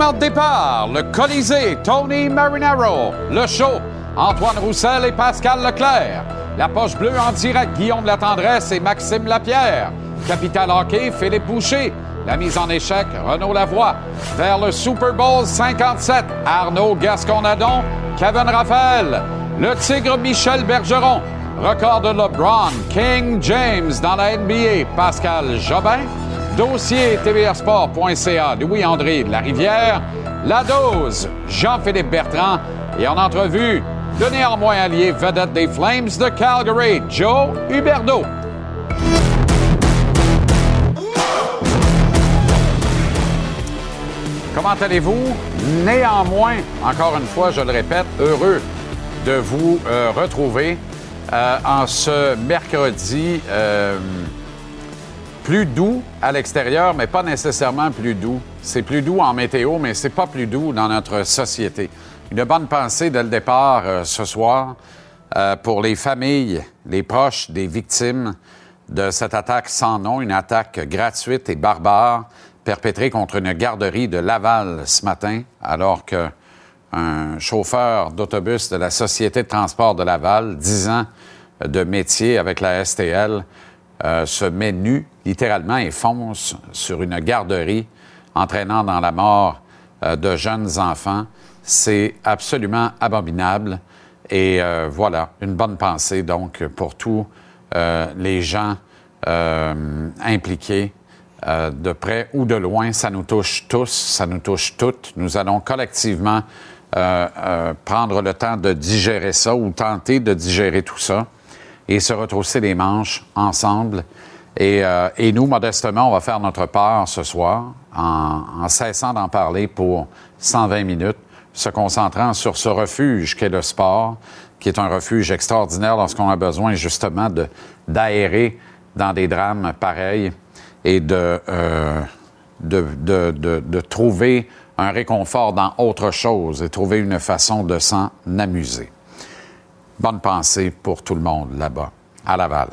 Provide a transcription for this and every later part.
Le Colisée, Tony Marinaro. Le show, Antoine Roussel et Pascal Leclerc. La poche bleue en direct, Guillaume Latendresse et Maxime Lapierre. Capital Hockey, Philippe Boucher. La mise en échec, Renaud Lavoie. Vers le Super Bowl 57, Arnaud Gasconadon, Kevin Raphaël. Le Tigre Michel Bergeron. Record de LeBron, King James dans la NBA, Pascal Jobin. Dossier tvrsport.ca, Louis-André de la Rivière. La dose, Jean-Philippe Bertrand. Et en entrevue, de néanmoins allié vedette des Flames de Calgary, Joe Huberdeau. Comment allez-vous? Néanmoins, encore une fois, je le répète, heureux de vous euh, retrouver euh, en ce mercredi euh, plus doux à l'extérieur, mais pas nécessairement plus doux. C'est plus doux en météo, mais c'est pas plus doux dans notre société. Une bonne pensée dès le départ ce soir pour les familles, les proches des victimes de cette attaque sans nom, une attaque gratuite et barbare perpétré contre une garderie de Laval ce matin, alors qu'un chauffeur d'autobus de la Société de transport de Laval, 10 ans de métier avec la STL, euh, se met nu, littéralement, et fonce sur une garderie, entraînant dans la mort euh, de jeunes enfants. C'est absolument abominable. Et euh, voilà, une bonne pensée donc pour tous les gens impliqués de près ou de loin, ça nous touche tous, ça nous touche toutes. Nous allons collectivement prendre le temps de digérer ça ou tenter de digérer tout ça et se retrousser les manches ensemble. Et, nous, modestement, on va faire notre part ce soir en, cessant d'en parler pour 120 minutes, se concentrant sur ce refuge qu'est le sport, qui est un refuge extraordinaire lorsqu'on a besoin justement d'aérer dans des drames pareils et euh, de, de, de, trouver un réconfort dans autre chose et trouver une façon de s'en amuser. Bonne pensée pour tout le monde là-bas, à Laval.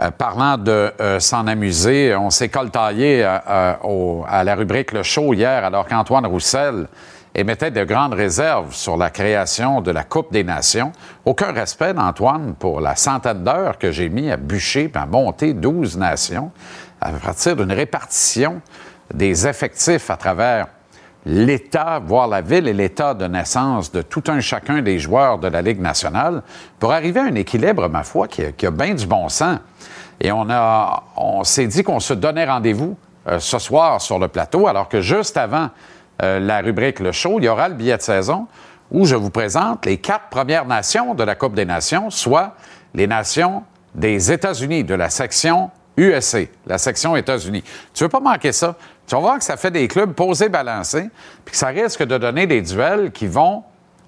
Euh, parlant de euh, s'en amuser, on s'est coltaillé à la rubrique Le Show hier alors qu'Antoine Roussel émettait de grandes réserves sur la création de la Coupe des Nations. Aucun respect d'Antoine pour la centaine d'heures que j'ai mis à bûcher et à monter 12 nations à partir d'une répartition des effectifs à travers l'État, voire la ville et l'État de naissance de tout un chacun des joueurs de la Ligue nationale, pour arriver à un équilibre, ma foi, qui a, bien du bon sens. Et on, on s'est dit qu'on se donnait rendez-vous euh, ce soir sur le plateau, alors que juste avant euh, la rubrique Le Show, il y aura le billet de saison où je vous présente les quatre premières nations de la Coupe des Nations, soit les nations des États-Unis, de la section USA, la section États-Unis. Tu veux pas manquer ça? Tu vas voir que ça fait des clubs posés, balancés, puis que ça risque de donner des duels qui vont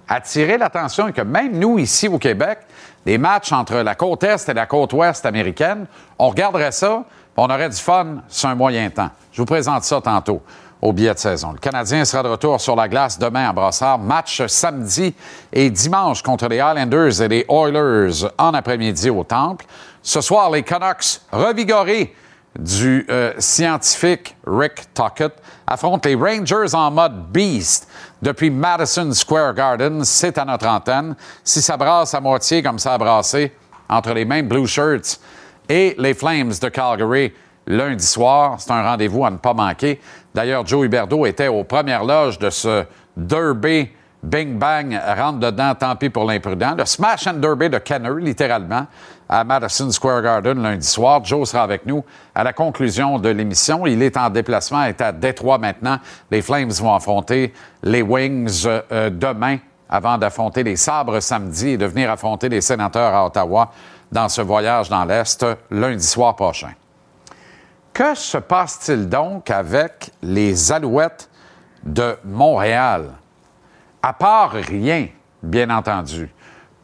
attirer l'attention et que même nous, ici au Québec, des matchs entre la côte Est et la côte Ouest américaine, on regarderait ça, on aurait du fun sur un moyen temps. Je vous présente ça tantôt au billet de saison. Le Canadien sera de retour sur la glace demain à Brassard. Match samedi et dimanche contre les Islanders et les Oilers en après-midi au Temple. Ce soir, les Canucks, revigorés du euh, scientifique Rick Tuckett, affrontent les Rangers en mode beast depuis Madison Square Garden. C'est à notre antenne. Si ça brasse à moitié comme ça a brassé entre les mêmes Blue Shirts et les Flames de Calgary lundi soir, c'est un rendez-vous à ne pas manquer. D'ailleurs, Joe Huberdeau était aux premières loges de ce derby Bing Bang rentre dedans, tant pis pour l'imprudent. Le Smash and Derby de Kenner, littéralement, à Madison Square Garden lundi soir. Joe sera avec nous à la conclusion de l'émission. Il est en déplacement, est à Détroit maintenant. Les Flames vont affronter les Wings euh, demain avant d'affronter les Sabres samedi et de venir affronter les Sénateurs à Ottawa dans ce voyage dans l'Est lundi soir prochain. Que se passe-t-il donc avec les Alouettes de Montréal? À part rien, bien entendu.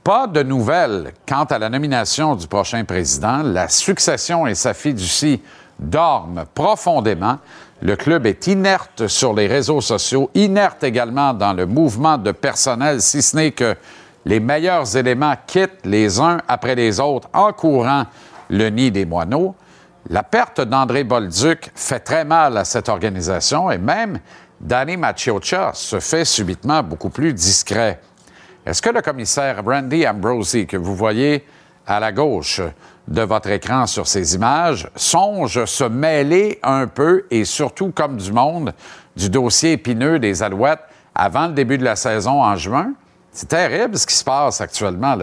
Pas de nouvelles quant à la nomination du prochain président. La succession et sa fiducie dorment profondément. Le club est inerte sur les réseaux sociaux, inerte également dans le mouvement de personnel, si ce n'est que les meilleurs éléments quittent les uns après les autres en courant le nid des moineaux. La perte d'André Bolduc fait très mal à cette organisation et même Danny Machiocha se fait subitement beaucoup plus discret. Est-ce que le commissaire Randy Ambrosi, que vous voyez à la gauche de votre écran sur ces images, songe se mêler un peu et surtout comme du monde du dossier épineux des Alouettes avant le début de la saison en juin? C'est terrible ce qui se passe actuellement.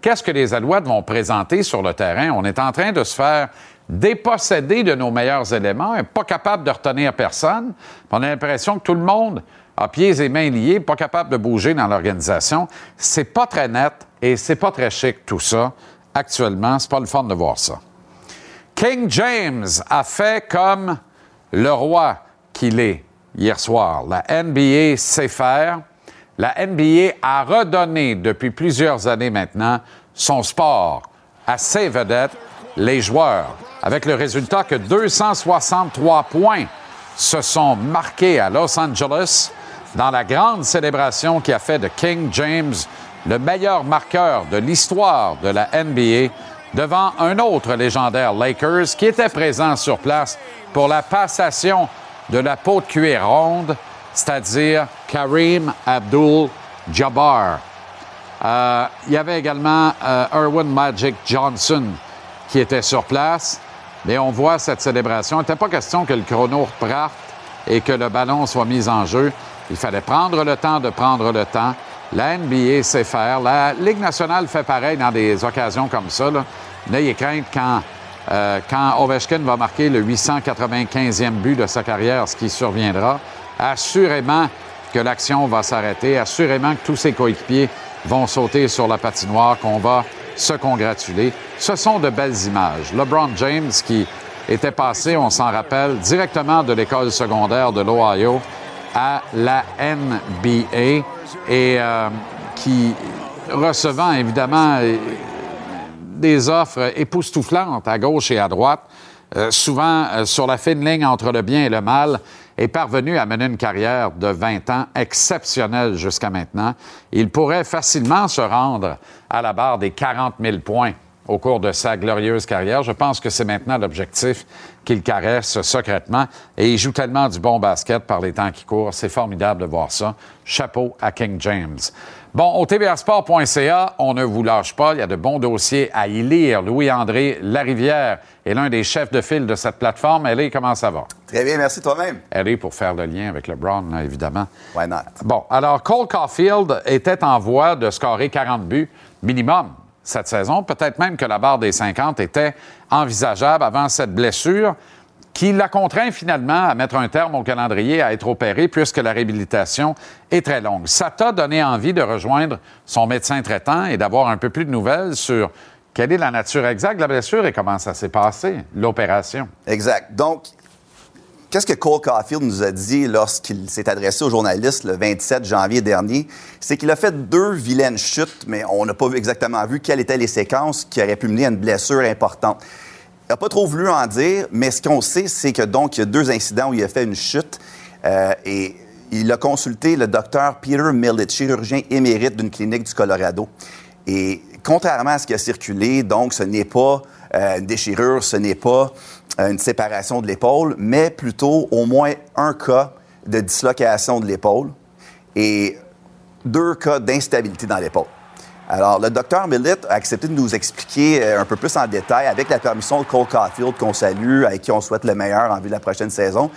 Qu'est-ce que les Alouettes vont présenter sur le terrain? On est en train de se faire déposséder de nos meilleurs éléments, pas capable de retenir personne. On a l'impression que tout le monde a pieds et mains liés, pas capable de bouger dans l'organisation. C'est pas très net et c'est pas très chic tout ça. Actuellement, c'est pas le fun de voir ça. King James a fait comme le roi qu'il est hier soir. La NBA sait faire. La NBA a redonné depuis plusieurs années maintenant son sport à ses vedettes, les joueurs, avec le résultat que 263 points se sont marqués à Los Angeles dans la grande célébration qui a fait de King James le meilleur marqueur de l'histoire de la NBA devant un autre légendaire Lakers qui était présent sur place pour la passation de la peau de cuir ronde, c'est-à-dire Kareem Abdul-Jabbar. Euh, il y avait également euh, Erwin Magic Johnson qui était sur place. Mais on voit cette célébration. Il n'était pas question que le chrono reparte et que le ballon soit mis en jeu. Il fallait prendre le temps de prendre le temps. La NBA sait faire. La Ligue nationale fait pareil dans des occasions comme ça. N'ayez crainte quand, euh, quand Ovechkin va marquer le 895e but de sa carrière, ce qui surviendra. Assurément que l'action va s'arrêter. Assurément que tous ses coéquipiers vont sauter sur la patinoire, qu'on va se congratuler. Ce sont de belles images. LeBron James qui était passé, on s'en rappelle, directement de l'école secondaire de l'Ohio à la NBA et euh, qui, recevant évidemment des offres époustouflantes à gauche et à droite, euh, souvent euh, sur la fine ligne entre le bien et le mal, est parvenu à mener une carrière de 20 ans exceptionnelle jusqu'à maintenant. Il pourrait facilement se rendre à la barre des 40 000 points au cours de sa glorieuse carrière. Je pense que c'est maintenant l'objectif qu'il caresse secrètement. Et il joue tellement du bon basket par les temps qui courent. C'est formidable de voir ça. Chapeau à King James. Bon, au tvrsport.ca, on ne vous lâche pas. Il y a de bons dossiers à y lire. Louis-André Larivière est l'un des chefs de file de cette plateforme. Ellie, comment ça va? Très bien, merci toi-même. Ellie, pour faire le lien avec LeBron, évidemment. Why not? Bon, alors Cole Caulfield était en voie de scorer 40 buts minimum cette saison. Peut-être même que la barre des 50 était envisageable avant cette blessure qui l'a contraint finalement à mettre un terme au calendrier, à être opéré, puisque la réhabilitation est très longue. Ça t'a donné envie de rejoindre son médecin traitant et d'avoir un peu plus de nouvelles sur quelle est la nature exacte de la blessure et comment ça s'est passé, l'opération. Exact. Donc, qu'est-ce que Cole Caulfield nous a dit lorsqu'il s'est adressé aux journalistes le 27 janvier dernier? C'est qu'il a fait deux vilaines chutes, mais on n'a pas exactement vu quelles étaient les séquences qui auraient pu mener à une blessure importante. Il n'a pas trop voulu en dire, mais ce qu'on sait, c'est que donc il y a deux incidents où il a fait une chute euh, et il a consulté le docteur Peter Millett, chirurgien émérite d'une clinique du Colorado. Et contrairement à ce qui a circulé, donc ce n'est pas euh, une déchirure, ce n'est pas euh, une séparation de l'épaule, mais plutôt au moins un cas de dislocation de l'épaule et deux cas d'instabilité dans l'épaule. Alors, le docteur Millett a accepté de nous expliquer euh, un peu plus en détail, avec la permission de Cole Caulfield, qu'on salue, avec qui on souhaite le meilleur en vue de la prochaine saison.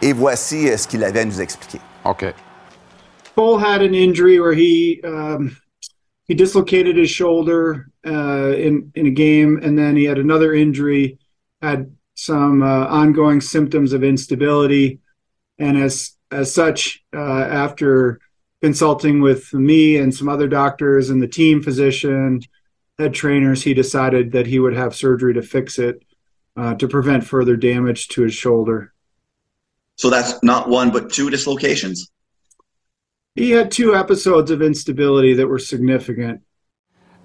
Et voici ce qu'il avait à nous expliquer. OK. Cole had an injury where he um, he dislocated his shoulder uh, in in a game, and then he had another injury, had some uh, ongoing symptoms of instability, and as as such, uh, after consulting with me and some other doctors and the team physician, head trainers, he decided that he would have surgery to fix it uh, to prevent further damage to his shoulder. So that's not one, but two dislocations. He had two episodes of instability that were significant.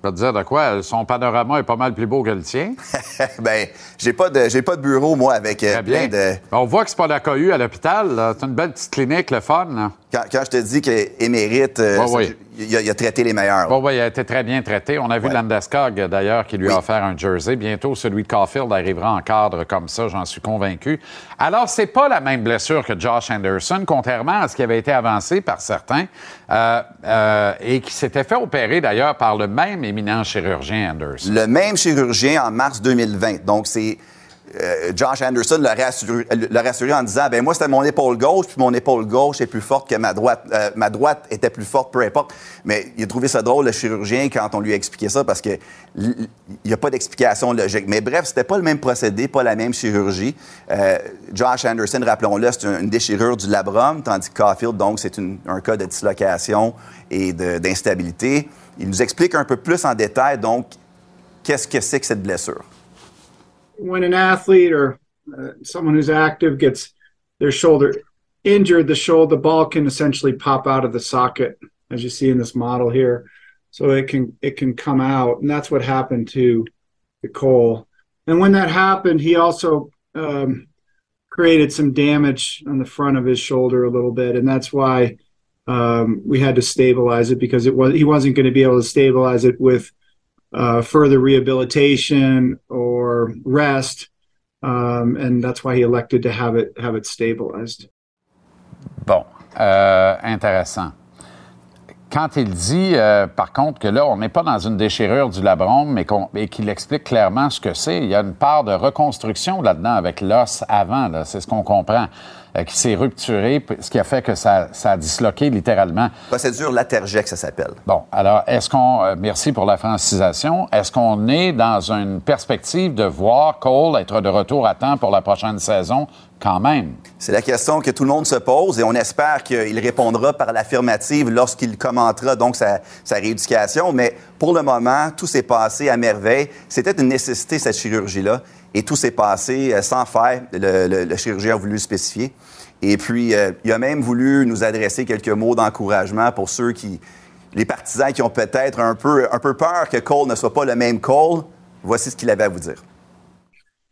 Je vais te dire de quoi? Son panorama est pas mal plus beau que le tien. ben, j'ai pas de j'ai pas de bureau moi avec euh, Très bien. plein de On voit que c'est pas la cohue à l'hôpital. C'est une belle petite clinique, le fun. là. Quand, quand je te dis que émérite, euh, il a, il a traité les meilleurs. Bon, oui, il a été très bien traité. On a vu Ouais. Landeskog, d'ailleurs, qui lui Oui. a offert un jersey. Bientôt, celui de Caulfield arrivera en cadre comme ça, j'en suis convaincu. Alors, c'est pas la même blessure que Josh Anderson, contrairement à ce qui avait été avancé par certains, euh, euh, et qui s'était fait opérer, d'ailleurs, par le même éminent chirurgien Anderson. Le même chirurgien en mars 2020. Donc, c'est euh, Josh Anderson l'a rassuré, en disant ben moi, c'était mon épaule gauche, puis mon épaule gauche est plus forte que ma droite. Euh, ma droite était plus forte, peu importe. Mais il a trouvé ça drôle, le chirurgien, quand on lui a expliqué ça, parce que il n'y a pas d'explication logique. Mais bref, c'était pas le même procédé, pas la même chirurgie. Euh, Josh Anderson, rappelons-le, c'est une déchirure du labrum, tandis que Caulfield, donc, c'est un cas de dislocation et d'instabilité. Il nous explique un peu plus en détail, donc, qu'est-ce que c'est que cette blessure. When an athlete or uh, someone who's active gets their shoulder injured, the shoulder, the ball can essentially pop out of the socket, as you see in this model here. So it can it can come out, and that's what happened to Cole. And when that happened, he also um, created some damage on the front of his shoulder a little bit, and that's why um, we had to stabilize it because it was he wasn't going to be able to stabilize it with uh, further rehabilitation or rest, um, and that's why he elected to have it have it stabilized. Bon, euh, intéressant. Quand il dit, euh, par contre, que là, on n'est pas dans une déchirure du labrum, mais qu'il explique clairement ce que c'est, il y a une part de reconstruction là-dedans avec l'os avant, c'est ce qu'on comprend, qui s'est rupturé, ce qui a fait que ça, ça a disloqué littéralement. Procédure Latergec, ça s'appelle. Bon, alors, est-ce qu'on, euh, merci pour la francisation, est-ce qu'on est dans une perspective de voir Cole être de retour à temps pour la prochaine saison quand même? C'est la question que tout le monde se pose et on espère qu'il répondra par l'affirmative lorsqu'il commentera donc sa, sa rééducation. Mais pour le moment, tout s'est passé à merveille. C'était une nécessité, cette chirurgie-là, et tout s'est passé euh, sans faire. Le, chirurgien a voulu le spécifier. Et puis, euh, il a même voulu nous adresser quelques mots d'encouragement pour ceux qui, les partisans qui ont peut-être un peu, un peu peur que Cole ne soit pas le même Cole. Voici ce qu'il avait à vous dire.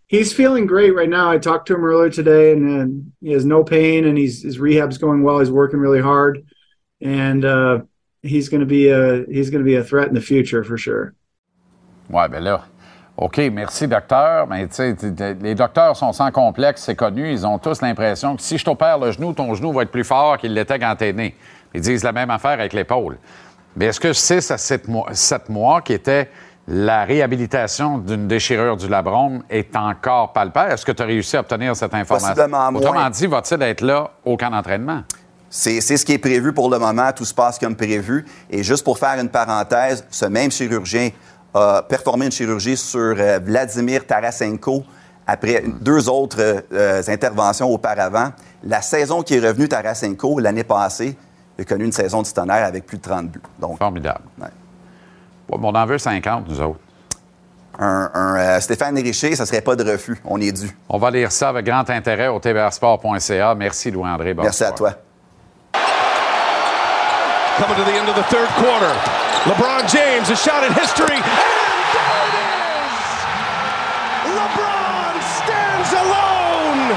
He's feeling great right now. I talked to him earlier today, and, and he has no pain, and he's his rehab's going well. He's working really hard, and uh, he's going to be a he's going to be a threat in the future for sure. Oui, bien là. OK, merci, docteur. Mais tu sais, les docteurs sont sans complexe, c'est connu. Ils ont tous l'impression que si je t'opère le genou, ton genou va être plus fort qu'il l'était quand t'es né. Ils disent la même affaire avec l'épaule. Mais est-ce que 6 à 7 mois, sept mois, qui était la réhabilitation d'une déchirure du labrum, est encore palpable? Est-ce que tu as réussi à obtenir cette information? Possiblement moins. Autrement dit, va-t-il être là au camp d'entraînement? C'est ce qui est prévu pour le moment. Tout se passe comme prévu. Et juste pour faire une parenthèse, ce même chirurgien a performé une chirurgie sur euh, Vladimir Tarasenko après deux autres euh, interventions auparavant. La saison qui est revenue, Tarasenko, l'année passée, il a connu une saison de tonnerre avec plus de 30 buts. Donc, Formidable. ouais. Bon, on en veut 50, nous autres. un, un, euh, Stéphane Richer, ça serait pas de refus. On est dû. On va lire ça avec grand intérêt au tvrsport.ca. Merci, Louis-André. Merci à toi. Coming to the end of the third quarter. LeBron James, a shot at history. And there it is! LeBron stands alone!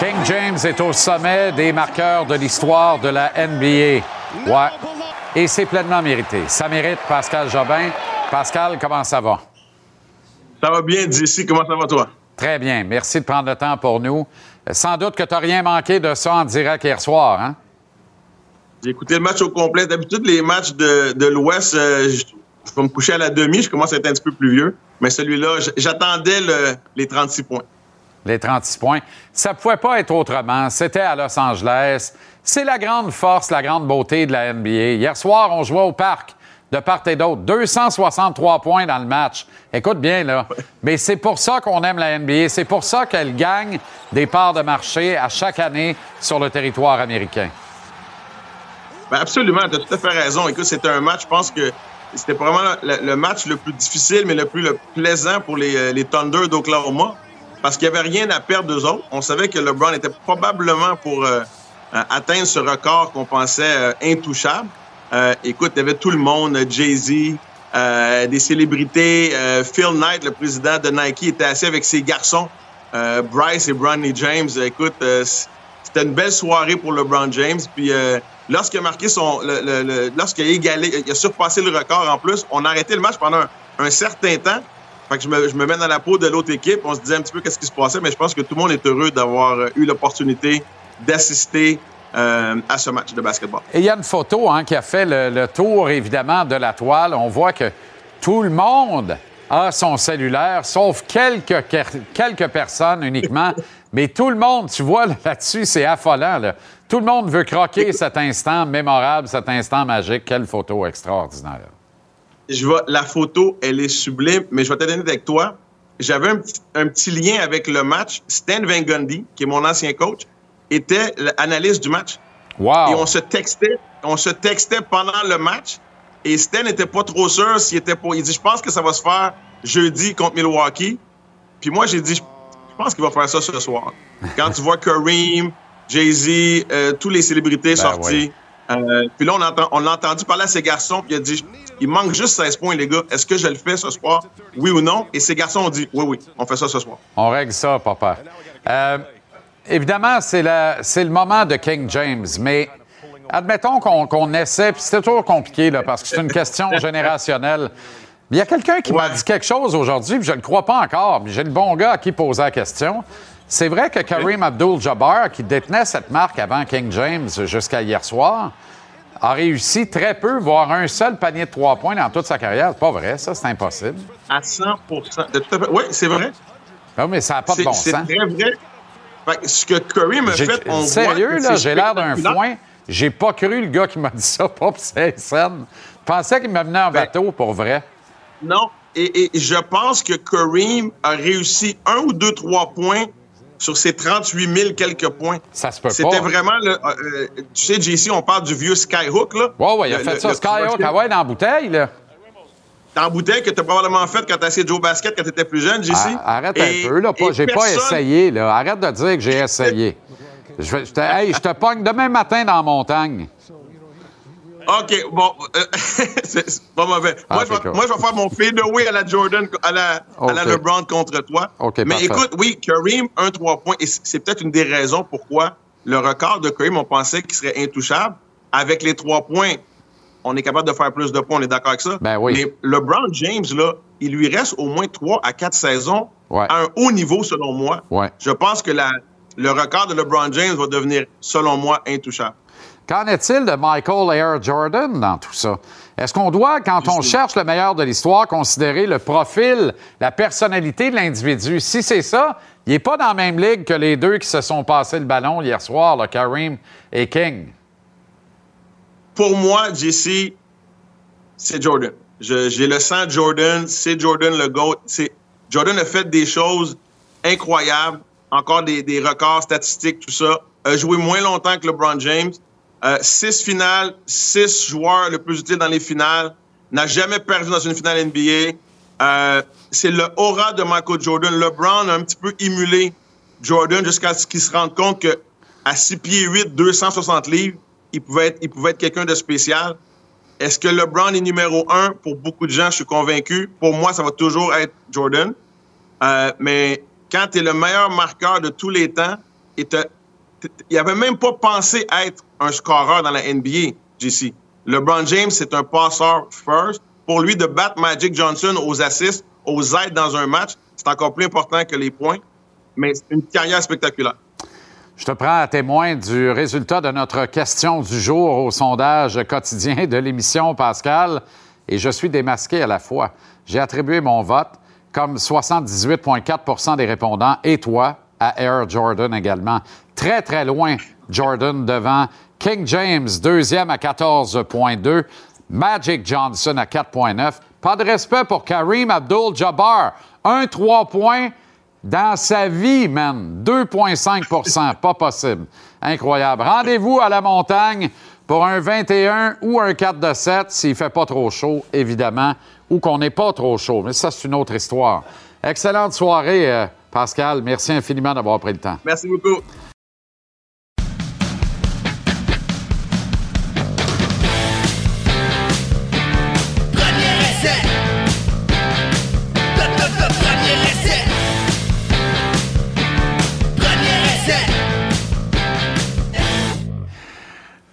King James est au sommet des marqueurs de l'histoire de la NBA. Ouais. Et c'est pleinement mérité. Ça mérite Pascal Jobin. Pascal, comment ça va? Ça va bien, d'ici. Comment ça va, toi? Très bien. Merci de prendre le temps pour nous. Euh, Sans doute que tu n'as rien manqué de ça en direct hier soir, hein? J'ai écouté le match au complet. D'habitude, les matchs de, l'Ouest, euh, je, vais me coucher à la demi. Je commence à être un petit peu plus vieux. Mais celui-là, j'attendais le- les 36 points. Les 36 points. Ça ne pouvait pas être autrement. C'était à Los Angeles. C'est la grande force, la grande beauté de la NBA. Hier soir, on jouait au parc, de part et d'autre. 263 points dans le match. Écoute bien, là. Mais c'est pour ça qu'on aime la NBA. C'est pour ça qu'elle gagne des parts de marché à chaque année sur le territoire américain. Ben absolument, tu as tout à fait raison. Écoute, c'était un match, je pense que c'était probablement le, match le plus difficile, mais le plus le plaisant pour les, euh, Thunder d'Oklahoma. Parce qu'il n'y avait rien à perdre d'eux autres. On savait que LeBron était probablement pour euh, euh, atteindre ce record qu'on pensait intouchable. Écoute, il y avait tout le monde, Jay-Z, des célébrités. Phil Knight, le président de Nike, était assis avec ses garçons, Bryce et Bronny James. Écoute, c'était une belle soirée pour LeBron James. Puis euh, lorsqu'il a marqué son, le, le, le- lorsqu'il a égalé, il a surpassé le record en plus, on a arrêté le match pendant un, un certain temps. Fait que je me, je me mets dans la peau de l'autre équipe. On se disait un petit peu qu'est-ce qui se passait, mais je pense que tout le monde est heureux d'avoir euh, eu l'opportunité d'assister euh, à ce match de basketball. Et il y a une photo hein, qui a fait le, le tour, évidemment, de la toile. On voit que tout le monde a son cellulaire, sauf quelques, quelques personnes uniquement. Mais tout le monde, tu vois, là-dessus, c'est affolant. là. Tout le monde veut croquer cet instant mémorable, cet instant magique. Quelle photo extraordinaire. Je vois, la photo, elle est sublime, mais je vais te donner avec toi. J'avais un, petit- un petit lien avec le match. Stan Van Gundy, qui est mon ancien coach, était l'analyste du match. Wow! Et on se textait, on se textait pendant le match. Et Stan n'était pas trop sûr s'il était pour. Il dit, je pense que ça va se faire jeudi contre Milwaukee. Puis moi, j'ai dit, pense qu'il va faire ça ce soir. Quand tu vois Kareem, Jay-Z, euh, tous les célébrités sorties. euh, puis là, on, entend, on l'a entendu parler à ses garçons, puis il a dit, il manque juste 16 points, les gars. Est-ce que je le fais ce soir? Oui ou non? Et ses garçons ont dit, oui, oui, on fait ça ce soir. On règle ça, papa. Euh, évidemment, c'est le moment de King James, mais admettons qu'on qu'on essaie, puis c'est toujours compliqué, là, parce que c'est une question générationnelle. Il y a quelqu'un qui m'a dit quelque chose aujourd'hui, puis je ne le crois pas encore, mais j'ai le bon gars à qui poser la question. C'est vrai que Kareem Abdul-Jabbar, qui détenait cette marque avant King James jusqu'à hier soir, a réussi très peu, voire un seul panier de trois points dans toute sa carrière. C'est pas vrai, ça, c'est impossible. À 100 de tout à fait. Oui, c'est vrai. Non, mais ça n'a pas de C'est bon c'est sens. très vrai. Fait que ce que Kareem a J'ai- fait, on voit. Sérieux, que là, c'est j'ai l'air d'un foin. J'ai pas cru le gars qui m'a dit ça, pas pour ses scènes. Je pensais qu'il me menait en Ben- bateau, pour vrai. Non. Et, et je pense que Kareem a réussi un ou deux, trois points sur ses 38 000 quelques points. Ça se peut pas. C'était vraiment le. euh, euh, tu sais, JC, on parle du vieux Skyhook, là. Ouais, ouais, il a Le- fait le- ça, le Skyhook. Ah ouais, dans la bouteille, là. Dans la bouteille que tu as probablement fait quand tu as essayé Joe Basket quand tu étais plus jeune, JC. Ah, arrête Et- un peu, là. J'ai pas essayé, là. Arrête de dire que j'ai essayé. Je te, hey, je te pogne demain matin dans la montagne. OK, bon, euh, c'est pas mauvais. Ah, moi, je vais, cool. moi, je vais faire mon fadeaway à la Jordan, à la, à la. LeBron contre toi. OK, Mais parfait. écoute, oui, Kareem, un 3 points. Et c'est peut-être une des raisons pourquoi le record de Kareem, on pensait qu'il serait intouchable. Avec les 3 points, on est capable de faire plus de points, on est d'accord avec ça. Ben oui. Mais LeBron James, là, il lui reste au moins 3 à 4 saisons Ouais. à un haut niveau, selon moi. Ouais. Je pense que la, le record de LeBron James va devenir, selon moi, intouchable. Qu'en est-il de Michael Air Jordan dans tout ça? Est-ce qu'on doit, quand on cherche le meilleur de l'histoire, considérer le profil, la personnalité de l'individu? Si c'est ça, il n'est pas dans la même ligue que les deux qui se sont passés le ballon hier soir, là, Kareem et King. pour moi, JC, c'est Jordan. J'ai le sang Jordan, c'est Jordan le GOAT. C'est- Jordan a fait des choses incroyables, encore des, des records statistiques, tout ça. A joué moins longtemps que LeBron James. Euh, six finales, six joueurs le plus utiles dans les finales. N'a jamais perdu dans une finale NBA. Euh, c'est le aura de Michael Jordan. LeBron a un petit peu émulé Jordan jusqu'à ce qu'il se rende compte que à 6 pieds 8, 260 livres, il pouvait être, il pouvait être quelqu'un de spécial. Est-ce que LeBron est numéro un? Pour beaucoup de gens, je suis convaincu. Pour moi, ça va toujours être Jordan. Euh, mais quand tu es le meilleur marqueur de tous les temps, et t'as- t- il n'avait même pas pensé être un scoreur dans la NBA, JC. LeBron James, c'est un passeur first. Pour lui, de battre Magic Johnson aux assists, aux aides dans un match, c'est encore plus important que les points. Mais c'est une carrière spectaculaire. Je te prends à témoin du résultat de notre question du jour au sondage quotidien de l'émission Pascal et je suis démasqué à la fois. J'ai attribué mon vote, comme 78,4% des répondants, et toi, à Air Jordan également. Très, très loin, Jordan devant King James, deuxième à 14,2, Magic Johnson à 4,9. Pas de respect pour Kareem Abdul-Jabbar, un 3 points dans sa vie, man. 2,5% Pas possible. Incroyable. Rendez-vous à la montagne pour un 21 ou un 4 de 7 s'il fait pas trop chaud, évidemment, ou qu'on n'est pas trop chaud. Mais ça, c'est une autre histoire. Excellente soirée, euh, Pascal. Merci infiniment d'avoir pris le temps. Merci beaucoup.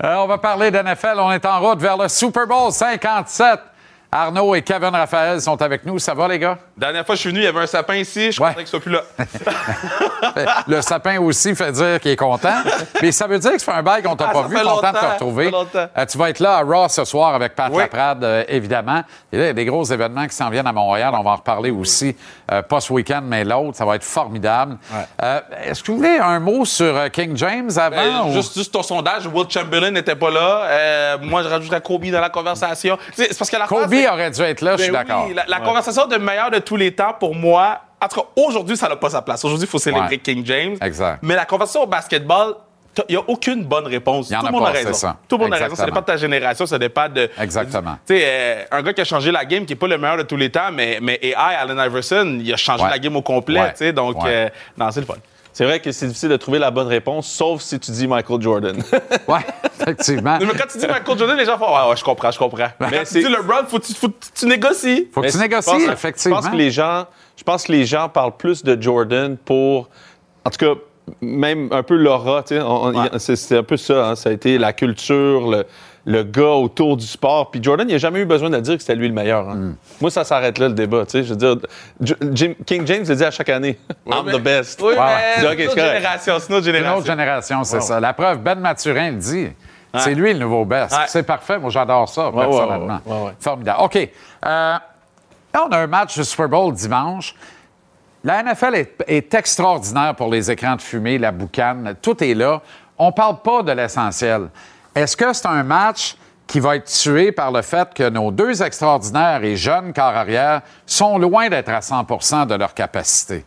Euh, on va parler d'NFL. On est en route vers le Super Bowl 57. Arnaud et Kevin Raphaël sont avec nous. Ça va, les gars? Dernière fois que je suis venu, il y avait un sapin ici. Je Ouais. pensais qu'il soit plus là. Le sapin aussi fait dire qu'il est content. Mais ça veut dire que ça fait un bail qu'on t'a Ah, pas vu. Content de te retrouver. Euh, tu vas être là à Raw ce soir avec Pat Oui. Laprade, euh, évidemment. Et là, il y a des gros événements qui s'en viennent à Montréal. On va en reparler aussi, euh, pas ce week-end, mais l'autre. Ça va être formidable. Est-ce que vous voulez un mot sur King James avant? Euh, ou- juste, juste ton sondage, Will Chamberlain n'était pas là. Moi, je rajouterais Kobe dans la conversation. C'est parce que la Kobe aurait dû être là, je suis Ben d'accord. oui, la, la conversation de meilleur de tous les temps, pour moi, en tout cas, aujourd'hui, ça n'a pas sa place. Aujourd'hui, il faut célébrer Ouais. King James. Exact. Mais la conversation au basketball, il n'y a aucune bonne réponse. Il y en Tout le monde a raison. ça. Tout le monde a raison. Ça dépend de ta génération, ça dépend de. Exactement. Tu sais, euh, un gars qui a changé la game, qui n'est pas le meilleur de tous les temps, mais, mais AI, Allen Iverson, il a changé Ouais. la game au complet. Ouais. Donc, Ouais. euh, non, c'est le fun. C'est vrai que c'est difficile de trouver la bonne réponse, sauf si tu dis Michael Jordan. Oui, effectivement. Mais quand tu dis Michael Jordan, les gens font Ouais, ouais, je comprends, je comprends. Mais quand tu c'est- dis LeBron, faut que tu, faut que tu négocies. Faut que Mais tu je négocies, pense- effectivement. Je pense que les gens, je pense que les gens parlent plus de Jordan pour, en tout cas, même un peu l'aura. tu sais, Ouais. C'est un peu ça. hein, ça a été la culture, le, le gars autour du sport. Puis Jordan, il n'a jamais eu besoin de dire que c'était lui le meilleur. hein. Mm. Moi, ça s'arrête là le débat. tu sais, Je veux dire, Jim- King James le dit à chaque année. I'm mais- the best. Oui, mais c'est c'est correct. génération. C'est une autre C'est une génération. autre génération, c'est ça. La preuve, Ben Mathurin le dit. C'est lui le nouveau best. Ouais. C'est parfait. Moi, j'adore ça, ouais, personnellement. ouais, ouais, ouais. Formidable. OK. Euh, là, on a un match de Super Bowl dimanche. La NFL est, est extraordinaire pour les écrans de fumée, la boucane. Tout est là. On ne parle pas de l'essentiel. Est-ce que c'est un match qui va être tué par le fait que nos deux extraordinaires et jeunes corps arrière sont loin d'être à 100% de leur capacité?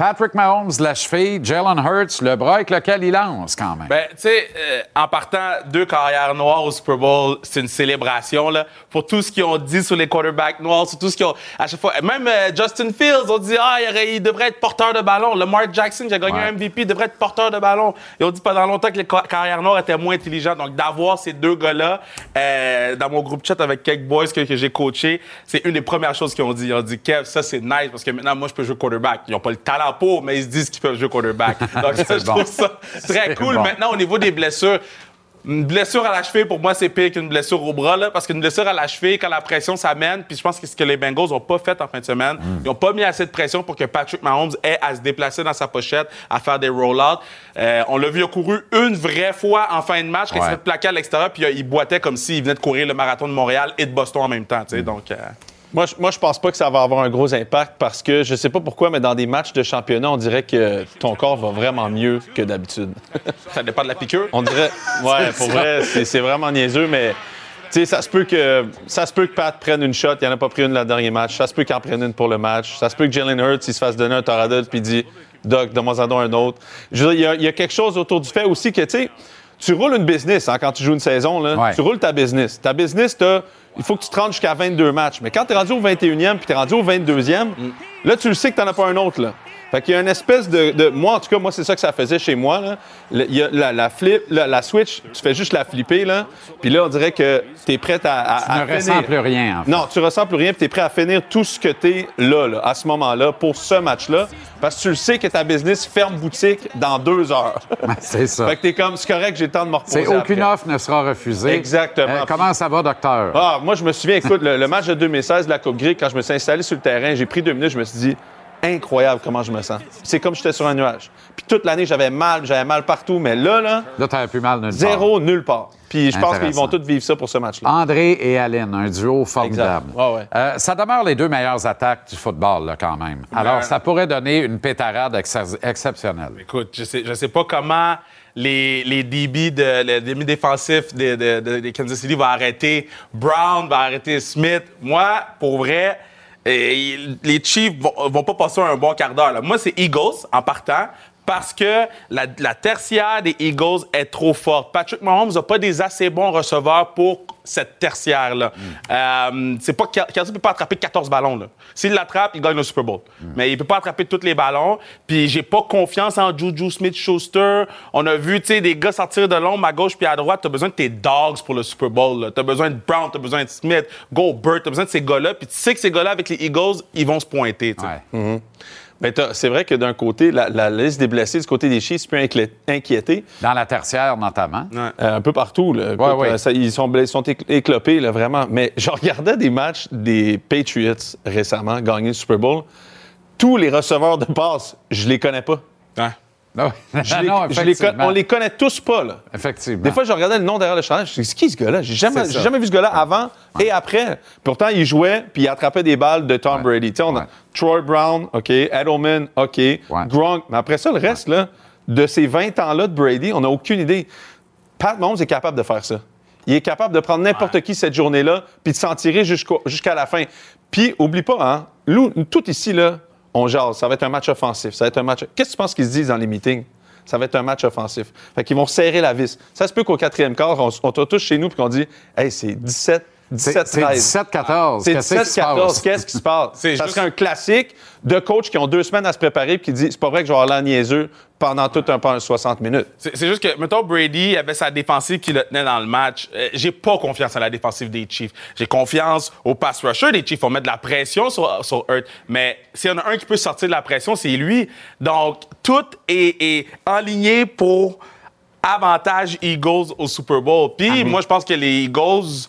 Patrick Mahomes, la cheville, Jalen Hurts, le bras avec lequel il lance quand même. Ben, tu sais, euh, en partant, deux carrières noires au Super Bowl, c'est une célébration, là. Pour tout ce qu'ils ont dit sur les quarterbacks noirs, sur tout ce qu'ils ont. À chaque fois, même euh, Justin Fields, on dit, ah, il, aurait- il devrait être porteur de ballon. Lamar Jackson, qui a gagné Ouais. un MVP, devrait être porteur de ballon. Ils ont dit pendant longtemps que les ca- carrières noires étaient moins intelligents. Donc, d'avoir ces deux gars-là, euh, dans mon groupe chat avec quelques boys que, que j'ai coachés, c'est une des premières choses qu'ils ont dit. Ils ont dit, Kev, ça, c'est nice parce que maintenant, moi, je peux jouer quarterback. Ils n'ont pas le talent pour, mais ils se disent qu'ils peuvent jouer quarterback. Donc, ça, je bon. trouve ça très cool. bon. Maintenant, au niveau des blessures, une blessure à la cheville, pour moi, c'est pire qu'une blessure au bras, là, parce qu'une blessure à la cheville, quand la pression s'amène, puis je pense que ce que les Bengals n'ont pas fait en fin de semaine, Mm. ils n'ont pas mis assez de pression pour que Patrick Mahomes ait à se déplacer dans sa pochette, à faire des roll-outs. Euh, on l'a vu, il a couru une vraie fois en fin de match, quand il s'est fait plaquer à l'extérieur, puis euh, il boitait comme s'il venait de courir le marathon de Montréal et de Boston en même temps. Mm. tu sais. Donc, euh, Moi, je, moi, je pense pas que ça va avoir un gros impact parce que je sais pas pourquoi, mais dans des matchs de championnat, on dirait que ton corps va vraiment mieux que d'habitude. ça dépend de la piqûre. On dirait. Ouais, pour vrai, c'est c'est vraiment niaiseux, mais. Tu sais, ça se peut que ça se peut que Pat prenne une shot, il en a pas pris une le dernier match. Ça se peut qu'il en prenne une pour le match. Ça se peut que Jalen Hurts il se fasse donner un Toradol puis il dit Doc, donne-moi un autre. Je veux dire, il y a- il y, a quelque chose autour du fait aussi que tu sais, tu roules une business hein, quand tu joues une saison là. Ouais. Tu roules ta business. Ta business, t'as- il faut que tu te rendes jusqu'à 22 matchs. Mais quand tu es rendu au 21e puis tu es rendu au 22e, là tu le sais que tu n'en as pas un autre là. Fait qu'il y a une espèce de, de- Moi, en tout cas, moi, c'est ça que ça faisait chez moi. Là. Le- il y a la, la flip, la, la switch, tu fais juste la flipper, là. Puis là, on dirait que tu es prêt à, à, tu à ne ressens plus rien, en fait. Non, tu ressens plus rien, puis tu es prêt à finir tout ce que tu es là, là, à ce moment-là, pour ce match-là. Parce que tu le sais que ta business ferme boutique dans deux heures. C'est ça. fait que t'es comme, c'est correct, j'ai le temps de me reposer. C'est aucune après. offre ne sera refusée. Exactement. Euh, comment ça va, docteur? Ah, moi, je me souviens, écoute, le, le match de 2016 de la Coupe Grecque, quand je me suis installé sur le terrain, j'ai pris deux minutes, je me suis dit, incroyable comment je me sens. C'est comme si j'étais sur un nuage. Puis toute l'année, j'avais mal, j'avais mal partout, mais là, là, Là, t'avais plus mal nulle part. zéro, nulle part. Puis je pense qu'ils vont tous vivre ça pour ce match-là. André et Aline, un duo formidable. Exact. Ouais, ouais. Euh, ça demeure les deux meilleures attaques du football, là, quand même. Alors, ça pourrait donner une pétarade ex- exceptionnelle. Écoute, je sais, je sais pas comment les, les DB, de, les demi défensifs de, de- de- de Kansas City vont arrêter Brown, va arrêter Smith. Moi, pour vrai, euh, les Chiefs vont, vont pas passer un bon quart d'heure. Moi, c'est Eagles en partant. Parce que la, la tertiaire des Eagles est trop forte. Patrick Mahomes n'a pas des assez bons receveurs pour cette tertiaire-là. Euh, c'est pas Kelsey peut pas attraper 14 ballons. là. S'il l'attrape, il gagne le Super Bowl. Mais il peut pas attraper tous les ballons. Puis j'ai pas confiance en Juju Smith-Schuster. On a vu, tu des gars sortir de l'ombre à gauche puis à droite. T'as besoin de tes dogs pour le Super Bowl. T'as besoin de Brown, t'as besoin de Smith, Gobert, t'as besoin de ces gars-là. Puis tu sais que ces gars-là avec les Eagles, ils vont se pointer. Ouais. T'as- c'est vrai que d'un côté, la, la liste des blessés du côté des Chiefs peut inquiéter. Dans la tertiaire, notamment. Euh, un peu partout. Là. Écoute, ouais. euh, ça- ils sont, blessés, sont écl- éclopés, là, vraiment. Mais je regardais des matchs des Patriots récemment, gagner le Super Bowl. Tous les receveurs de passe, je les connais pas. Ouais. Non, Je les- non, je les con- on les connaît tous pas. Là. Effectivement. Des fois, je regardais le nom derrière le chandail. Je me suis dit, c'est qui ce gars-là? J'ai jamais, jamais vu ce gars-là avant et après. Pourtant, il jouait puis il attrapait des balles de Tom Ouais. Brady. On a Ouais. Troy Brown, OK. Edelman, OK. Gronk. Mais après ça, le reste, là, de ces 20 ans-là de Brady, on n'a aucune idée. Pat Mahomes est capable de faire ça. Il est capable de prendre n'importe qui cette journée-là puis de s'en tirer jusqu'à la fin. Puis, oublie pas, hein, tout ici, là, on jase. Ça va être un match offensif. Ça va être un match. Qu'est-ce que tu penses qu'ils se disent dans les meetings? Ça va être un match offensif. Fait qu'ils vont serrer la vis. Ça se peut qu'au quatrième quart, on, te touche chez nous puis qu'on dit Hey, c'est 17, C'est 17, c'est 13. 17-14. C'est Qu'est-ce qui se 17-14. passe? Qu'est-ce qui se passe? C'est juste- un classique de coach qui ont deux semaines à se préparer puis qui dit C'est pas vrai que je vais avoir l'air niaiseux pendant tout un, pendant 60 minutes. C'est juste que, mettons, Brady avait sa défensive qui le tenait dans le match. Euh, J'ai pas confiance en la défensive des Chiefs. J'ai confiance au pass rusher des Chiefs. On met de la pression sur, sur Hurt. Mais s'il y en a un qui peut sortir de la pression, c'est lui. Donc, tout est, est aligné pour avantage Eagles au Super Bowl. Puis, moi, je pense que les Eagles,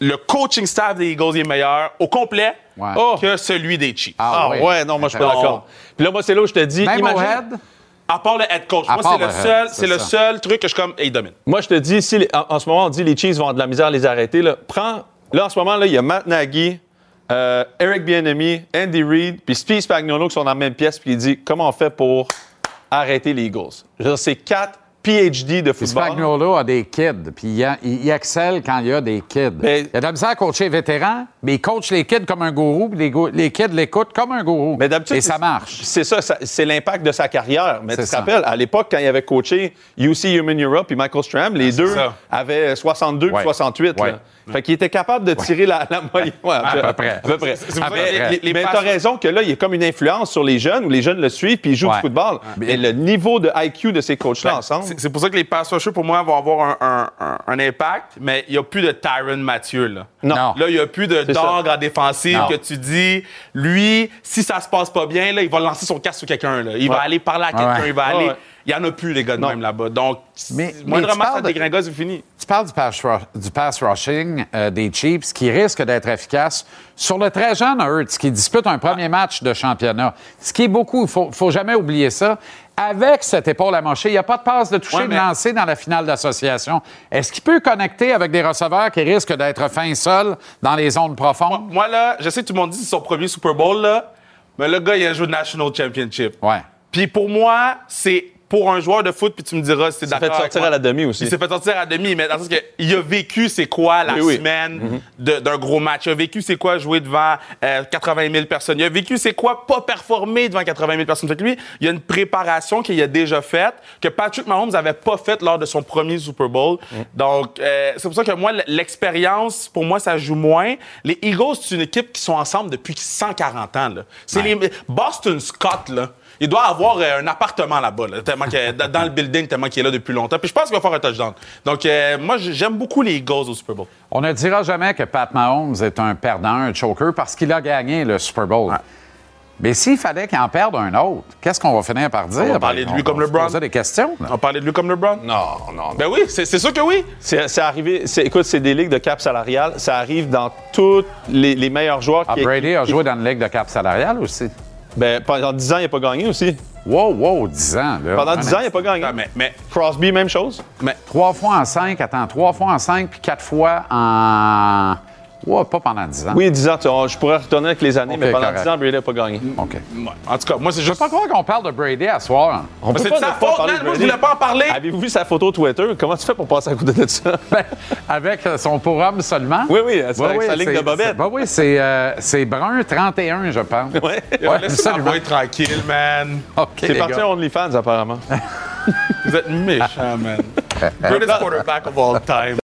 le coaching staff des Eagles est meilleur au complet Ouais. que celui des Chiefs. Ah, Ah oui. ouais, non, moi je suis pas d'accord. Puis là, moi, c'est là où je te dis Même au head? À part le head coach. À Moi, c'est le seul, c'est le seul truc que je suis comme, hey, il domine. Moi, je te dis, si les- en, en ce moment, on dit les Chiefs vont avoir de la misère à les arrêter, là, prends. Là, en ce moment, là, il y a Matt Nagy, euh, Eric Bieniemy, Andy Reid, puis Steve Spagnuolo qui sont dans la même pièce, puis il dit comment on fait pour arrêter les Eagles? Je veux dire, c'est quatre PhD de football. Spagnuolo a des kids, puis il, a- il- il excelle quand il y a des kids. Mais- il a de la misère à coacher les vétérans, mais il coach les kids comme un gourou, puis les, go- les kids l'écoutent comme un gourou. Mais Et ça marche. C'est ça, ça- c'est l'impact de sa carrière. Mais tu te rappelles, à l'époque, quand il avait coaché UC Human Europe et Michael Stram, les deux ça. avaient 62 Ouais. 68. Ouais. Là. Fait qu'il était capable de tirer la, la moyenne. Ouais, À peu près. À peu près. Mais, les- les- les mais passes- t'as raison que là, il y a comme une influence sur les jeunes, où les jeunes le suivent puis ils jouent Ouais. du football. Mais le niveau de IQ de ces coachs-là ensemble. C'est pour ça que les pass rushers, pour moi, vont avoir un, un- un- un impact, mais il n'y a plus de Tyron Mathieu. Là, Non. Non. là il n'y a plus de dog en défensive Non. que tu dis, lui, si ça se passe pas bien, là, il va lancer son casque sur quelqu'un. là. Il va aller parler à quelqu'un, il va aller. Il n'y en a plus, les gars, de Non. même là-bas. Donc, Mais- moindrement, ça dégringole, c'est fini. Tu parles du pass, du pass rushing euh, des Chiefs qui risque d'être efficace sur le très jeune Hurts qui dispute un premier match de championnat. Ce qui est beaucoup, il faut, faut jamais oublier ça. Avec cette épaule amochée, il n'y a pas de passe de toucher Ouais, de mais- lancer dans la finale d'association. Est-ce qu'il peut connecter avec des receveurs qui risquent d'être fin sol dans les zones profondes? Moi, là, je sais que tout le monde dit que c'est son premier Super Bowl, là, mais le gars, il a joué National Championship. Ouais. Puis pour moi, c'est pour un joueur de foot, puis tu me diras si t'es Ça fait d'accord. avec sortir à la demi aussi. Il s'est fait sortir à demi, mais dans le sens que il a vécu c'est quoi la Oui, oui. semaine de- d'un gros match? Il a vécu c'est quoi jouer devant euh, 80 000 personnes? Il a vécu c'est quoi pas performer devant 80 000 personnes? Fait que lui, il y a une préparation qu'il a déjà faite, que Patrick Mahomes n'avait pas faite lors de son premier Super Bowl. Donc, euh, c'est pour ça que moi, l'expérience, pour moi, ça joue moins. Les Eagles, c'est une équipe qui sont ensemble depuis 140 ans. C'est les Boston Scott, là. Il doit avoir euh, un appartement là-bas, là, tellement que, dans le building, tellement qu'il est là depuis longtemps. Puis je pense qu'il va faire un touchdown. Donc, euh, moi, j'aime beaucoup les Eagles au Super Bowl. On ne dira jamais que Pat Mahomes est un perdant, un choker, parce qu'il a gagné le Super Bowl. Mais s'il fallait qu'il en perde un autre, qu'est-ce qu'on va finir par dire? On va parler de lui Ben, comme LeBron. poser des questions. là. On parlait de lui comme LeBron? Non, non, non. Ben oui, c'est sûr que oui. C'est c'est arrivé. Écoute, c'est des ligues de cap salarial. Ça arrive dans tous les, les meilleurs joueurs Ah, qui. Brady a qui- joué dans une ligue de cap salarial aussi. Ben, pendant 10 ans, il n'a pas gagné aussi. Wow, wow, 10 ans. Là. Pendant Un 10 ans, il n'a pas gagné. Ah, mais, mais, Crosby, même chose. mais Trois fois en cinq, attends, trois fois en cinq, puis quatre fois en. Ouais, pas pendant 10 ans. Oui, 10 ans. tu- on- je pourrais retourner avec les années, mais pendant correct. 10 ans, Brady n'a pas gagné. OK. ouais. en tout cas, moi, c'est Je juste. peux pas croire qu'on parle de Brady à soir. On peut C'est pas de sa ne pas faute, parler man. de Moi, je voulais pas en parler. Avez-vous vu sa photo Twitter? Comment tu fais pour passer à côté de ça? Ben, avec euh, son pour homme seulement. Oui, oui, c'est avec sa ligne c'est- de bobette. c'est- ben oui, c'est euh, c'est brun 31, je pense. Ouais. Ouais, Laissez-moi absolument. être tranquille, man. OK, C'est parti gars. à OnlyFans, apparemment. Vous êtes méchants, man. Greatest quarterback of all time.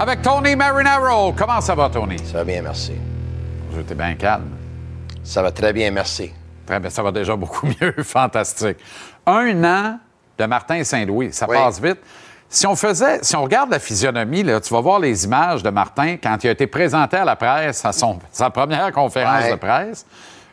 Avec Tony Marinaro. Comment ça va, Tony? Ça va bien, merci. J'étais bien calme. Ça va très bien, merci. Très bien, ça va déjà beaucoup mieux. Fantastique. Un an de Martin Saint-Louis. Ça Oui. passe vite. Si on faisait, si on regarde la physionomie, là, tu vas voir les images de Martin quand il a été présenté à la presse à son, sa première conférence Ouais. de presse.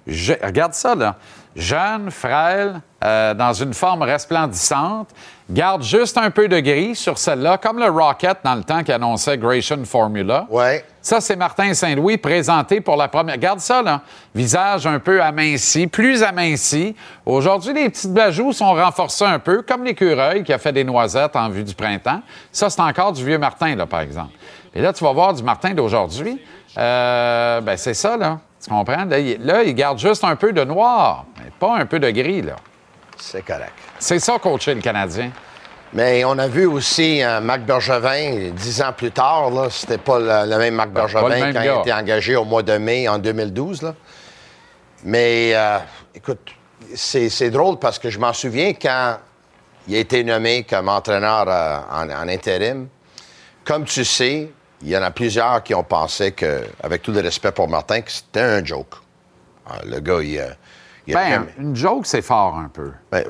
Je- regarde ça, là. Jeune, frêle, euh, dans une forme resplendissante, garde juste un peu de gris sur celle-là, comme le Rocket dans le temps qui annonçait Gratian Formula. Ouais. Ça, c'est Martin Saint-Louis présenté pour la première. Regarde ça, là. Visage un peu aminci, plus aminci. Aujourd'hui, les petites bajoux sont renforcées un peu, comme l'écureuil qui a fait des noisettes en vue du printemps. Ça, c'est encore du vieux Martin, là, par exemple. Et là, tu vas voir du Martin d'aujourd'hui. Euh, ben, c'est ça, là. Tu comprends? Là il, là, il garde juste un peu de noir, mais pas un peu de gris, là. C'est correct. C'est ça, coacher le Canadien. Mais on a vu aussi euh, Marc Bergevin, dix ans plus tard, là, c'était pas le, le même Marc Ben, Bergevin même quand il a été engagé au mois de mai en 2012. là. Mais euh, écoute, c'est c'est drôle parce que je m'en souviens quand il a été nommé comme entraîneur euh, en, en intérim. Comme tu sais, il y en a plusieurs qui ont pensé que, avec tout le respect pour Martin, que c'était un joke. Ah, Le gars, il, a Ben, jamais- une joke, c'est fort un peu. Ben,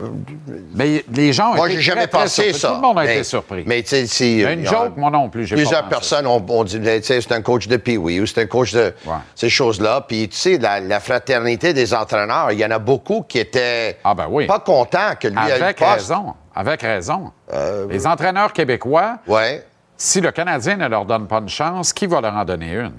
Mais les gens ont moi, j'ai jamais très, pensé surpris. ça. Tout le monde a mais, été surpris. Mais tu sais, si. Mais une a- joke, moi non plus, pas Plusieurs personnes ont, ont dit, tu sais, c'est un coach de Pee-Wee ou c'est un coach de Ouais. ces choses-là. Puis, tu sais, la, la fraternité des entraîneurs, il y en a beaucoup qui étaient Ah, ben oui. pas contents que lui ait le Avec poste. raison. Avec raison. Les entraîneurs québécois, Ouais. si le Canadien ne leur donne pas une chance, qui va leur en donner une?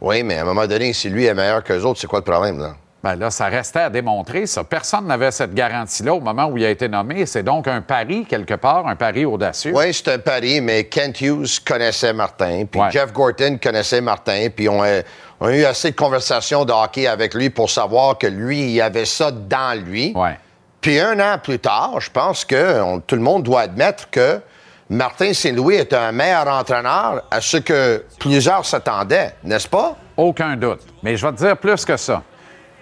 Oui, mais à un moment donné, si lui est meilleur qu'eux autres, c'est quoi le problème, là? Ben là, ça restait à démontrer, ça. Personne n'avait cette garantie-là au moment où il a été nommé. C'est donc un pari, quelque part, un pari audacieux. Oui, c'est un pari, mais Kent Hughes connaissait Martin, puis Ouais. Jeff Gorton connaissait Martin, puis on a, on a eu assez de conversations de hockey avec lui pour savoir que lui, il avait ça dans lui. Ouais. Puis un an plus tard, je pense que on- tout le monde doit admettre que Martin Saint-Louis est un meilleur entraîneur à ce que plusieurs s'attendaient, n'est-ce pas? Aucun doute. Mais je vais te dire plus que ça.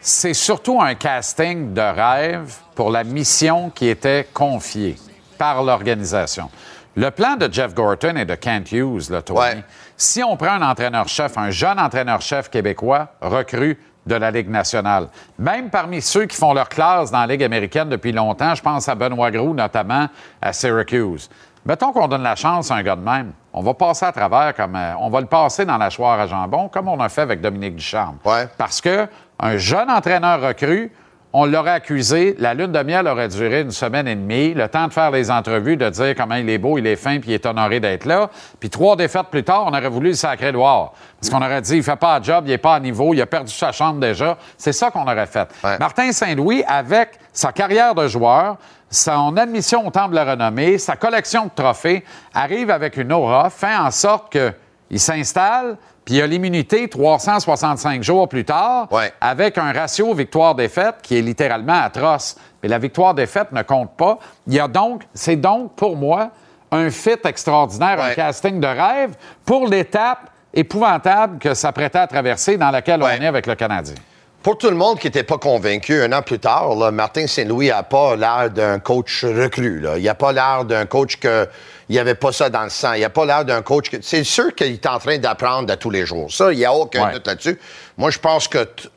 C'est surtout un casting de rêve pour la mission qui était confiée par l'organisation. Le plan de Jeff Gorton et de Kent Hughes, là, Tony, Ouais. si on prend un entraîneur-chef, un jeune entraîneur-chef québécois recru de la Ligue nationale, même parmi ceux qui font leur classe dans la Ligue américaine depuis longtemps, je pense à Benoît Groux notamment, à Syracuse. Mettons qu'on donne la chance à un gars de même. On va passer à travers comme. euh, on va le passer dans la choire à jambon, comme on a fait avec Dominique Ducharme. Ouais. Parce que un jeune entraîneur recru, on l'aurait accusé, la lune de miel aurait duré une semaine et demie, le temps de faire les entrevues, de dire comment il est beau, il est fin, puis il est honoré d'être là. Puis trois défaites plus tard, on aurait voulu le sacrer dehors. Parce qu'on aurait dit, il fait pas de job, il est pas à niveau, il a perdu sa chambre déjà. C'est ça qu'on aurait fait. Ouais. Martin Saint-Louis, avec sa carrière de joueur, son admission au Temple de la Renommée, sa collection de trophées, arrive avec une aura, fait en sorte qu'il s'installe, puis il a l'immunité 365 jours plus tard, Ouais. avec un ratio victoire-défaite qui est littéralement atroce. Mais la victoire-défaite ne compte pas. Il y a donc, c'est donc pour moi un fit extraordinaire, un casting de rêve pour l'étape épouvantable que s'apprêtait à traverser dans laquelle Ouais. on est avec le Canadien. Pour tout le monde qui n'était pas convaincu, un an plus tard, là, Martin Saint-Louis n'a pas l'air d'un coach recru. Là. Il n'a pas l'air d'un coach que il n'y avait pas ça dans le sang. Il n'a pas l'air d'un coach que. C'est sûr qu'il est en train d'apprendre à tous les jours. Ça, il n'y a aucun Ouais. doute là-dessus. Moi, je pense que. t-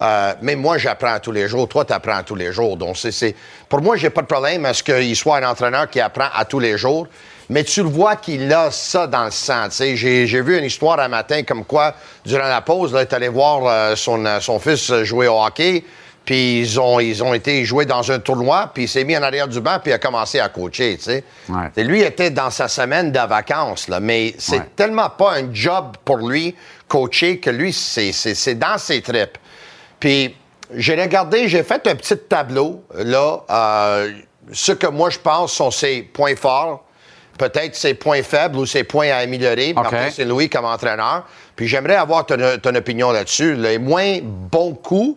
euh, même moi, j'apprends à tous les jours. Toi, tu apprends à tous les jours. Donc, c'est, Pour moi, j'ai pas de problème à ce qu'il soit un entraîneur qui apprend à tous les jours. Mais tu le vois qu'il a ça dans le sang. J'ai, j'ai vu une histoire un matin comme quoi, durant la pause, là, il est allé voir euh, son, euh, son fils jouer au hockey. Puis ils ont, ils ont été jouer dans un tournoi, puis il s'est mis en arrière du banc, puis il a commencé à coacher, tu sais. Ouais. Lui était dans sa semaine de vacances, là, mais c'est Ouais. tellement pas un job pour lui, coacher, que lui, c'est, c'est, c'est dans ses tripes. Puis j'ai regardé, j'ai fait un petit tableau, là, euh, ce que moi je pense sont ses points forts, peut-être ses points faibles ou ses points à améliorer, Martin Saint-Louis comme entraîneur. Puis j'aimerais avoir ton, ton opinion là-dessus. Les moins bons coups,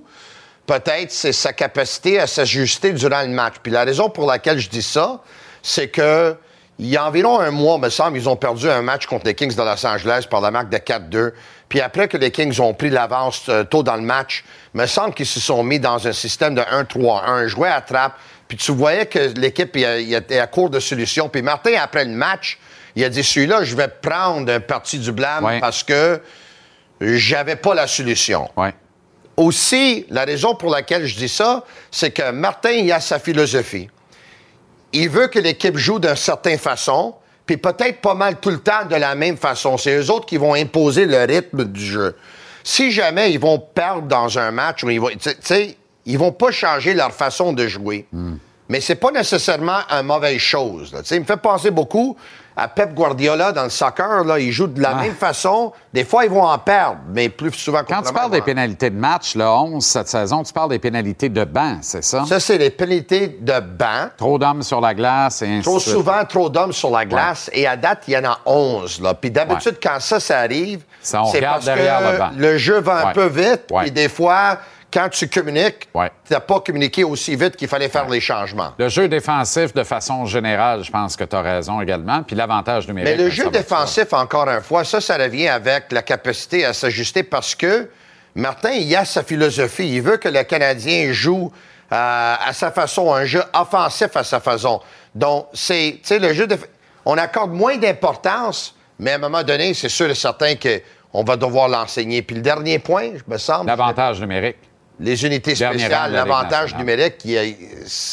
peut-être, c'est sa capacité à s'ajuster durant le match. Puis la raison pour laquelle je dis ça, c'est que il y a environ un mois, me semble, ils ont perdu un match contre les Kings de Los Angeles par la marque de 4-2. Puis après que les Kings ont pris l'avance euh, tôt dans le match, me semble qu'ils se sont mis dans un système de 1-3-1, jouaient à trappe. Puis tu voyais que l'équipe était à court de solutions. Puis Martin, après le match, il a dit celui-là, je vais prendre un parti du blâme Ouais. parce que j'avais pas la solution. Ouais. Aussi, la raison pour laquelle je dis ça, c'est que Martin, il a sa philosophie. il veut que l'équipe joue d'une certaine façon, puis peut-être pas mal tout le temps de la même façon. C'est eux autres qui vont imposer le rythme du jeu. Si jamais ils vont perdre dans un match, ou ils vont, ils vont pas changer leur façon de jouer. Mais c'est pas nécessairement une mauvaise chose. là. Il me fait penser beaucoup à Pep Guardiola dans le soccer. Là, ils jouent de la Ah. même façon. Des fois, ils vont en perdre, mais plus souvent Quand tu parles des pénalités de match, le 11 cette saison, tu parles des pénalités de banc, c'est ça? Ça, c'est les pénalités de banc. Trop d'hommes sur la glace et ainsi Trop souvent, trop d'hommes sur la glace. Et à date, il y en a 11. Là. Puis d'habitude, quand ça, ça arrive, c'est parce derrière que le banc. le jeu va un peu vite. Puis des fois, quand tu communiques, Ouais. tu n'as pas communiqué aussi vite qu'il fallait faire les changements. Le jeu défensif, de façon générale, je pense que tu as raison également. Puis l'avantage numérique. Mais le ça jeu défensif, encore une fois, ça, ça revient avec la capacité à s'ajuster parce que Martin, il a sa philosophie. Il veut que le Canadien joue euh, à sa façon, un jeu offensif à sa façon. Donc, c'est, tu sais, le jeu de... On accorde moins d'importance, mais à un moment donné, c'est sûr et certain qu'on va devoir l'enseigner. Puis le dernier point, je me semble... L'avantage numérique. Les unités spéciales, l'avantage numérique, il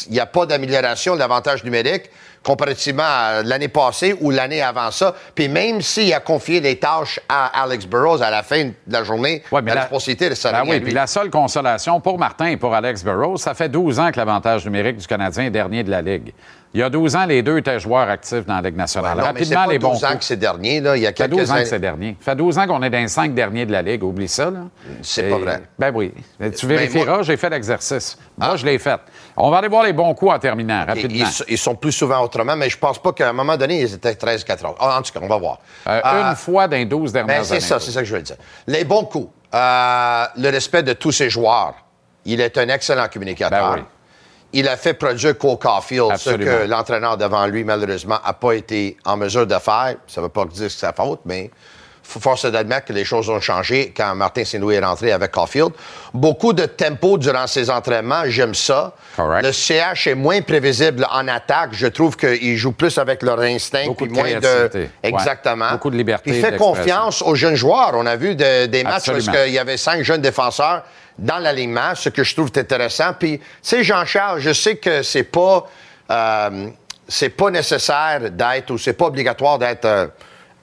n'y a, pas d'amélioration de l'avantage numérique comparativement à l'année passée ou l'année avant ça. Puis même s'il a confié les tâches à Alex Burrows à la fin de la journée, Ouais, mais la la- responsabilité de Ben oui, puis la seule consolation pour Martin et pour Alex Burrows, ça fait 12 ans que l'avantage numérique du Canadien est dernier de la Ligue. Il y a 12 ans, les deux étaient joueurs actifs dans la Ligue nationale. Non, mais c'est Rapidement, pas les bons 12 ans coups. que c'est dernier. Là. Il y a Ça fait quelques 12 ans que c'est dernier. Ça fait 12 ans qu'on est dans les cinq derniers de la Ligue. Oublie ça, là. C'est Et- pas vrai. Ben oui. Tu vérifieras, moi- Ah. j'ai fait l'exercice. Moi, je l'ai fait. On va aller voir les bons coups en terminant, rapidement. ils- ils sont plus souvent autrement, mais je pense pas qu'à un moment donné, ils étaient 13-14. Ah, en tout cas, on va voir. Euh, Euh, une fois dans les 12 dernières Ben, c'est années. ça, c'est ça que je veux dire. Les bons coups. Euh, le respect de tous ses joueurs. Il est un excellent communicateur. Ben oui. Il a fait produire Cole Caulfield, Absolument. ce que l'entraîneur devant lui, malheureusement, n'a pas été en mesure de faire. Ça ne veut pas dire que c'est sa faute, mais force est d'admettre que les choses ont changé quand Martin Saint-Louis est rentré avec Caulfield. Beaucoup de tempo durant ses entraînements, j'aime ça. Correct. Le CH est moins prévisible en attaque. Je trouve qu'ils jouent plus avec leur instinct. Beaucoup puis de moins de... Ouais. Exactement. Beaucoup de liberté Il fait confiance aux jeunes joueurs. On a vu de- des matchs parce qu'il y avait cinq jeunes défenseurs dans l'alignement, ce que je trouve intéressant. Puis, tu sais, Jean-Charles, je sais que c'est pas, euh, c'est pas nécessaire d'être ou c'est pas obligatoire d'être euh,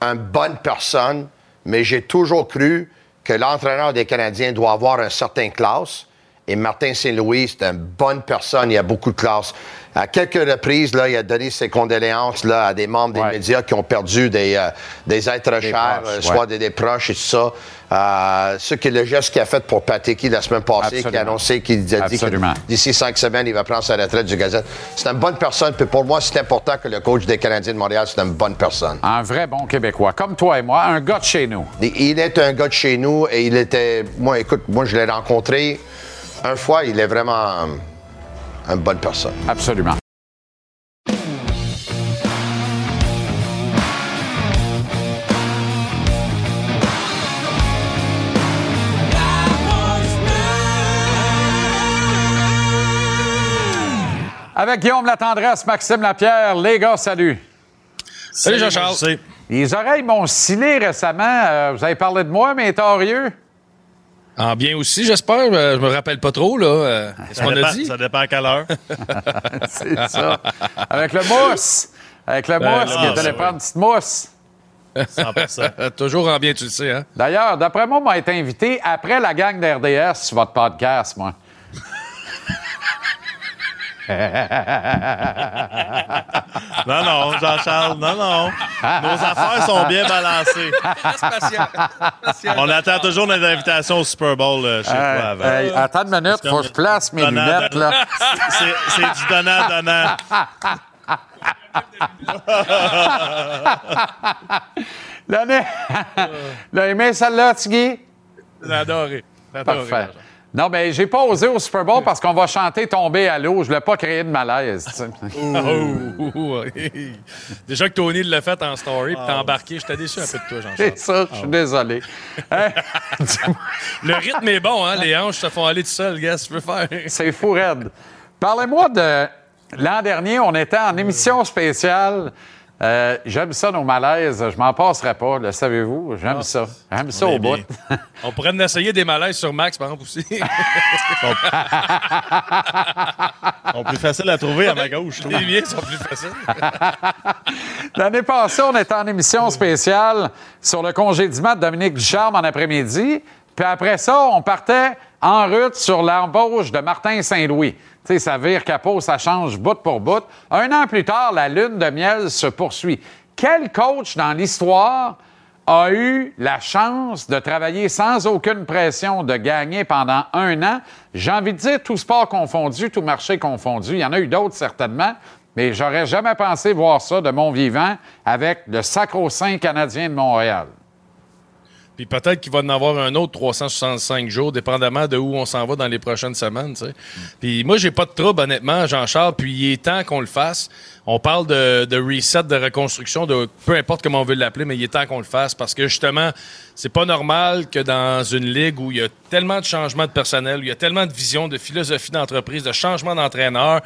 une bonne personne, mais j'ai toujours cru que l'entraîneur des Canadiens doit avoir un certain classe. Et Martin Saint-Louis, c'est une bonne personne, il a beaucoup de classe. À quelques reprises, là, il a donné ses condoléances là, à des membres des Ouais. médias qui ont perdu des, euh, des êtres chers, proches, euh, soit ouais. des, des proches et tout ça. Euh, ce que le geste qu'il a fait pour Pateki la semaine passée, qui a annoncé qu'il a dit que d'ici cinq semaines, il va prendre sa retraite du Gazette. C'est une bonne personne, puis pour moi, c'est important que le coach des Canadiens de Montréal, c'est une bonne personne. Un vrai bon Québécois, comme toi et moi, un gars de chez nous. Il- est un gars de chez nous et il était. Moi, écoute, moi, je l'ai rencontré une fois, il est vraiment une bonne personne. Absolument. Avec Guillaume Latendresse, Maxime Lapierre, les gars, salut. Salut Jean-Charles. Les oreilles m'ont scellé récemment. Euh, vous avez parlé de moi, mais torieux. En bien aussi, j'espère. Euh, je me rappelle pas trop, là. Euh, Qu'est-ce Ça qu'on dépend, a dit? ça dépend à quelle heure. C'est ça. Avec le mousse. Avec le Ben, mousse, qui est ben allé prendre une petite mousse. 100%. Toujours en bien, tu le sais, hein? D'ailleurs, d'après moi, m'a été invité après la gang d'RDS sur votre podcast, moi. Non, non, Jean-Charles, non, non. Nos affaires sont bien balancées. On attend toujours notre invitation au Super Bowl euh, chez toi Euh, avant. hey, attends une minute, C'est faut que je place mes donnant, lunettes, donnant. là. C'est c'est du donnant-donnant. L'année. L'as aimé celle-là, Tigui? J'ai adoré, Parfait. Non, mais j'ai pas osé au Super Bowl parce qu'on va chanter Tomber à l'eau. Je voulais pas créer de malaise. Oh, oh. Déjà que Tony l'a fait en story, puis t'as embarqué, j'étais déçu un peu de toi, Jean-Charles. C'est ça, je suis désolé. Hein? Le rythme est bon, hein? Les hanches se font aller tout seul, gars, si tu veux faire. C'est fou raide. Parlez-moi de l'an dernier, on était en émission spéciale Euh, J'aime ça, nos malaises. Je m'en passerai pas, le savez-vous? Ah. J'aime ça. J'aime ça On au bout. On pourrait en essayer des malaises sur Max, par exemple, aussi. Ils sont plus faciles à trouver à ma gauche. Les miens sont plus faciles. L'année passée, on était en émission spéciale sur le congédiement de Dominique Ducharme en après-midi. Puis après ça, on partait en route sur l'embauche de Martin Saint-Louis. Ça vire capot, ça change bout pour bout. Un an plus tard, la lune de miel se poursuit. Quel coach dans l'histoire a eu la chance de travailler sans aucune pression, de gagner pendant un an? J'ai envie de dire tout sport confondu, tout marché confondu. Il y en a eu d'autres certainement, mais j'aurais jamais pensé voir ça de mon vivant avec le sacro-saint canadien de Montréal. Puis peut-être qu'il va en avoir un autre 365 jours, dépendamment de où on s'en va dans les prochaines semaines. tu. Puis moi, j'ai pas de trouble, honnêtement, Jean-Charles. Puis il est temps qu'on le fasse. On parle de, de reset, de reconstruction, de peu importe comment on veut l'appeler, mais il est temps qu'on le fasse parce que justement, c'est pas normal que dans une ligue où il y a tellement de changements de personnel, où il y a tellement de vision, de philosophie d'entreprise, de changement d'entraîneur,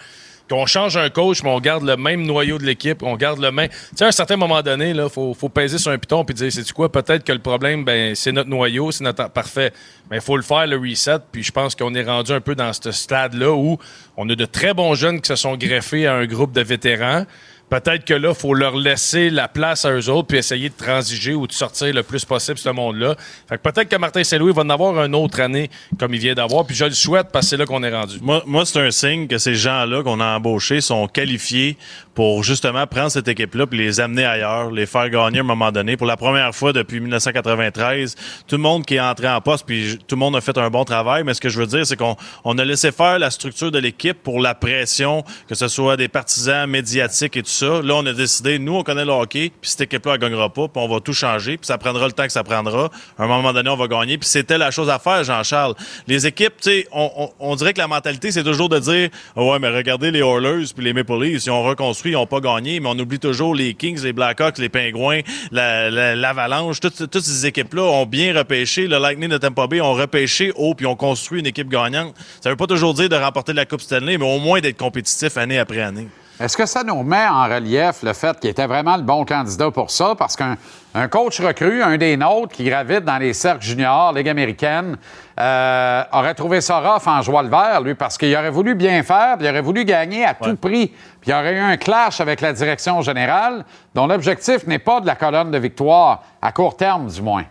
qu'on change un coach, mais on garde le même noyau de l'équipe, on garde le même. Tu sais, à un certain moment donné, il faut, faut peser sur un piton puis dire, c'est quoi, peut-être que le problème, ben, c'est notre noyau, c'est notre. Parfait. Mais il faut le faire, le reset. Puis je pense qu'on est rendu un peu dans ce stade-là où on a de très bons jeunes qui se sont greffés à un groupe de vétérans. Peut-être que là, il faut leur laisser la place à eux autres puis essayer de transiger ou de sortir le plus possible ce monde-là. Fait que peut-être que Martin Saint-Louis va en avoir une autre année comme il vient d'avoir. Puis je le souhaite parce que c'est là qu'on est rendu. Moi, moi c'est un signe que ces gens-là qu'on a embauchés sont qualifiés pour justement prendre cette équipe-là puis les amener ailleurs, les faire gagner à un moment donné. Pour la première fois depuis 1993, tout le monde qui est entré en poste puis tout le monde a fait un bon travail. Mais ce que je veux dire, c'est qu'on on a laissé faire la structure de l'équipe pour la pression, que ce soit des partisans médiatiques et tout ça. Là, on a décidé, nous, on connaît le hockey, puis cette équipe-là, elle gagnera pas, puis on va tout changer, puis ça prendra le temps que ça prendra. À un moment donné, on va gagner, puis c'était la chose à faire, Jean-Charles. Les équipes, tu sais, on, on- on dirait que la mentalité, c'est toujours de dire, ouais, mais regardez les Oilers puis les Maple Leafs, ils ont reconstruit, ils ont pas gagné, mais on oublie toujours les Kings, les Blackhawks, les Pingouins, la- la- l'Avalanche, toutes, ces équipes-là ont bien repêché. Le Lightning de Tampa Bay ont repêché haut, puis ont construit une équipe gagnante. Ça veut pas toujours dire de remporter la Coupe Stanley, mais au moins d'être compétitif année après année. Est-ce que ça nous met en relief le fait qu'il était vraiment le bon candidat pour ça? Parce qu'un un coach recru, un des nôtres qui gravite dans les cercles juniors, Ligue américaine, euh, aurait trouvé ça rough en joie le vert, lui, parce qu'il aurait voulu bien faire, puis il aurait voulu gagner à tout prix. Puis il aurait eu un clash avec la direction générale, dont l'objectif n'est pas de la colonne de victoire, à court terme du moins.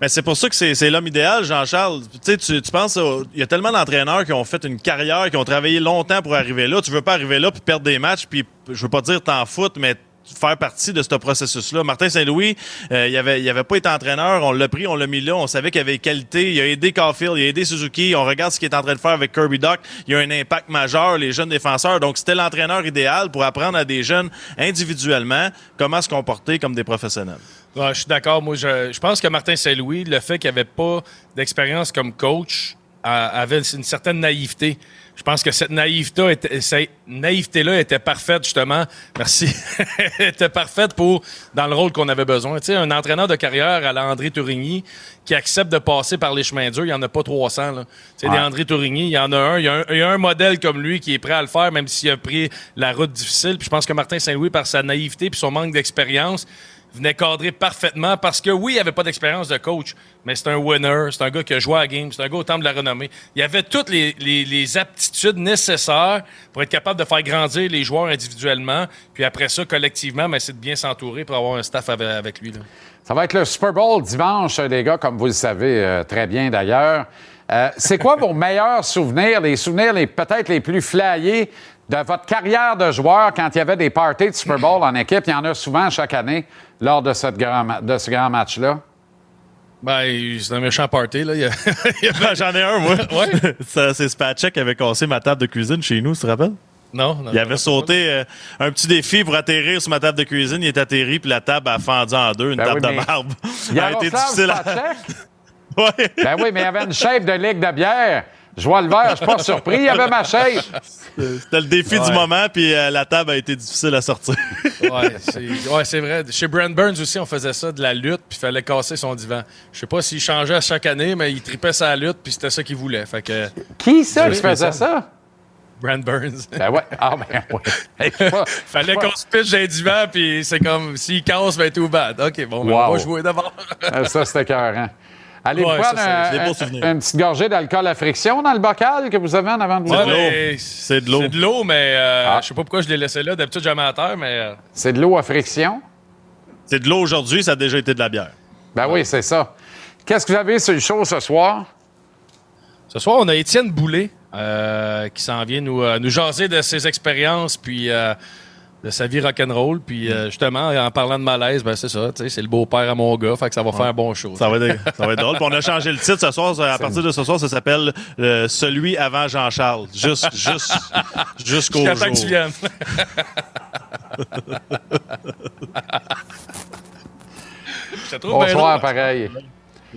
Mais c'est pour ça que c'est l'homme idéal, Jean-Charles. Tu sais, tu, penses, il y a tellement d'entraîneurs qui ont fait une carrière, qui ont travaillé longtemps pour arriver là. Tu veux pas arriver là puis perdre des matchs, puis je veux pas dire t'en foutre, mais faire partie de ce processus-là. Martin Saint-Louis, euh, il avait, il avait pas été entraîneur, on l'a pris, on l'a mis là, on savait qu'il avait qualité, il a aidé Caulfield, il a aidé Suzuki, on regarde ce qu'il est en train de faire avec Kirby Doc, il a un impact majeur, les jeunes défenseurs, donc c'était l'entraîneur idéal pour apprendre à des jeunes individuellement comment se comporter comme des professionnels. Ouais, je suis d'accord. Moi, je, pense que Martin Saint-Louis, le fait qu'il n'avait pas d'expérience comme coach, avait une certaine naïveté. Je pense que cette naïveté était, cette naïveté-là était parfaite, justement. Merci. était parfaite pour, dans le rôle qu'on avait besoin. Tu sais, un entraîneur de carrière à la André Tourigny qui accepte de passer par les chemins durs, il n'y en a pas 300, là. Tu sais, des. André Tourigny, il y en a un. Il y a un, il y a un modèle comme lui qui est prêt à le faire, même s'il a pris la route difficile. Puis je pense que Martin Saint-Louis, par sa naïveté puis son manque d'expérience, venait cadrer parfaitement parce que oui, il avait pas d'expérience de coach, mais c'est un winner, c'est un gars qui a joué à la game, c'est un gars au temple de la renommée. Il avait toutes les, aptitudes nécessaires pour être capable de faire grandir les joueurs individuellement, puis après ça, collectivement, mais c'est de bien s'entourer pour avoir un staff avec, avec lui. là. Ça va être le Super Bowl dimanche, euh, les gars, comme vous le savez euh, très bien d'ailleurs. Euh, c'est quoi vos meilleurs souvenirs, les souvenirs les, peut-être les plus flyés de votre carrière de joueur quand il y avait des parties de Super Bowl en équipe? Il y en a souvent chaque année lors de, cette grand de ce grand match-là? Ben, c'est un méchant party, là. Il y a- il y avait- J'en ai un, moi. Ouais. C'est Spatchek qui avait cassé ma table de cuisine chez nous, tu te rappelles? Non, non. Il avait sauté euh, un petit défi pour atterrir sur ma table de cuisine. Il est atterri, puis la table a fendu en deux, une Ben table oui, de marbre. a été difficile à... Ben oui, mais il y avait une shape de ligue de bière. Je vois le verre, je suis pas surpris, il y avait ma shape. C'était le défi Ouais. du moment, puis euh, la table a été difficile à sortir. Ouais, c'est ouais, vrai. Chez Brent Burns aussi, on faisait ça, de la lutte, puis il fallait casser son divan. Je sais pas s'il changeait à chaque année, mais il tripait sa lutte, puis c'était ça qu'il voulait. Fait que, Qui ça qui faisait ça? Brand Burns. Ben ouais. Ah, ben ouais. Hey, pas- Fallait qu'on se pitche dans les divans, puis c'est comme s'il casse, ben tout bad. OK, bon, ben, on Wow. va jouer d'abord. Euh, Ça, c'était écœurant. Allez Ouais, prendre ça, c'est- un- une petite gorgée d'alcool à friction dans le bocal que vous avez en avant de vous. Ouais, C'est de l'eau. C'est de l'eau, mais euh, Ah. je sais pas pourquoi je l'ai laissé là. D'habitude, jamais à terre, mais. euh, C'est de l'eau à friction? C'est de l'eau aujourd'hui, ça a déjà été de la bière. Ben oui, c'est ça. Qu'est-ce que vous avez sur le show ce soir? Ce soir, on a Étienne Boulay euh, qui s'en vient nous, euh, nous jaser de ses expériences puis euh, de sa vie rock'n'roll. Puis euh, justement, en parlant de malaise, ben c'est ça, tu sais, c'est le beau-père à mon gars, fait que ça va faire un bon show. Ça va, être, ça va être drôle. Puis on a changé le titre ce soir. À partir de ce soir, ça s'appelle euh, Celui avant Jean-Charles. Juste, juste, jusqu'au Jusqu'à jour. que tu viennes. Je te Bonsoir, pareil.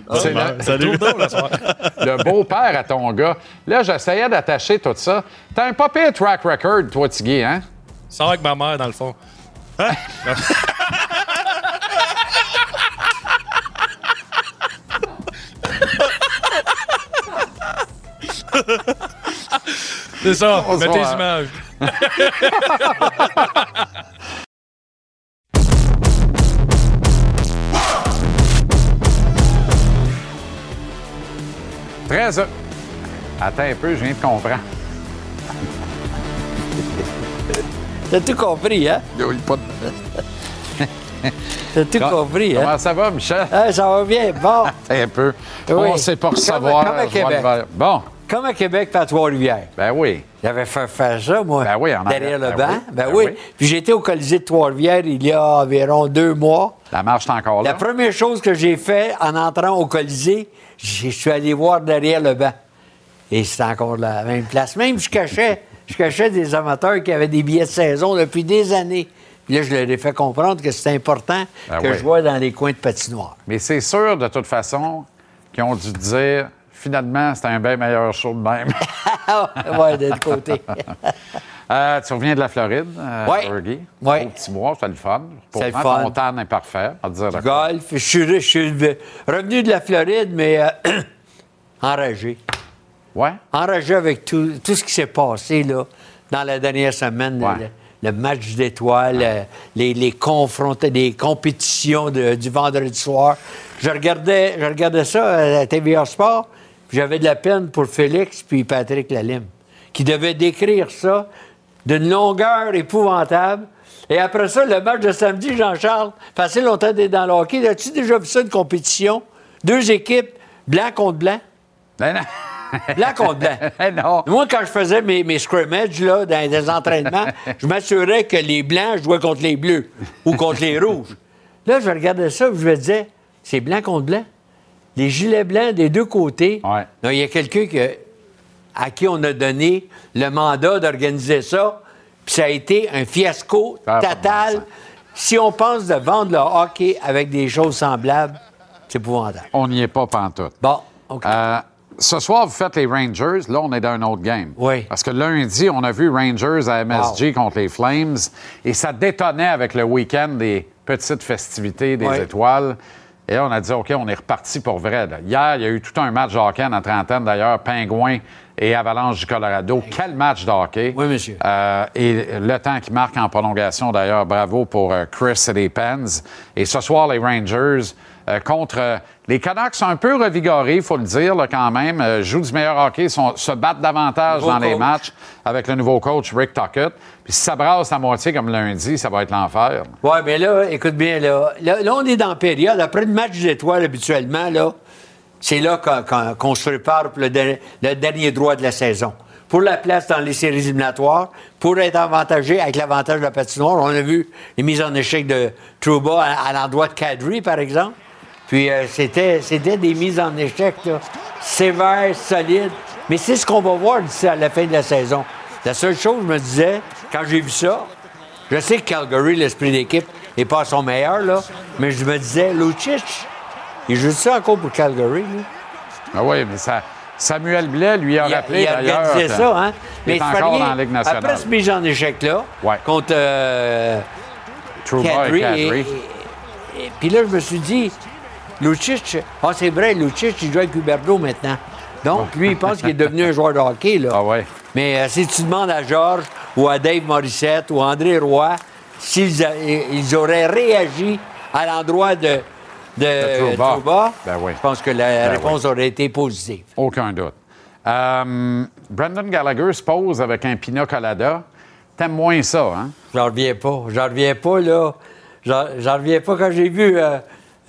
Ah, C'est ben, le- le beau-père à ton gars. Là, j'essayais d'attacher tout ça. T'as un pas pire track record, toi, Tiggy, hein? Sors avec ma mère, dans le fond. C'est ça, Bonsoir. mets tes images. Très... heureux. Attends un peu, je viens de comprendre. T'as tout compris, hein? Il y a pas de- T'as tout Com- compris, hein? Comment ça va, Michel? Ah, ça va bien. Bon. Un peu. Oui. On sait pas recevoir. comme à le Québec. Bon, Comme à Québec, pas à Trois-Rivières. ben oui. J'avais fait faire ça, moi. Ben oui, en Derrière arrière. le Ben banc. oui. Ben, Ben oui. oui. Puis j'étais au Colisée de Trois-Rivières il y a environ deux mois. La marche est encore là. La première chose que j'ai fait en entrant au Colisée, je suis allé voir derrière le banc. Et c'était encore la même place. Même je cachais, je cachais des amateurs qui avaient des billets de saison depuis des années. Puis là, je leur ai fait comprendre que c'était important Ben que oui. je vois dans les coins de patinoire. Mais c'est sûr, de toute façon, qu'ils ont dû dire, finalement, c'était un bien meilleur show de même. ouais, de l'autre côté. Euh, tu reviens de la Floride, euh. Fergie? Ouais. Au petit mois, c'était le fun. C'était le fun. ton temps imparfait, à dire quoi. Golf. Je suis, je suis revenu de la Floride, mais euh, enragé. Ouais? Enragé avec tout, tout ce qui s'est passé là, dans la dernière semaine. Ouais. Le, le match d'étoiles, euh, les, les les compétitions de- du vendredi soir. Je regardais, je regardais ça à la TVA Sport, puis j'avais de la peine pour Félix puis Patrick Lalime, qui devaient décrire ça d'une longueur épouvantable. Et après ça, le match de samedi, Jean-Charles, passé longtemps d'être dans le hockey. As-tu déjà vu ça, une compétition? Deux équipes, blanc contre blanc? Ben non. Blanc contre blanc. Non. Moi, quand je faisais mes, mes scrimmages là, dans des entraînements, je m'assurais que les blancs jouaient contre les bleus ou contre les rouges. Là, je regardais ça et je me disais, c'est blanc contre blanc? Les gilets blancs des deux côtés? Ouais. Il y a quelqu'un que- à qui on a donné le mandat d'organiser ça, puis ça a été un fiasco total. si on pense de vendre le hockey avec des choses semblables, c'est épouvantable. On n'y est pas pantoute. Bon, OK. Euh, ce soir, vous faites les Rangers. Là, on est dans un autre game. Oui. Parce que lundi, on a vu Rangers à MSG contre les Flames et ça détonnait avec le week-end des petites festivités des Oui. étoiles. Et là, on a dit, OK, on est reparti pour vrai. là. Hier, il y a eu tout un match de hockey en trentaine, d'ailleurs, Pingouins et Avalanche du Colorado. Quel match de hockey. Oui, monsieur. Euh, et le temps qui marque en prolongation, d'ailleurs, bravo pour euh, Chris et les Pens. Et ce soir, les Rangers euh, contre euh, les Canucks sont un peu revigorés, il faut le dire, là, quand même. Euh, jouent du meilleur hockey, sont- se battent davantage Nouveau dans les matchs avec le nouveau coach Rick Tuckett. Puis si ça brasse à moitié comme lundi, ça va être l'enfer. Oui, mais là, écoute bien, là, là, là, on est dans la période. Après le match d'étoiles, habituellement, là, c'est là qu'on se prépare pour le dernier droit de la saison. Pour la place dans les séries éliminatoires, pour être avantagé avec l'avantage de la patinoire. On a vu les mises en échec de Trouba à, à l'endroit de Kadri, par exemple. Puis euh, c'était c'était des mises en échec là, sévères, solides. Mais c'est ce qu'on va voir d'ici à la fin de la saison. La seule chose, je me disais, quand j'ai vu ça, je sais que Calgary, l'esprit d'équipe, n'est pas à son meilleur, là, mais je me disais, Lucic, il joue ça encore pour Calgary. Ah oui, mais ça, Samuel Blais lui a Il a, rappelé il a d'ailleurs. organisé que- ça, hein? il est il encore dans la Ligue nationale. Après ce mise en échec-là, Ouais. contre euh, et- et- et- puis là, je me suis dit, Lucic, ah, c'est vrai, Lucic, il joue avec Huberto maintenant. Donc, lui, il pense qu'il est devenu un joueur de hockey, là. Ah ouais. Mais euh, si tu demandes à Georges ou à Dave Morissette ou à André Roy s'ils ils auraient réagi à l'endroit de, de, De Trouba. Trouba, Ben oui. je pense que la Ben réponse aurait été positive. Aucun doute. Euh, Brendan Gallagher se pose avec un pina colada. T'aimes moins ça, hein? J'en reviens pas. J'en reviens pas, là. J'en reviens pas quand j'ai vu euh,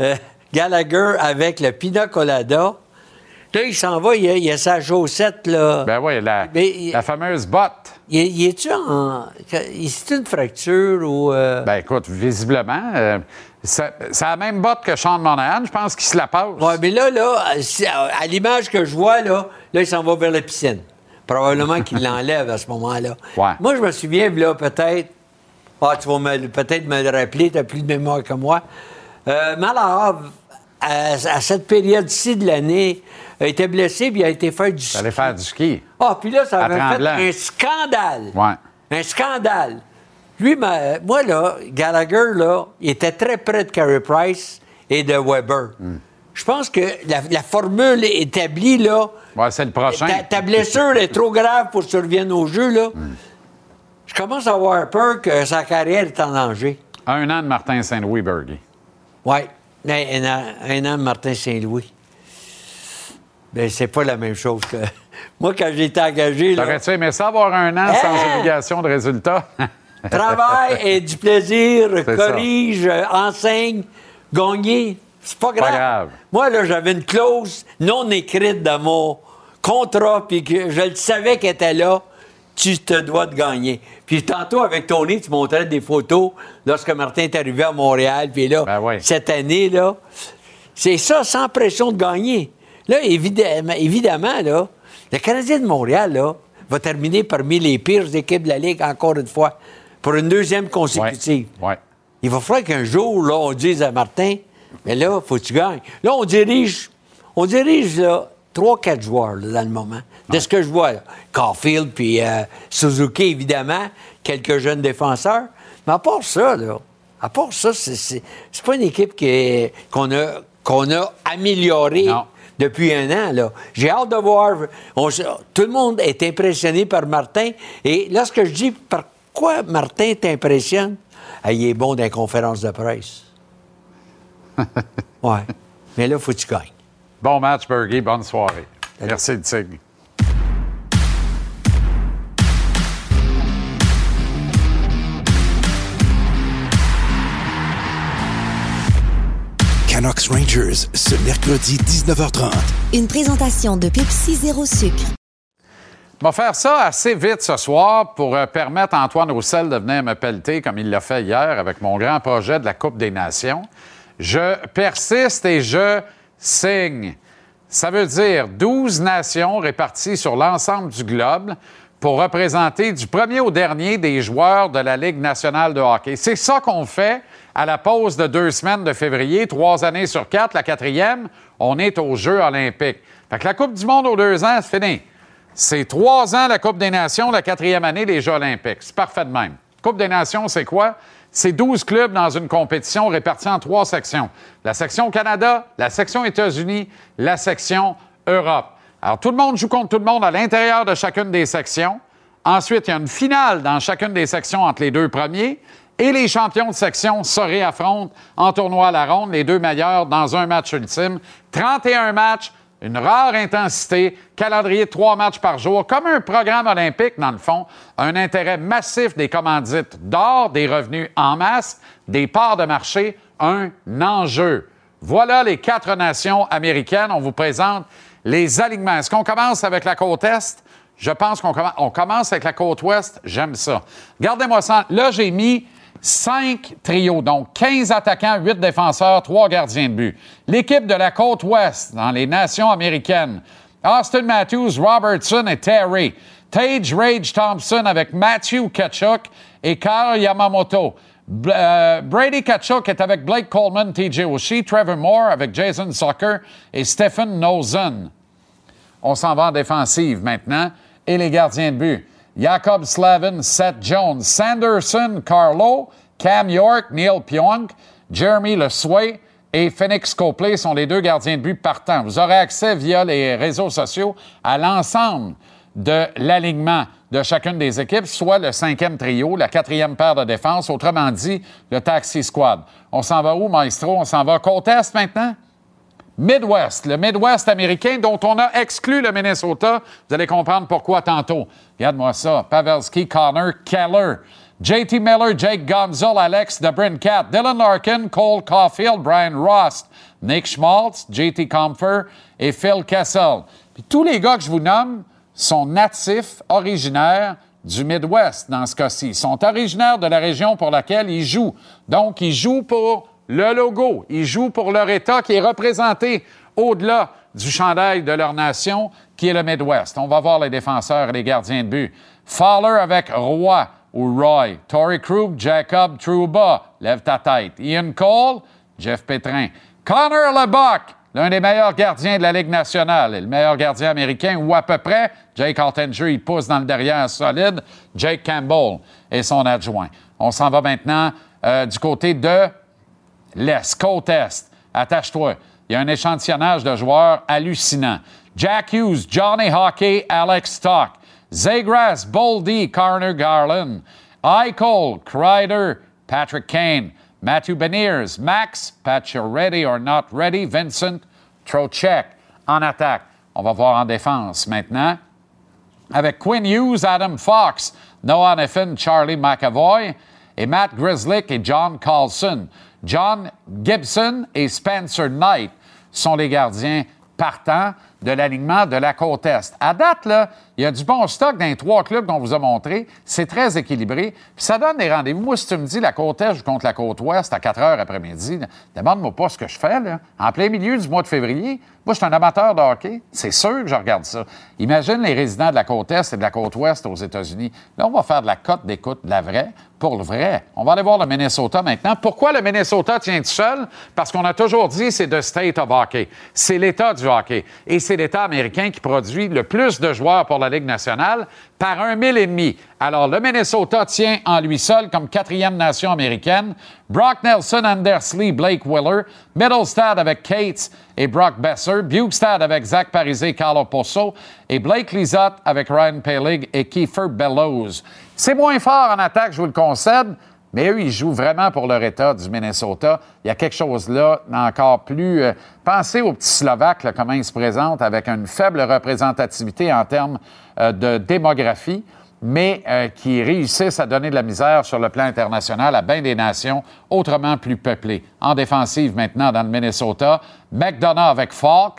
euh, Gallagher avec le Pina Colada. Là, il s'en va, il a, il a sa chaussette, là. Ben oui, la, Mais- la fameuse botte. Il, est-tu en. C'est une fracture ou. euh, Ben écoute, visiblement, euh, c'est la même botte que Sean Monahan. Je pense qu'il se la passe. Ouais, mais là, là, à l'image que je vois, là, là, il s'en va vers la piscine. Probablement qu'il l'enlève à ce moment-là. Ouais. Moi, je me souviens, là, peut-être. Ah, tu vas peut-être me le rappeler, tu as plus de mémoire que moi. Euh, Malahov, à, à cette période-ci de l'année, a été blessé puis a été faire du ski. Allez faire du ski. Ah, puis là, ça avait fait un scandale. Ouais. Un scandale. Lui, ma- moi, là, Gallagher, là, il était très près de Carey Price et de Weber. Hmm. Je pense que la, la formule établie, là, Ouais, c'est le prochain. ta, ta blessure est trop grave pour que tu reviennes au jeu, là. Hmm. Je commence à avoir peur que sa carrière est en danger. Un an de Martin Saint-Louis, Bergy. Oui. Un, un an, un an de Martin Saint-Louis. Ben, c'est pas la même chose que. Moi, quand j'ai été engagé, T'aurais-tu aimé ça avoir un an sans obligation de résultat? Travail et du plaisir, corrige, enseigne, gagner. C'est pas grave. Pas grave. Moi, là, j'avais une clause non écrite dans mon contrat, puis que je le savais qu'elle était là. Tu te dois de gagner. Puis tantôt, avec Tony, tu montrais des photos lorsque Martin est arrivé à Montréal. Puis là, Ben cette année, là, c'est ça, sans pression de gagner. Là, évidemment, évidemment là, le Canadien de Montréal, là, va terminer parmi les pires équipes de la Ligue, encore une fois, pour une deuxième consécutive. Ouais. Il va falloir qu'un jour, là, on dise à Martin, mais là, faut que tu gagnes. Là, on dirige, on dirige, là, trois, quatre joueurs, là, dans le moment. De ce que je vois, là. Caulfield puis euh, Suzuki, évidemment, quelques jeunes défenseurs. Mais à part ça, là, à part ça, c'est- pas une équipe qu'on a, qu'on a améliorée depuis un an, là. J'ai hâte de voir. On tout le monde est impressionné par Martin. Et lorsque je dis pourquoi Martin t'impressionne, ah, il est bon dans les conférences de presse. ouais. Mais là, faut que tu gagnes. Bon match, Bergy. Bonne soirée. Merci, le Canucks Rangers, ce mercredi 19h30. Une présentation de Pepsi Zéro Sucre. On va faire ça assez vite ce soir pour euh, permettre à Antoine Roussel de venir me pelleter comme il l'a fait hier avec mon grand projet de la Coupe des Nations. Je persiste et je signe. Ça veut dire 12 nations réparties sur l'ensemble du globe pour représenter du premier au dernier des joueurs de la Ligue nationale de hockey. C'est ça qu'on fait à la pause de deux semaines de février, trois années sur quatre. La quatrième, on est aux Jeux olympiques. Fait que la Coupe du monde aux deux ans, c'est fini. C'est trois ans la Coupe des Nations, la quatrième année les Jeux olympiques. C'est parfait de même. Coupe des Nations, c'est quoi? C'est 12 clubs dans une compétition répartie en trois sections. La section Canada, la section États-Unis, la section Europe. Alors, tout le monde joue contre tout le monde à l'intérieur de chacune des sections. Ensuite, il y a une finale dans chacune des sections entre les deux premiers. Et les champions de section se réaffrontent en tournoi à la ronde, les deux meilleurs dans un match ultime. 31 matchs, une rare intensité, calendrier de trois matchs par jour, comme un programme olympique, dans le fond, un intérêt massif des commandites d'or, des revenus en masse, des parts de marché, un enjeu. Voilà les quatre nations américaines. On vous présente les alignements. Est-ce qu'on commence avec la côte Est? Je pense qu'on commence, on commence avec la côte Ouest. J'aime ça. Gardez-moi ça. Là, j'ai mis cinq trios, donc 15 attaquants, 8 défenseurs, 3 gardiens de but. L'équipe de la côte Ouest dans les nations américaines. Austin Matthews, Robertson et Terry. Tage Rage Thompson avec Matthew Kachuk et Kyle Yamamoto. Euh, Brady Kachuk est avec Blake Coleman, TJ Oshie, Trevor Moore avec Jason Zucker et Stephen Nozen. On s'en va en défensive maintenant. Et les gardiens de but. Jacob Slavin, Seth Jones, Sanderson, Carlo, Cam York, Neil Pionk, Jeremy Le Sway et Phoenix Copley sont les deux gardiens de but partants. Vous aurez accès via les réseaux sociaux à l'ensemble de l'alignement de chacune des équipes, soit le cinquième trio, la quatrième paire de défense, autrement dit, le taxi squad. On s'en va où, Maestro? On s'en va côte est maintenant? Midwest, le Midwest américain dont on a exclu le Minnesota. Vous allez comprendre pourquoi tantôt. Regarde-moi ça. Pavelski, Connor, Keller. JT Miller, Jake Gonzal, Alex DeBrincat, Dylan Larkin, Cole Caulfield, Brian Rost, Nick Schmaltz, JT Comfer et Phil Kessel. Puis tous les gars que je vous nomme sont natifs, originaires du Midwest dans ce cas-ci. Ils sont originaires de la région pour laquelle ils jouent. Donc, ils jouent pour le logo. Ils jouent pour leur État qui est représenté au-delà du chandail de leur nation, qui est le Midwest. On va voir les défenseurs et les gardiens de but. Fowler avec Roy ou Roy. Tory Krug, Jacob Trouba. Lève ta tête. Ian Cole, Jeff Pétrin. Connor LeBuck, l'un des meilleurs gardiens de la Ligue nationale et le meilleur gardien américain, ou à peu près. Jake Altinger, il pousse dans le derrière solide. Jake Campbell et son adjoint. On s'en va maintenant euh, du côté de l'Est, côte Est. Attache-toi. Il y a un échantillonnage de joueurs hallucinant. Jack Hughes, Johnny Hockey, Alex Stock, Zagras, Boldy, Carner Garland, Eichel, Kreider, Patrick Kane, Matthew Beniers, Max, ready or not ready, Vincent Trocek en attaque. On va voir en défense maintenant. Avec Quinn Hughes, Adam Fox, Noah Neffin, Charlie McAvoy et Matt Grislick et John Carlson. John Gibson et Spencer Knight sont les gardiens partants de l'alignement de la côte Est. À date, là, il y a du bon stock dans les trois clubs qu'on vous a montrés. C'est très équilibré. Puis ça donne des rendez-vous. Moi, si tu me dis la côte Est contre la côte Ouest à 4 heures après-midi, demande-moi pas ce que je fais, là. En plein milieu du mois de février, moi, je suis un amateur de hockey. C'est sûr que je regarde ça. Imagine les résidents de la côte Est et de la côte Ouest aux États-Unis. Là, on va faire de la cote d'écoute, de la vraie, pour le vrai. On va aller voir le Minnesota maintenant. Pourquoi le Minnesota tient tout seul? Parce qu'on a toujours dit c'est the state of hockey. C'est l'État du hockey. C'est l'État américain qui produit le plus de joueurs pour la Ligue nationale par un mille et demi. Alors, le Minnesota tient en lui seul comme quatrième nation américaine. Brock Nelson, Anders Lee, Blake Willer, Middlestad avec Cates et Brock Besser, Bukestad avec Zach Parise, Carlo Posso et Blake Lizotte avec Ryan Palig et Kiefer Bellows. C'est moins fort en attaque, je vous le concède, mais eux, ils jouent vraiment pour leur État du Minnesota. Il y a quelque chose là encore plus. euh, pensez aux petits Slovaques, comment ils se présentent avec une faible représentativité en termes euh, de démographie, mais euh, qui réussissent à donner de la misère sur le plan international à bien des nations autrement plus peuplées. En défensive maintenant dans le Minnesota, McDonough avec Falk,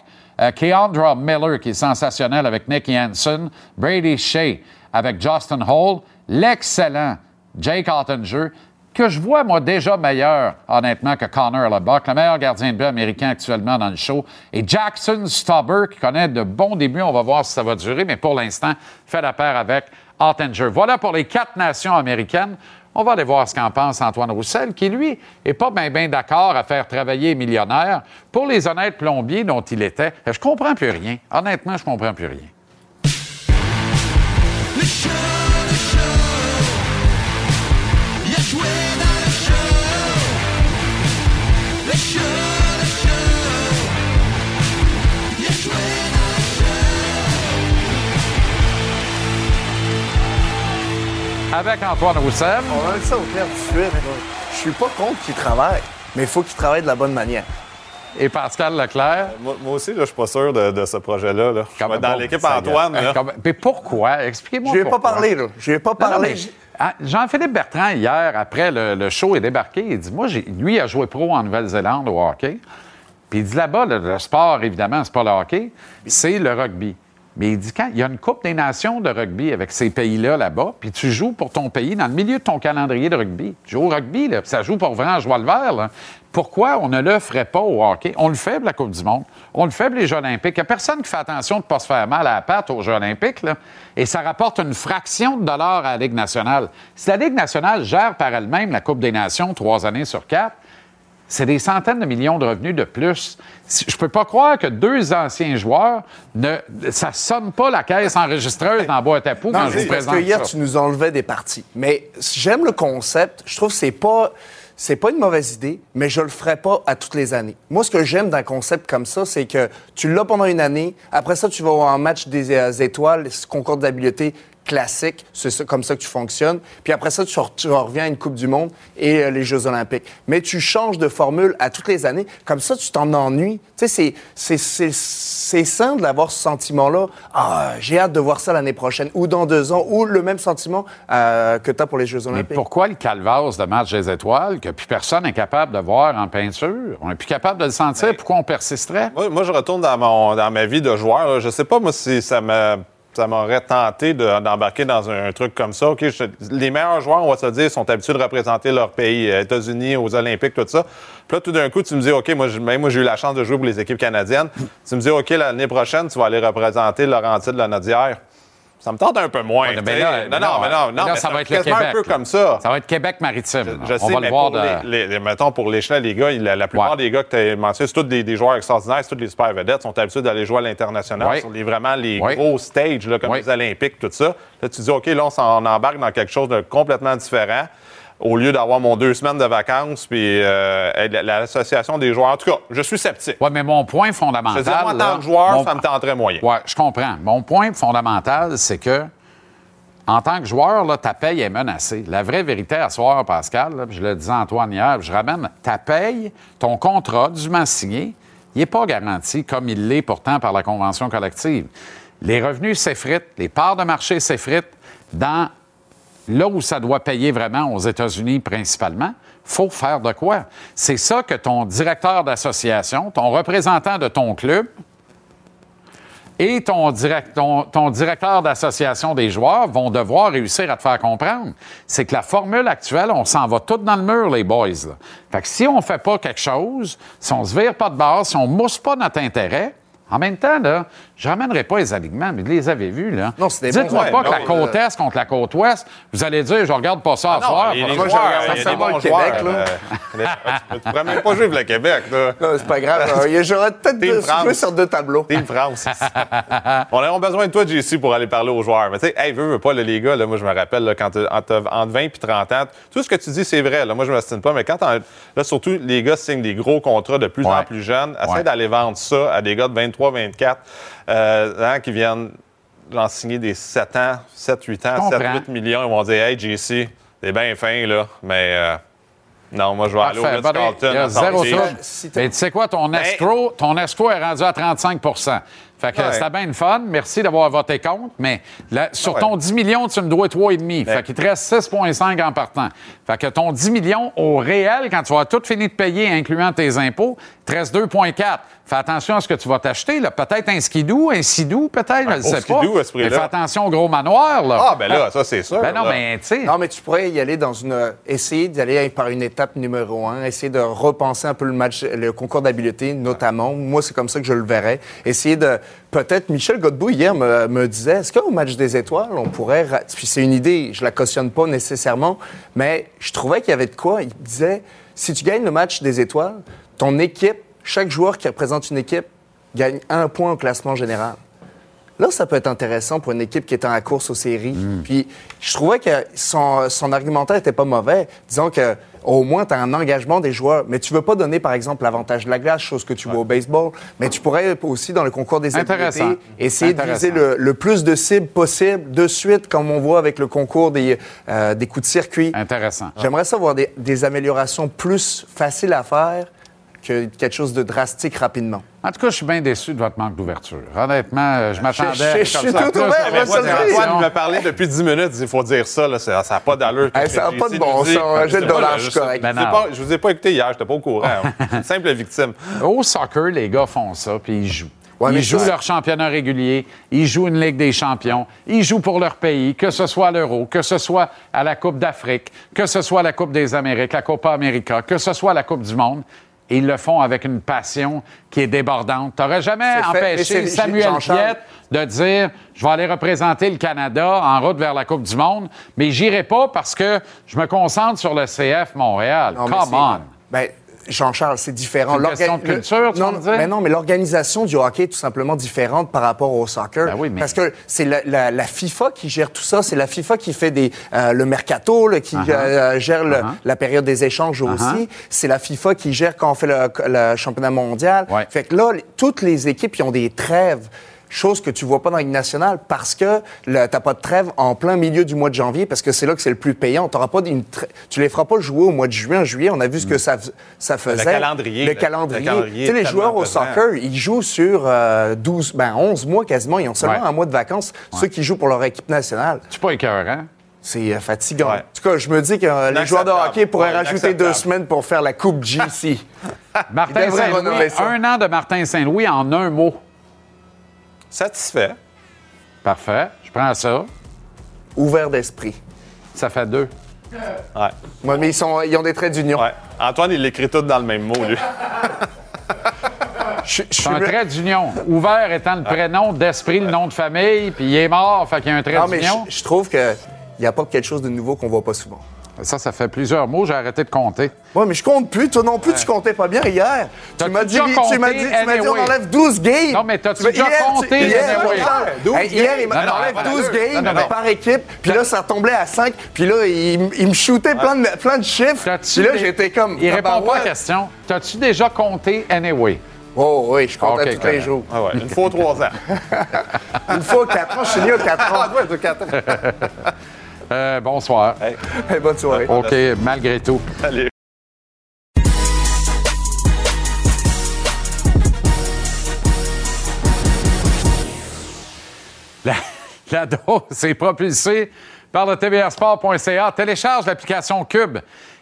Keandra Miller qui est sensationnel avec Nick Hansen, Brady Shea avec Justin Hall, l'excellent Jake Ottinger, que je vois, moi, déjà meilleur, honnêtement, que Connor LeBuck, le meilleur gardien de but américain actuellement dans le show. Et Jackson Stubber, qui connaît de bons débuts. On va voir si ça va durer, mais pour l'instant, fait la paire avec Ottinger. Voilà pour les quatre nations américaines. On va aller voir ce qu'en pense Antoine Roussel, qui, lui, est pas bien d'accord à faire travailler les millionnaires pour les honnêtes plombiers dont il était. Je comprends plus rien. Honnêtement, je comprends plus rien. Avec Antoine Roussel. On va mettre ça au clair tout de suite. Je suis pas contre qu'il travaille, mais il faut qu'il travaille de la bonne manière. Et Pascal Leclerc? Moi, moi aussi, là, je suis pas sûr de, de ce projet-là. Là. Vais dans Bon, l'équipe Antoine. là. Comme- Mais pourquoi? Expliquez-moi Je ai pas parlé, là. Je ai pas j- ah, Jean-Philippe Bertrand, hier, après le, le show, est débarqué. Il dit Moi, j'ai- lui, il a joué pro en Nouvelle-Zélande au hockey. Puis il dit là-bas, le, le sport, évidemment, c'est pas le hockey, c'est le rugby. Mais il dit quand il y a une Coupe des Nations de rugby avec ces pays-là là-bas, puis tu joues pour ton pays dans le milieu de ton calendrier de rugby. Tu joues au rugby, là, puis ça joue pour vrai en joie le vert. Pourquoi on ne le ferait pas au hockey? On le fait pour la Coupe du Monde. On le fait pour les Jeux olympiques. Il n'y a personne qui fait attention de ne pas se faire mal à la patte aux Jeux olympiques. Et ça rapporte une fraction de dollars à la Ligue nationale. Si la Ligue nationale gère par elle-même la Coupe des Nations trois années sur quatre, c'est des centaines de millions de revenus de plus. Je peux pas croire que deux anciens joueurs, ne, ça sonne pas la caisse enregistreuse dans boîte à poux Non, quand je vous parce présente que hier, ça. tu nous enlevais des parties. Mais j'aime le concept. Je trouve que c'est pas. c'est pas une mauvaise idée, mais je le ferai pas à toutes les années. Moi, ce que j'aime d'un concept comme ça, c'est que tu l'as pendant une année, après ça, tu vas en match des euh, étoiles, concours d'habileté classique, c'est ça- comme ça que tu fonctionnes. Puis après ça, tu, re- tu reviens à une Coupe du Monde et euh, les Jeux olympiques. Mais tu changes de formule à toutes les années. Comme ça, tu t'en ennuies. Tu sais, c'est- c'est- c'est c'est sain d'avoir ce sentiment-là. Ah, j'ai hâte de voir ça l'année prochaine ou dans deux ans ou le même sentiment euh, que tu as pour les Jeux Mais olympiques. pourquoi le calvaire de match des étoiles que plus personne n'est capable de voir en peinture? On n'est plus capable de le sentir. Pourquoi on persisterait? Moi, moi, je retourne dans, mon, dans ma vie de joueur. là. Je sais pas, moi, si ça me- ça m'aurait tenté de- d'embarquer dans un, truc comme ça. Les meilleurs joueurs, on va se dire, sont habitués de représenter leur pays, euh, États-Unis, aux Olympiques, tout ça. Puis là, tout d'un coup, tu me dis, OK, moi, moi, j'ai eu la chance de jouer pour les équipes canadiennes. tu me dis, OK, l'année prochaine, tu vas aller représenter Laurentide, la Nodière. Ça me tente un peu moins. Ouais, mais là, non, non, mais non, non, mais ça va être le Québec. un peu là. comme ça. Ça va être Québec-Maritime. là. Je on sais, va mais le voir pour de... les, les- mettons, pour l'échelon, les gars, la, la plupart des gars que tu as mentionnés, c'est tous des, des joueurs extraordinaires, c'est tous des super vedettes, sont habitués d'aller jouer à l'international, Ouais. sur les, vraiment les gros stages, là, comme les Olympiques, tout ça. Là, tu dis, OK, là, on s'en embarque dans quelque chose de complètement différent. Au lieu d'avoir mon deux semaines de vacances, puis euh, la- l'association des joueurs. En tout cas, je suis sceptique. Oui, mais mon point fondamental. Je veux dire, moi, en tant que joueur, mon- ça me tenterait moyen. Oui, je comprends. Mon point fondamental, c'est que, en tant que joueur, là, ta paye est menacée. La vraie vérité à soir, Pascal, là, je le disais à Antoine hier, je ramène ta paye, ton contrat dûment signé, il n'est pas garanti comme il l'est pourtant par la convention collective. Les revenus s'effritent, les parts de marché s'effritent dans là où ça doit payer vraiment aux États-Unis principalement, faut faire de quoi? C'est ça que ton directeur d'association, ton représentant de ton club et ton, direct- ton- ton directeur d'association des joueurs vont devoir réussir à te faire comprendre. C'est que la formule actuelle, on s'en va tout dans le mur, les boys. là. Fait que si on fait pas quelque chose, si on se vire pas de base, si on mousse pas notre intérêt, en même temps, là, je ramènerai pas les alignements, mais vous les avez vus, là. Non, c'est des Dites-moi pas que la côte Est contre la côte Ouest, vous allez dire, je regarde pas ça à Ah non, soir. il que- joueurs, ça il y a sent bon le Québec, joueurs, là. euh, tu ne pourrais même pas jouer pour le Québec, là. Non, c'est pas grave. Euh, J'aurais peut-être joué sur deux tableaux. Team France. On a besoin de toi, JC, pour aller parler aux joueurs. Mais tu sais, hey, veux, veux pas, là, les gars, là, moi, je me rappelle, là, quand entre, entre 20 et 30 ans, tout ce que tu dis, c'est vrai. Là, moi, je ne m'estime pas, mais quand là, surtout, les gars signent des gros contrats de plus en plus jeunes, essaie Ouais. d'aller vendre ça à des gars de 23, 24, euh, hein, qui viennent genre, signer des 7 ans, 7, 8 ans, Je 7, comprends. 8 millions. Ils vont dire, hey, JC, t'es bien fin, là, mais euh, non, moi, je vais aller au Parfait. Ritz Ben, ben, Carlton. il y a à zéro Mais tu sais quoi, ton Ben- escroc, ton escroc est rendu à 35 Fait que Ouais. c'était bien le fun. Merci d'avoir voté contre. Mais là, sur Ouais. ton 10 millions, tu me dois 3,5. Fait qu'il te reste 6,5 en partant. Fait que ton 10 millions au réel, quand tu vas tout fini de payer, incluant tes impôts, te reste 2,4. Fais attention à ce que tu vas t'acheter. là. Peut-être un skidoo, un sidou, peut-être, je ne Un sais pas. skidoo à ce Mais prix-là. fais attention au gros manoir. Là. Ah, ben là, ça, c'est sûr. Ben non, là. mais tu sais. Non, mais tu pourrais y aller dans une. essayer d'aller par une étape numéro un, essayer de repenser un peu le match, le concours d'habileté, notamment. Moi, c'est comme ça que je le verrais. Essayer de. Peut-être, Michel Godbout, hier, me, me disait est-ce qu'au match des étoiles, on pourrait. ra- Puis c'est une idée, je la cautionne pas nécessairement, mais je trouvais qu'il y avait de quoi. Il disait si tu gagnes le match des étoiles, ton équipe, chaque joueur qui représente une équipe, gagne un point au classement général. Là, ça peut être intéressant pour une équipe qui est en la course aux séries. Puis, je trouvais que son, son argumentaire était pas mauvais. Disons que au moins, tu as un engagement des joueurs. Mais tu veux pas donner, par exemple, l'avantage de la glace, chose que tu vois au baseball. Mais tu pourrais aussi, dans le concours des habiletés, essayer de viser le, le plus de cibles possible de suite, comme on voit avec le concours des, euh, des coups de circuit. Intéressant. J'aimerais ça voir des, des améliorations plus faciles à faire que quelque chose de drastique rapidement. En tout cas, je suis bien déçu de votre manque d'ouverture. Honnêtement, euh, je m'attendais. je- je comme suis tout ouvert. Antoine m'a parlé depuis 10 minutes. Il faut dire ça. Là, ça n'a pas d'allure. Hey, ça a pas de bon sens. Un jet de dollars, je suis correct. Je Ben non. ne vous ai pas écouté hier. Je n'étais pas au courant. Une Simple victime. Au soccer, les gars font ça, puis ils jouent. Ouais, ils jouent ça- leur championnat régulier, ils jouent une Ligue des champions, ils jouent pour leur pays, que ce soit à l'Euro, que ce soit à la Coupe d'Afrique, que ce soit à la Coupe des Amériques, la Copa América, que ce soit à la Coupe du Monde. Et ils le font avec une passion qui est débordante. Tu n'aurais jamais empêché Samuel Piette de dire je vais aller représenter le Canada en route vers la Coupe du Monde, mais j'irai pas parce que je me concentre sur le CF Montréal. Non, Come on. Ben, Jean-Charles, c'est différent. C'est une question de L'orga- culture, tu non, dire? mais non, mais l'organisation du hockey est tout simplement différente par rapport au soccer. Ben oui, mais- Parce que c'est la, la- la FIFA qui gère tout ça. C'est la FIFA qui fait des, euh, le mercato, là, qui Uh-huh. euh, gère le- Uh-huh. la période des échanges Uh-huh. aussi. C'est la FIFA qui gère quand on fait le, le championnat mondial. Ouais. Fait que là, toutes les équipes ils ont des trêves. Chose que tu vois pas dans la Ligue nationale parce que le- t'as pas de trêve en plein milieu du mois de janvier parce que c'est là que c'est le plus payant. T'auras pas une tu les feras pas jouer au mois de juin, juillet. On a vu ce que ça, f- ça faisait. calendrier, Le le- calendrier. le calendrier Tu sais, les joueurs au soccer, ils jouent sur euh, 12, ben 11 mois quasiment. Ils ont seulement Ouais. un mois de vacances. Ceux qui jouent pour leur équipe nationale. C'est pas écœurant. C'est euh, fatigant. Ouais. En tout cas, je me dis que euh, les joueurs de hockey pourraient rajouter deux semaines pour faire la Coupe GC. Martin Saint-Louis, ça. un an de Martin Saint-Louis en un mot. Satisfait? Parfait. Je prends ça. Ouvert d'esprit. Ça fait deux. Ouais. Ouais, mais ils, sont, ils ont des traits d'union. Ouais. Antoine, il l'écrit tout dans le même mot, lui. Je, je C'est suis un trait d'union. Ouvert étant le prénom, d'esprit, le nom de famille, puis il est mort, fait qu'il y a un trait Non, mais d'union. je, je trouve qu'il y a pas quelque chose de nouveau qu'on voit pas souvent. Ça, ça fait plusieurs mots, j'ai arrêté de compter. Ouais, mais je compte plus. Toi non plus, tu comptais pas bien hier. Tu m'as dit, tu m'as dit, tu m'as dit, on enlève 12 games. Non, mais t'as-tu déjà hier, tu- compté Hier, anyway? Jean-Charles, 12 hey, hier, il Non, m'a- non, on enlève attends, 12 non, games non, non. par équipe. Puis là, ça tombait à 5. Puis là, il, il me shootait plein de, plein de chiffres. Puis là, j'étais comme. Il répond pas à la question. T'as-tu déjà compté anyway? Oh, oui, je comptais Ok, tous les jours. Ah ouais, une fois trois ans. Une fois 4 ans, je suis né à 4 ans. ouais, de quatre ans. Euh, bonsoir. Hey, bonne soirée. OK, malgré tout. Allez. La, la dose est propulsée par le tbrsport.ca. Télécharge l'application Cube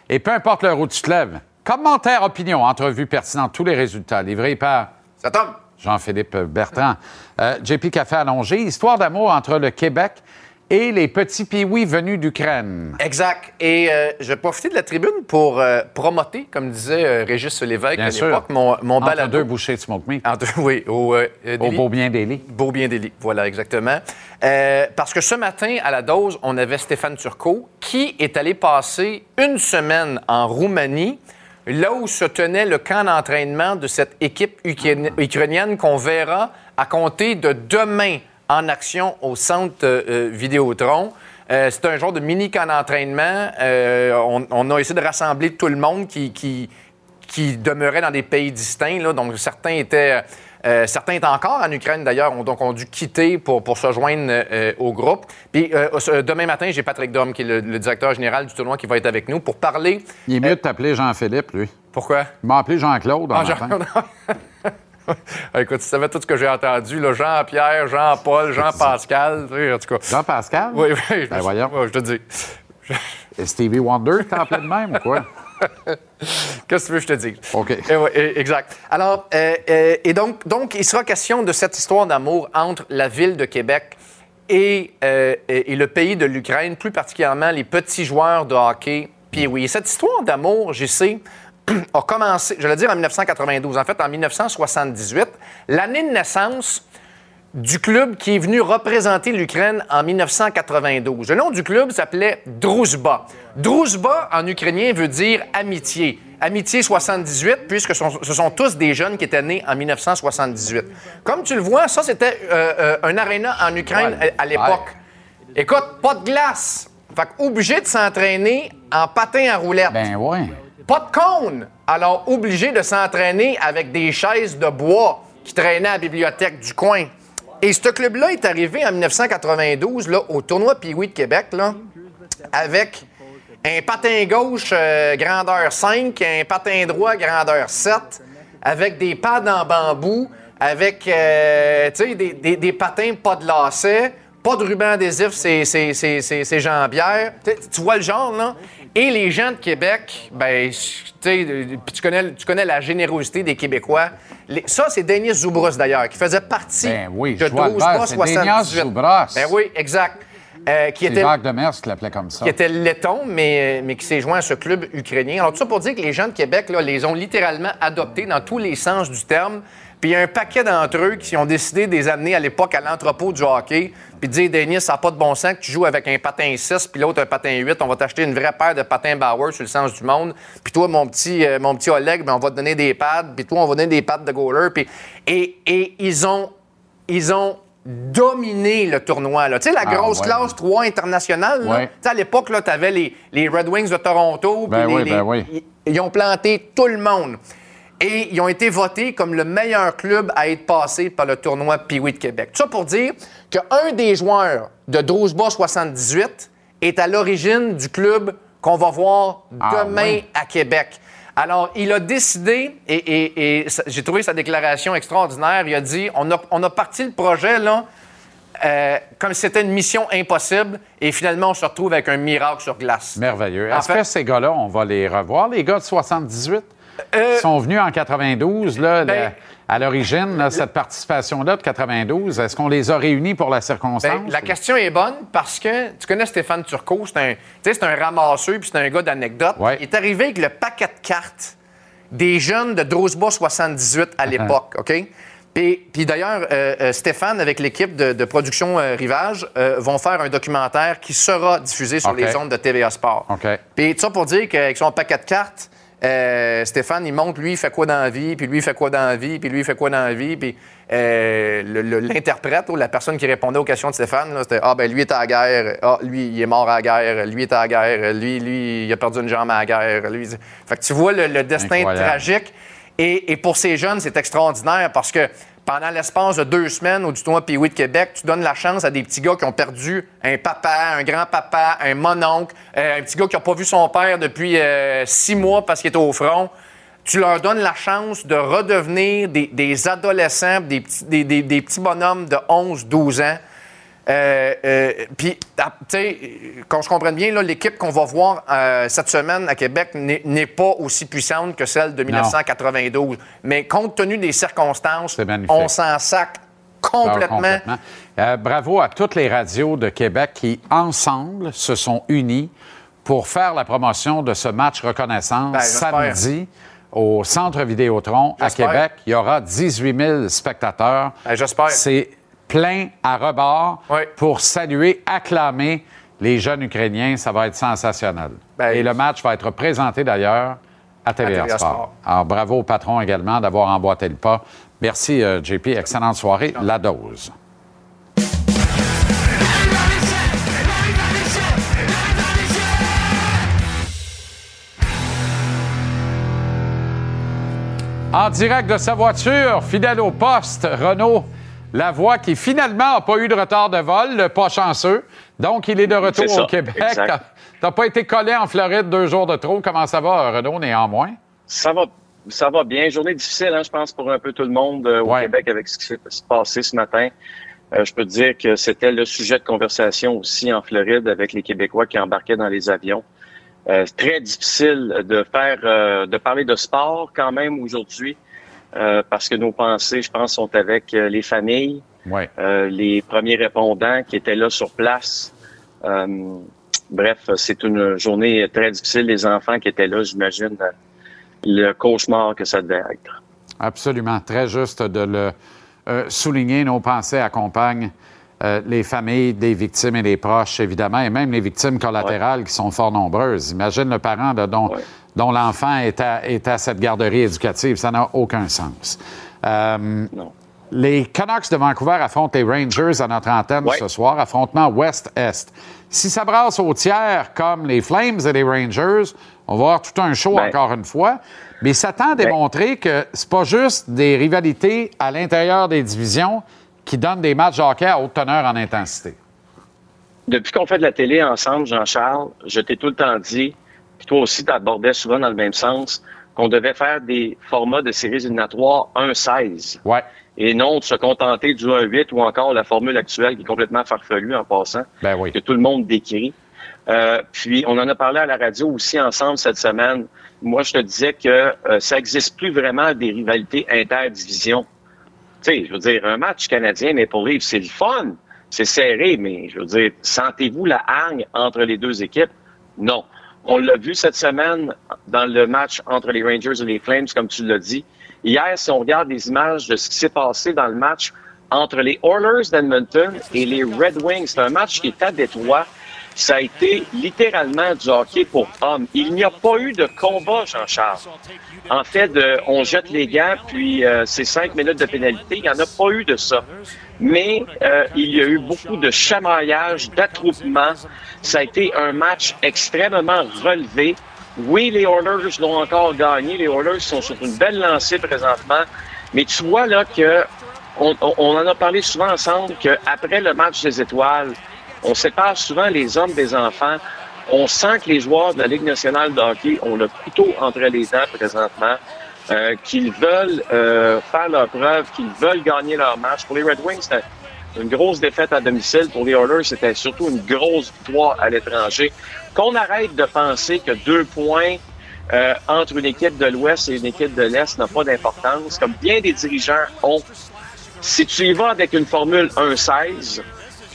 et peu importe l'heure où tu te lèves. Commentaires, opinions, entrevues pertinentes, tous les résultats livrés par Ça tombe. Jean-Philippe Bertrand. Euh, JP Café allongé, histoire d'amour entre le Québec et les petits piouis venus d'Ukraine. Exact. Et euh, je vais profiter de la tribune pour euh, promoter, comme disait euh, Régis Lévesque Bien à l'époque, mon, mon Entre balado. deux bouchées de smoke meat. Entre- oui, au, Au Daily. Beaubien Daily. Beaubien Délit, voilà, exactement. Parce que ce matin, à la dose, on avait Stéphane Turcot qui est allé passer une semaine en Roumanie, là où se tenait le camp d'entraînement de cette équipe ukra- ukrainienne qu'on verra à compter de demain en action au centre euh, euh, Vidéotron. Euh, c'est un genre de mini camp d'entraînement. Euh, on, on a essayé de rassembler tout le monde qui, qui, qui demeuraient dans des pays distincts. Là. Donc, certains étaient, euh, certains étaient encore en Ukraine, d'ailleurs, ont, donc ont dû quitter pour, pour se joindre au groupe. Puis, demain matin, j'ai Patrick Dom, qui est le, le directeur général du tournoi, qui va être avec nous pour parler. Il est mieux de t'appeler Jean-Philippe, lui. Pourquoi? Il m'a appelé Jean-Claude. Ah, Jean- Écoute, tu savais tout ce que j'ai entendu, là. Jean-Pierre, Jean-Paul, Jean-Pascal, tu sais, en tout cas. Jean-Pascal? Oui, oui. Ben voyons. Ouais, je te dis. Et Stevie Wonder t'a appelé de même ou quoi? Qu'est-ce que tu veux que je te dise? OK. Eh eh, exact. Alors, euh, euh, et donc, donc, il sera question de cette histoire d'amour entre la ville de Québec et, euh, et, et le pays de l'Ukraine, plus particulièrement les petits joueurs de hockey. Puis oui, cette histoire d'amour, je sais, a commencé, je vais dire en 1992, en fait en 1978, l'année de naissance du club qui est venu représenter l'Ukraine en 1992. Le nom du club s'appelait Druzhba. Druzhba, en ukrainien, veut dire amitié. Amitié 78, puisque ce sont, tous des jeunes qui étaient nés en 1978. Comme tu le vois, ça, c'était euh, euh, un aréna en Ukraine à, à l'époque. Écoute, pas de glace. Fait que obligé de s'entraîner en patin à roulette. Ben ouais. Pas de cône. Alors, obligé de s'entraîner avec des chaises de bois qui traînaient à la bibliothèque du coin. Et ce club-là est arrivé en 1992 là, au tournoi Pee-Wee de Québec là, avec un patin gauche euh, grandeur 5, un patin droit grandeur 7, avec des pads en bambou, avec euh, des, des- patins pas de lacets, pas de ruban adhésif, c'est c'est- jambières. Tu vois le genre, là? Et les gens de Québec, ben, tu euh, tu connais, tu connais la générosité des Québécois. Les- ça, c'est Denis Zoubrousse, d'ailleurs, qui faisait partie Ben oui, de je vois le 12 vert, pas c'est 78. Denis Zoubrousse. Ben oui, exact. Euh, qui était Jacques Demers qui l'appelait comme ça. qui était letton, mais, mais qui s'est joint à ce club ukrainien. Alors, tout ça pour dire que les gens de Québec là, les ont littéralement adoptés dans tous les sens du terme. Puis il y a un paquet d'entre eux qui ont décidé de les amener à l'époque à l'entrepôt du hockey, puis de dire, Denis, ça n'a pas de bon sens que tu joues avec un patin 6, puis l'autre un patin 8. On va t'acheter une vraie paire de patins Bauer sur le sens du monde. Puis toi, mon petit, euh, mon petit Oleg, ben, on va te donner des pads. Puis toi, on va donner des pads de goaler. Puis, et, et ils ont, ils ont dominé le tournoi. Tu sais, la Ah, grosse ouais. classe 3 internationale. Ouais. Tu sais, à l'époque, tu avais les, les Red Wings de Toronto. Ben les- oui, les- ben oui. Ils ont planté tout le monde. Et ils ont été votés comme le meilleur club à être passé par le tournoi Pee-Wee de Québec. Tout ça pour dire qu'un des joueurs de Drosba 78 est à l'origine du club qu'on va voir Ah, demain oui. à Québec. Alors, il a décidé, et, et- et ça- j'ai trouvé sa déclaration extraordinaire, il a dit, on a, on a parti le projet, là, euh, comme si c'était une mission impossible, et finalement, on se retrouve avec un miracle sur glace. Merveilleux. Est-ce que ces gars-là, on va les revoir, les gars de 78? Euh, Ils sont venus en 92, là, ben, la- à l'origine, là, cette participation-là de 92. Est-ce qu'on les a réunis pour la circonstance? Ben, la question est bonne parce que tu connais Stéphane Turcot, c'est un, c'est un ramasseur puis c'est un gars d'anecdotes. Il est arrivé avec le paquet de cartes des jeunes de Drosba 78 à l'époque, OK? Puis, puis d'ailleurs, euh, euh, Stéphane, avec l'équipe de, de production euh, Rivage, euh, vont faire un documentaire qui sera diffusé sur les ondes de TVA Sport. Puis tout ça pour dire qu'avec son paquet de cartes, euh, Stéphane, il montre lui, il fait quoi dans la vie, puis lui, il fait quoi dans la vie, puis lui, il fait quoi dans la vie. Puis euh, l'interprète ou la personne qui répondait aux questions de Stéphane, c'était Ah, ben lui est à la guerre, ah, lui, il est mort à la guerre, lui est à la guerre, lui, lui, il a perdu une jambe à la guerre. Lui, fait que tu vois le, le destin Incroyable. tragique. Et, et pour ces jeunes, c'est extraordinaire parce que pendant l'espace de deux semaines au du tournoi Pee-Wee de Québec, tu donnes la chance à des petits gars qui ont perdu un papa, un grand-papa, un mononcle, euh, un petit gars qui n'a pas vu son père depuis euh, six mois parce qu'il était au front. Tu leur donnes la chance de redevenir des, adolescents, des petits bonhommes de 11, 12 ans. Euh, euh, Puis, ah, tu sais, qu'on se comprenne bien, l'équipe qu'on va voir euh, cette semaine à Québec n'est pas aussi puissante que celle de 1992. Mais compte tenu des circonstances, on s'en sac complètement. Ah, complètement. Euh, bravo à toutes les radios de Québec qui, ensemble, se sont unies pour faire la promotion de ce match reconnaissance Ben, samedi au Centre Vidéotron à. Québec. Il y aura 18 000 spectateurs. Ben, J'espère. C'est plein à rebord pour saluer, acclamer les jeunes Ukrainiens. Ça va être sensationnel. Ben, Et le match va être présenté d'ailleurs à TVA, TVA Sport. Sport. Alors, bravo au patron également d'avoir emboîté le pas. Merci, euh, JP. Excellente soirée. La dose. En direct de sa voiture, fidèle au poste, Renault Lavoie, qui finalement n'a pas eu de retard de vol, le pas chanceux. Donc, il est de retour au Québec. T'as- pas été collé en Floride deux jours de trop. Comment ça va, Renault, néanmoins? Ça va, ça va bien. Journée difficile, hein, je pense, pour un peu tout le monde euh, au Québec avec ce qui s'est passé ce matin. Euh, je peux te dire que c'était le sujet de conversation aussi en Floride avec les Québécois qui embarquaient dans les avions. Euh, très difficile de faire, de parler de sport quand même aujourd'hui, euh, parce que nos pensées, je pense, sont avec euh, les familles, Ouais. euh, les premiers répondants qui étaient là sur place. Bref, c'est une journée très difficile. Les enfants qui étaient là, j'imagine, le cauchemar que ça devait être. Absolument. Très juste de le souligner. Nos pensées accompagnent euh, les familles des victimes et les proches, évidemment, et même les victimes collatérales qui sont fort nombreuses. Imagine le parent là, dont, dont l'enfant est à, est à cette garderie éducative. Ça n'a aucun sens. Euh, Les Canucks de Vancouver affrontent les Rangers à notre antenne ce soir, affrontement Ouest-Est. Si ça brasse au tiers comme les Flames et les Rangers, on va avoir tout un show encore une fois. Mais ça tend à démontrer que c'est pas juste des rivalités à l'intérieur des divisions qui donnent des matchs de hockey à haute teneur en intensité. Depuis qu'on fait de la télé ensemble, Jean-Charles, je t'ai tout le temps dit, puis toi aussi, tu abordais souvent dans le même sens, qu'on devait faire des formats de séries éliminatoires 1-16. Ouais. Et non de se contenter du 1-8 ou encore la formule actuelle qui est complètement farfelue en passant, que tout le monde décrit. Euh, puis, on en a parlé à la radio aussi ensemble cette semaine. Moi, je te disais que euh, ça n'existe plus vraiment des rivalités interdivisions. Tu sais, je veux dire, un match canadien Maple Leafs, c'est le fun, c'est serré, mais je veux dire, sentez-vous la hargne entre les deux équipes? Non. On l'a vu cette semaine dans le match entre les Rangers et les Flames, comme tu l'as dit. Hier, si on regarde les images de ce qui s'est passé dans le match entre les Oilers d'Edmonton et les Red Wings, c'est un match qui est à Détroit. Ça a été littéralement du hockey pour hommes. Il n'y a pas eu de combat, Jean-Charles. En fait, de, on jette les gants, puis euh, c'est cinq minutes de pénalité. Il n'y en a pas eu de ça. Mais euh, il y a eu beaucoup de chamaillage, d'attroupement. Ça a été un match extrêmement relevé. Oui, les Oilers l'ont encore gagné. Les Oilers sont sur une belle lancée présentement. Mais tu vois là que on en a parlé souvent ensemble qu'après le match des étoiles, on sépare souvent les hommes des enfants. On sent que les joueurs de la Ligue nationale de hockey ont le couteau entre les dents présentement, euh, qu'ils veulent euh, faire leur preuve, qu'ils veulent gagner leur match. Pour les Red Wings, c'était une grosse défaite à domicile. Pour les Oilers, c'était surtout une grosse victoire à l'étranger. Qu'on arrête de penser que deux points euh, entre une équipe de l'Ouest et une équipe de l'Est n'a pas d'importance, comme bien des dirigeants ont. Si tu y vas avec une formule 1-16,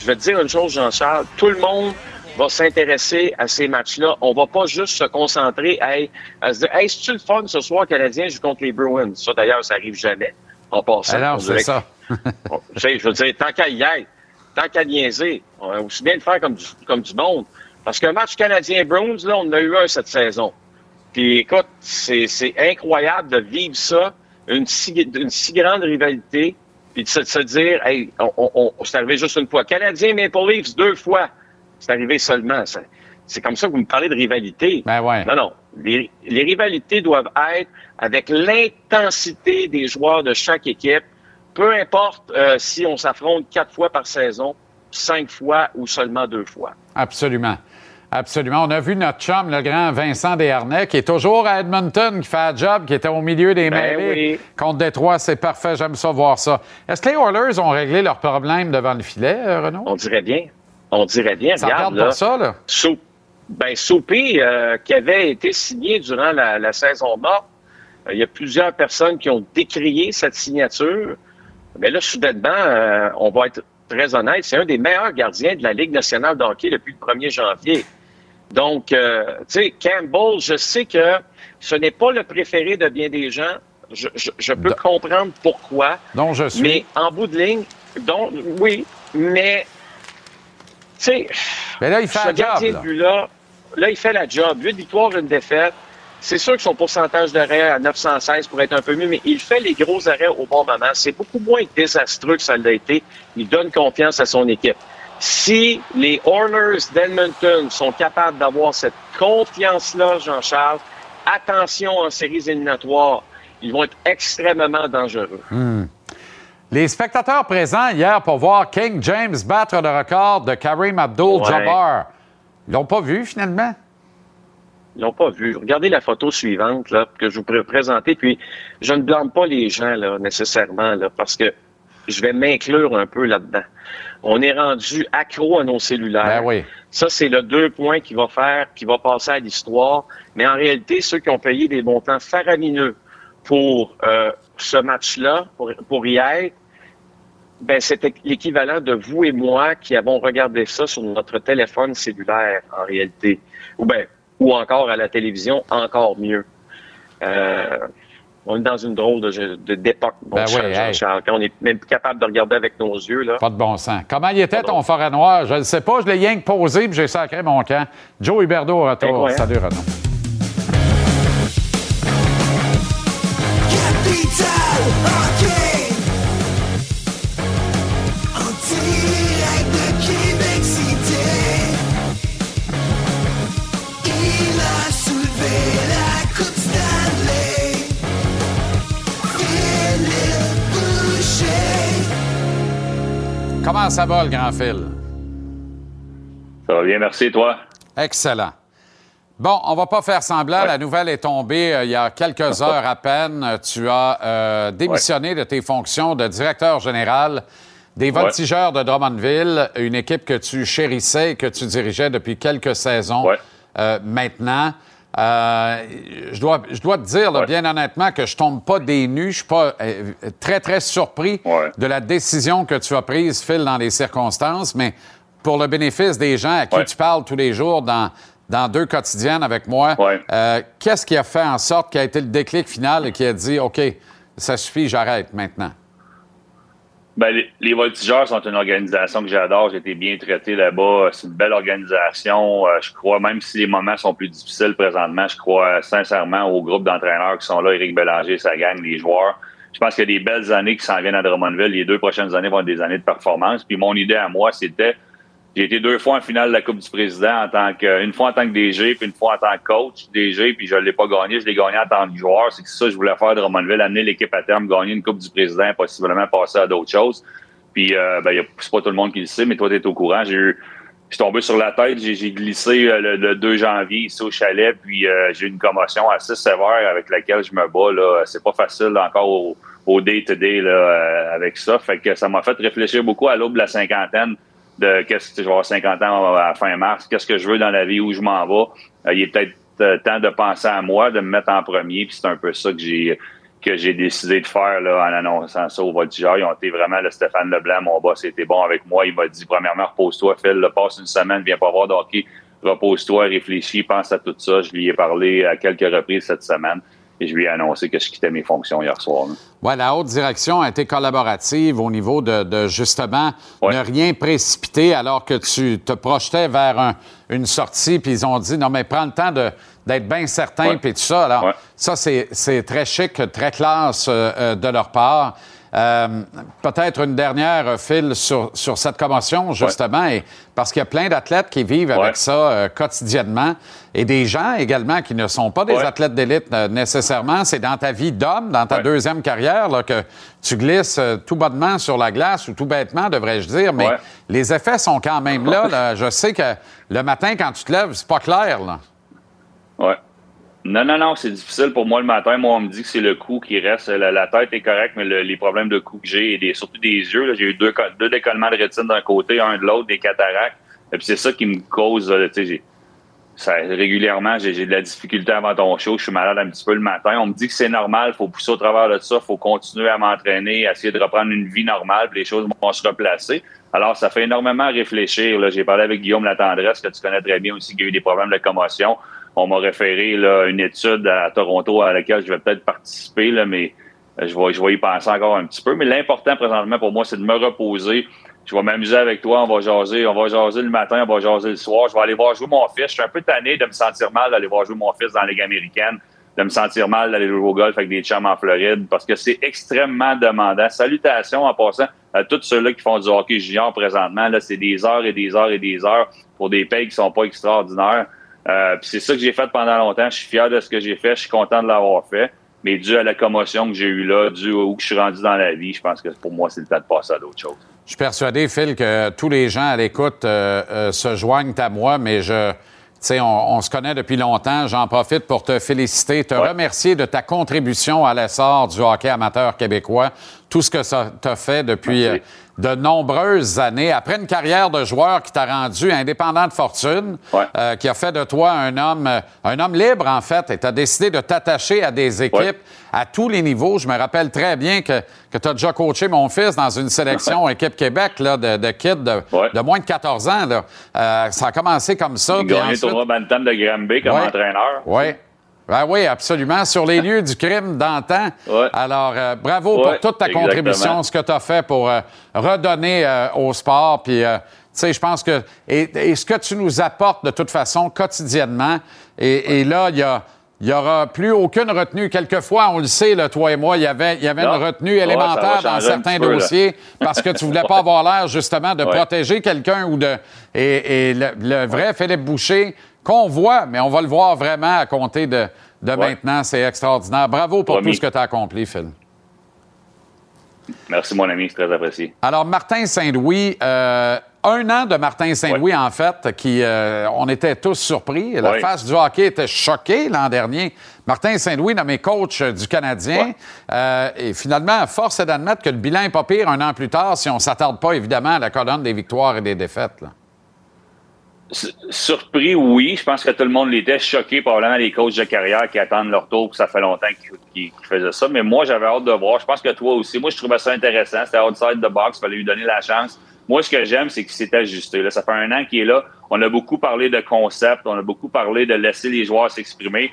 je vais te dire une chose, Jean-Charles, tout le monde va s'intéresser à ces matchs-là. On va pas juste se concentrer à, à se dire Hey, c'est-tu le fun ce soir Canadien joue contre les Bruins? Ça, d'ailleurs, ça arrive jamais. En passant. Alors, c'est ça. Bon, tu sais, je veux dire, tant qu'à y être, tant qu'à niaiser, on va aussi bien le faire comme du, comme du monde. Parce qu'un match canadien-Bruins, là, on en a eu un cette saison. Puis écoute, c'est c'est incroyable de vivre ça, une si, une si grande rivalité, puis de se, dire, hey, on, on, on- c'est arrivé juste une fois. Canadien Maple Leafs, deux fois. C'est arrivé seulement. C'est- C'est comme ça que vous me parlez de rivalité. Ben ouais. Non, non. Les, les rivalités doivent être avec l'intensité des joueurs de chaque équipe. Peu importe euh, si on s'affronte quatre fois par saison, cinq fois ou seulement deux fois. Absolument. Absolument. On a vu notre chum, le grand Vincent Desharnais, qui est toujours à Edmonton, qui fait un job, qui était au milieu des Ben mêlées contre Détroit. C'est parfait. J'aime ça voir ça. Est-ce que les Oilers ont réglé leurs problèmes devant le filet, euh, Renaud? On dirait bien. On dirait bien. Ça regarde, regarde là. pour ça, là? Sou- ben, Soupy, euh, qui avait été signé durant la, la saison morte, euh, il y a plusieurs personnes qui ont décrié cette signature. Mais là, soudainement, euh, on va être très honnête, c'est un des meilleurs gardiens de la Ligue nationale de hockey depuis le 1er janvier. Donc, euh, tu sais, Campbell, je sais que ce n'est pas le préféré de bien des gens. Je, je- je peux comprendre pourquoi. dont je suis. Mais en bout de ligne, donc, oui, mais, tu sais, Mais là, il fait ce un job, gardien là. de là, il fait la job. 8 victoires, une défaite. C'est sûr que son pourcentage d'arrêt à 916 pourrait être un peu mieux, mais il fait les gros arrêts au bon moment. C'est beaucoup moins désastreux que ça l'a été. Il donne confiance à son équipe. Si les Oilers d'Edmonton sont capables d'avoir cette confiance-là, Jean-Charles, attention en séries éliminatoires, ils vont être extrêmement dangereux. Hmm. Les spectateurs présents hier pour voir King James battre le record de Karim Abdul-Jabbar, ils l'ont pas vu finalement? Ils l'ont pas vu. Regardez la photo suivante là, que je vous pourrais présenter. Puis, je ne blâme pas les gens là, nécessairement là, parce que je vais m'inclure un peu là-dedans. On est rendu accro à nos cellulaires. Ben oui. Ça, c'est le deux points qui va faire, qui va passer à l'histoire. Mais en réalité, ceux qui ont payé des montants faramineux pour euh, ce match-là, pour, pour y être, ben, c'était l'équivalent de vous et moi qui avons regardé ça sur notre téléphone cellulaire, en réalité. Ou ben, ou encore à la télévision, encore mieux. Euh, on est dans une drôle de, de- d'époque, mon Ben oui, hey. On est même plus capable de regarder avec nos yeux, là. Pas de bon sens. Comment il était ton forêt noir? Je ne sais pas, je l'ai rien que posé puis j'ai sacré mon camp. Joe Huberdeau au retour. Incroyable. Salut Renaud. Comment ça va, le grand fil? Ça va bien, merci, toi? Excellent. Bon, on va pas faire semblant. La nouvelle est tombée euh, il y a quelques heures à peine. Euh, Tu as euh, démissionné de tes fonctions de directeur général des Ouais. Voltigeurs de Drummondville, une équipe que tu chérissais et que tu dirigeais depuis quelques saisons euh, maintenant. Euh, je, dois, je dois te dire, là, bien honnêtement, que je tombe pas des nues. Je suis pas euh, très, très surpris de la décision que tu as prise, Phil, dans les circonstances, mais pour le bénéfice des gens à qui tu parles tous les jours dans, dans deux quotidiennes avec moi. Euh, Qu'est-ce qui a fait en sorte qui a été le déclic final et qui a dit, OK, ça suffit, j'arrête maintenant? Ben, les, Voltigeurs sont une organisation que j'adore. J'ai été bien traité là-bas. C'est une belle organisation. Euh, je crois, même si les moments sont plus difficiles présentement, je crois sincèrement au groupe d'entraîneurs qui sont là, Éric Bélanger, sa gang, les joueurs. Je pense qu'il y a des belles années qui s'en viennent à Drummondville. Les deux prochaines années vont être des années de performance. Puis mon idée à moi, c'était j'ai été deux fois en finale de la Coupe du Président en tant que une fois en tant que DG puis une fois en tant que coach DG puis je l'ai pas gagné, je l'ai gagné en tant que joueur. C'est que ça je voulais faire de Drummondville, amener l'équipe à terme, gagner une Coupe du Président, possiblement passer à d'autres choses. Puis euh, ben, c'est pas tout le monde qui le sait, mais toi tu es au courant. J'ai eu je suis tombé sur la tête, j'ai glissé euh, le, le 2 janvier ici au chalet, puis euh, j'ai eu une commotion assez sévère avec laquelle je me bats. là. C'est pas facile encore au, au day-to-day là, euh, avec ça. Fait que ça m'a fait réfléchir beaucoup à l'aube de la cinquantaine de qu'est-ce que je vais avoir 50 ans à la fin mars, qu'est-ce que je veux dans la vie, où je m'en vais. Euh, il est peut-être euh, temps de penser à moi, de me mettre en premier, puis c'est un peu ça que j'ai que j'ai décidé de faire là, en annonçant ça au voltigeur. Ils ont été vraiment, le Stéphane Leblanc, mon boss, était bon avec moi. Il m'a dit, premièrement, repose-toi, Phil, là, passe une semaine, viens pas voir de hockey, repose-toi, réfléchis, pense à tout ça. Je lui ai parlé à quelques reprises cette semaine et je lui ai annoncé que je quittais mes fonctions hier soir. là. Ouais, la haute direction a été collaborative au niveau de, de, justement ne rien précipiter alors que tu te projetais vers un- une sortie, puis ils ont dit non mais prends le temps d'être bien certain puis tout ça. Alors ça c'est c'est très chic, très classe euh, euh, de leur part. Euh, Peut-être une dernière, euh, Phil, sur, sur cette commotion, justement, et, parce qu'il y a plein d'athlètes qui vivent avec ça euh, quotidiennement, et des gens également qui ne sont pas des athlètes d'élite euh, nécessairement. C'est dans ta vie d'homme, dans ta deuxième carrière, là, que tu glisses euh, tout bonnement sur la glace, ou tout bêtement, devrais-je dire, mais les effets sont quand même là, là. Je sais que le matin, quand tu te lèves, c'est pas clair. Là. Ouais. Non, non, non, c'est difficile pour moi le matin. Moi, on me dit que c'est le cou qui reste. La, tête est correcte, mais le- les problèmes de cou que j'ai, et des, surtout des yeux, j'ai eu deux, co- deux décollements de rétine d'un côté, un de l'autre, des cataractes. Et puis c'est ça qui me cause, euh, tu sais, régulièrement, j'ai de la difficulté avant ton show. Je suis malade un petit peu le matin. On me dit que c'est normal, faut pousser au travers de ça, faut continuer à m'entraîner, essayer de reprendre une vie normale, puis les choses vont se replacer. Alors, ça fait énormément réfléchir. J'ai parlé avec Guillaume Latendresse, que tu connais très bien aussi, qui a eu des problèmes de commotion. On m'a référé là, une étude à Toronto à laquelle je vais peut-être participer, là, mais euh, je vais, je vais y penser encore un petit peu. Mais l'important présentement pour moi, c'est de me reposer. Je vais m'amuser avec toi, on va jaser, on va jaser le matin, on va jaser le soir. Je vais aller voir jouer mon fils. Je suis un peu tanné de me sentir mal d'aller voir jouer mon fils dans la Ligue américaine, de me sentir mal d'aller jouer au golf avec des chums en Floride, parce que c'est extrêmement demandant. Salutations en passant à tous ceux-là qui font du hockey junior présentement. Là, c'est des heures et des heures et des heures pour des payes qui sont pas extraordinaires. Euh, c'est ça que j'ai fait pendant longtemps. Je suis fier de ce que j'ai fait. Je suis content de l'avoir fait. Mais dû à la commotion que j'ai eue là, dû où je suis rendu dans la vie, je pense que pour moi, c'est le temps de passer à d'autres choses. Je suis persuadé, Phil, que tous les gens à l'écoute euh, euh, se joignent à moi, mais je, on, on se connaît depuis longtemps. J'en profite pour te féliciter, te remercier de ta contribution à l'essor du hockey amateur québécois, tout ce que ça t'a fait depuis euh, de nombreuses années. Après une carrière de joueur qui t'a rendu indépendant de fortune, euh, qui a fait de toi un homme, euh, un homme libre, en fait, et tu as décidé de t'attacher à des équipes à tous les niveaux. Je me rappelle très bien que, que tu as déjà coaché mon fils dans une sélection équipe Québec là, de, de kids de, de moins de 14 ans. Là. Euh, ça a commencé comme ça. J'ai puis gagné le tournoi Bantam de Granby comme entraîneur. Oui. Ben oui, absolument. Sur les lieux du crime d'antan. Alors, euh, bravo Ouais, pour toute ta exactement. contribution, ce que tu as fait pour euh, redonner euh, au sport. Puis, euh, tu sais, je pense que. Et, et ce que tu nous apportes de toute façon quotidiennement. Et, et là, il y a. Il n'y aura plus aucune retenue. Quelquefois, on le sait, là, toi et moi, il y avait, il y avait Non. une retenue élémentaire dans certains peu, dossiers parce que tu voulais pas avoir l'air, justement, de protéger quelqu'un ou de. Et, et le, le vrai Philippe Boucher, qu'on voit, mais on va le voir vraiment à compter de, de maintenant. C'est extraordinaire. Bravo pour Promis. tout ce que tu as accompli, Phil. Merci, mon ami, c'est très apprécié. Alors, Martin Saint-Louis, euh, un an de Martin Saint-Louis, en fait, qui, euh, on était tous surpris. La Ouais. face du hockey était choquée l'an dernier. Martin Saint-Louis, nommé coach du Canadien. Euh, et finalement, force est d'admettre que le bilan n'est pas pire un an plus tard si on ne s'attarde pas, évidemment, à la colonne des victoires et des défaites. là. Surpris, oui. Je pense que tout le monde l'était. Choqué, probablement, les coachs de carrière qui attendent leur tour, puis ça fait longtemps qu'ils faisaient ça. Mais moi, j'avais hâte de voir. Je pense que toi aussi. Moi, je trouvais ça intéressant. C'était outside the box. Il fallait lui donner la chance Moi, ce que j'aime, c'est qu'il s'est ajusté. Ça fait un an qu'il est là. On a beaucoup parlé de concept, on a beaucoup parlé de laisser les joueurs s'exprimer.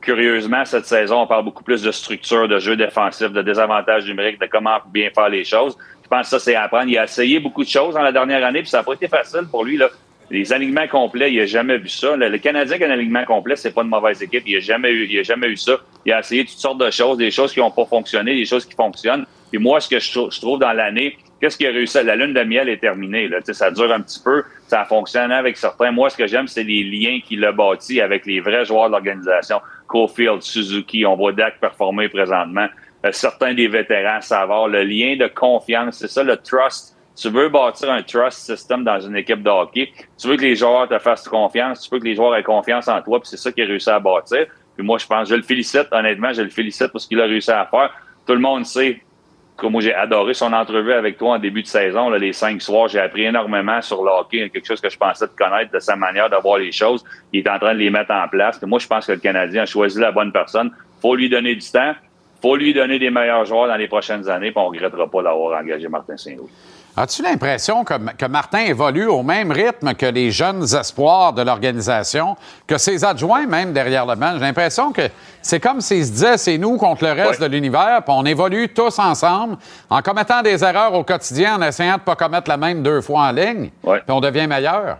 Curieusement, cette saison, on parle beaucoup plus de structure, de jeu défensif, de désavantages numériques, de comment bien faire les choses. Je pense que ça, c'est à apprendre. Il a essayé beaucoup de choses dans la dernière année, puis ça n'a pas été facile pour lui. Là. Les alignements complets, il n'a jamais vu ça. Le, Canadien qui a un alignement complet, c'est pas une mauvaise équipe. Il n'a jamais eu, il a jamais eu ça. Il a essayé toutes sortes de choses, des choses qui n'ont pas fonctionné, des choses qui fonctionnent. Puis moi, ce que je, trou- je trouve dans l'année, qu'est-ce qui a réussi? La lune de miel est terminée. Là. Ça dure un petit peu, ça a fonctionné avec certains. Moi, ce que j'aime, c'est les liens qu'il a bâtis avec les vrais joueurs de l'organisation. Cofield, Suzuki, on voit Dak performer présentement. Euh, certains des vétérans, Savard, le lien de confiance, c'est ça, le trust. Tu veux bâtir un trust system dans une équipe de hockey. Tu veux que les joueurs te fassent confiance. Tu veux que les joueurs aient confiance en toi. Puis c'est ça qu'il a réussi à bâtir. Puis moi, je pense, je le félicite, honnêtement, je le félicite pour ce qu'il a réussi à faire. Tout le monde sait que moi, j'ai adoré son entrevue avec toi en début de saison, les cinq soirs. J'ai appris énormément sur le hockey, quelque chose que je pensais de connaître, de sa manière de voir les choses. Il est en train de les mettre en place. Puis moi, je pense que le Canadien a choisi la bonne personne. faut lui donner du temps. faut lui donner des meilleurs joueurs dans les prochaines années. Puis on ne regrettera pas d'avoir engagé Martin Saint-Louis. As-tu l'impression que, que Martin évolue au même rythme que les jeunes espoirs de l'organisation, que ses adjoints même derrière le banc? J'ai l'impression que c'est comme s'il se disait c'est nous contre le reste de l'univers, puis on évolue tous ensemble en commettant des erreurs au quotidien, en essayant de ne pas commettre la même deux fois en ligne, puis on devient meilleur.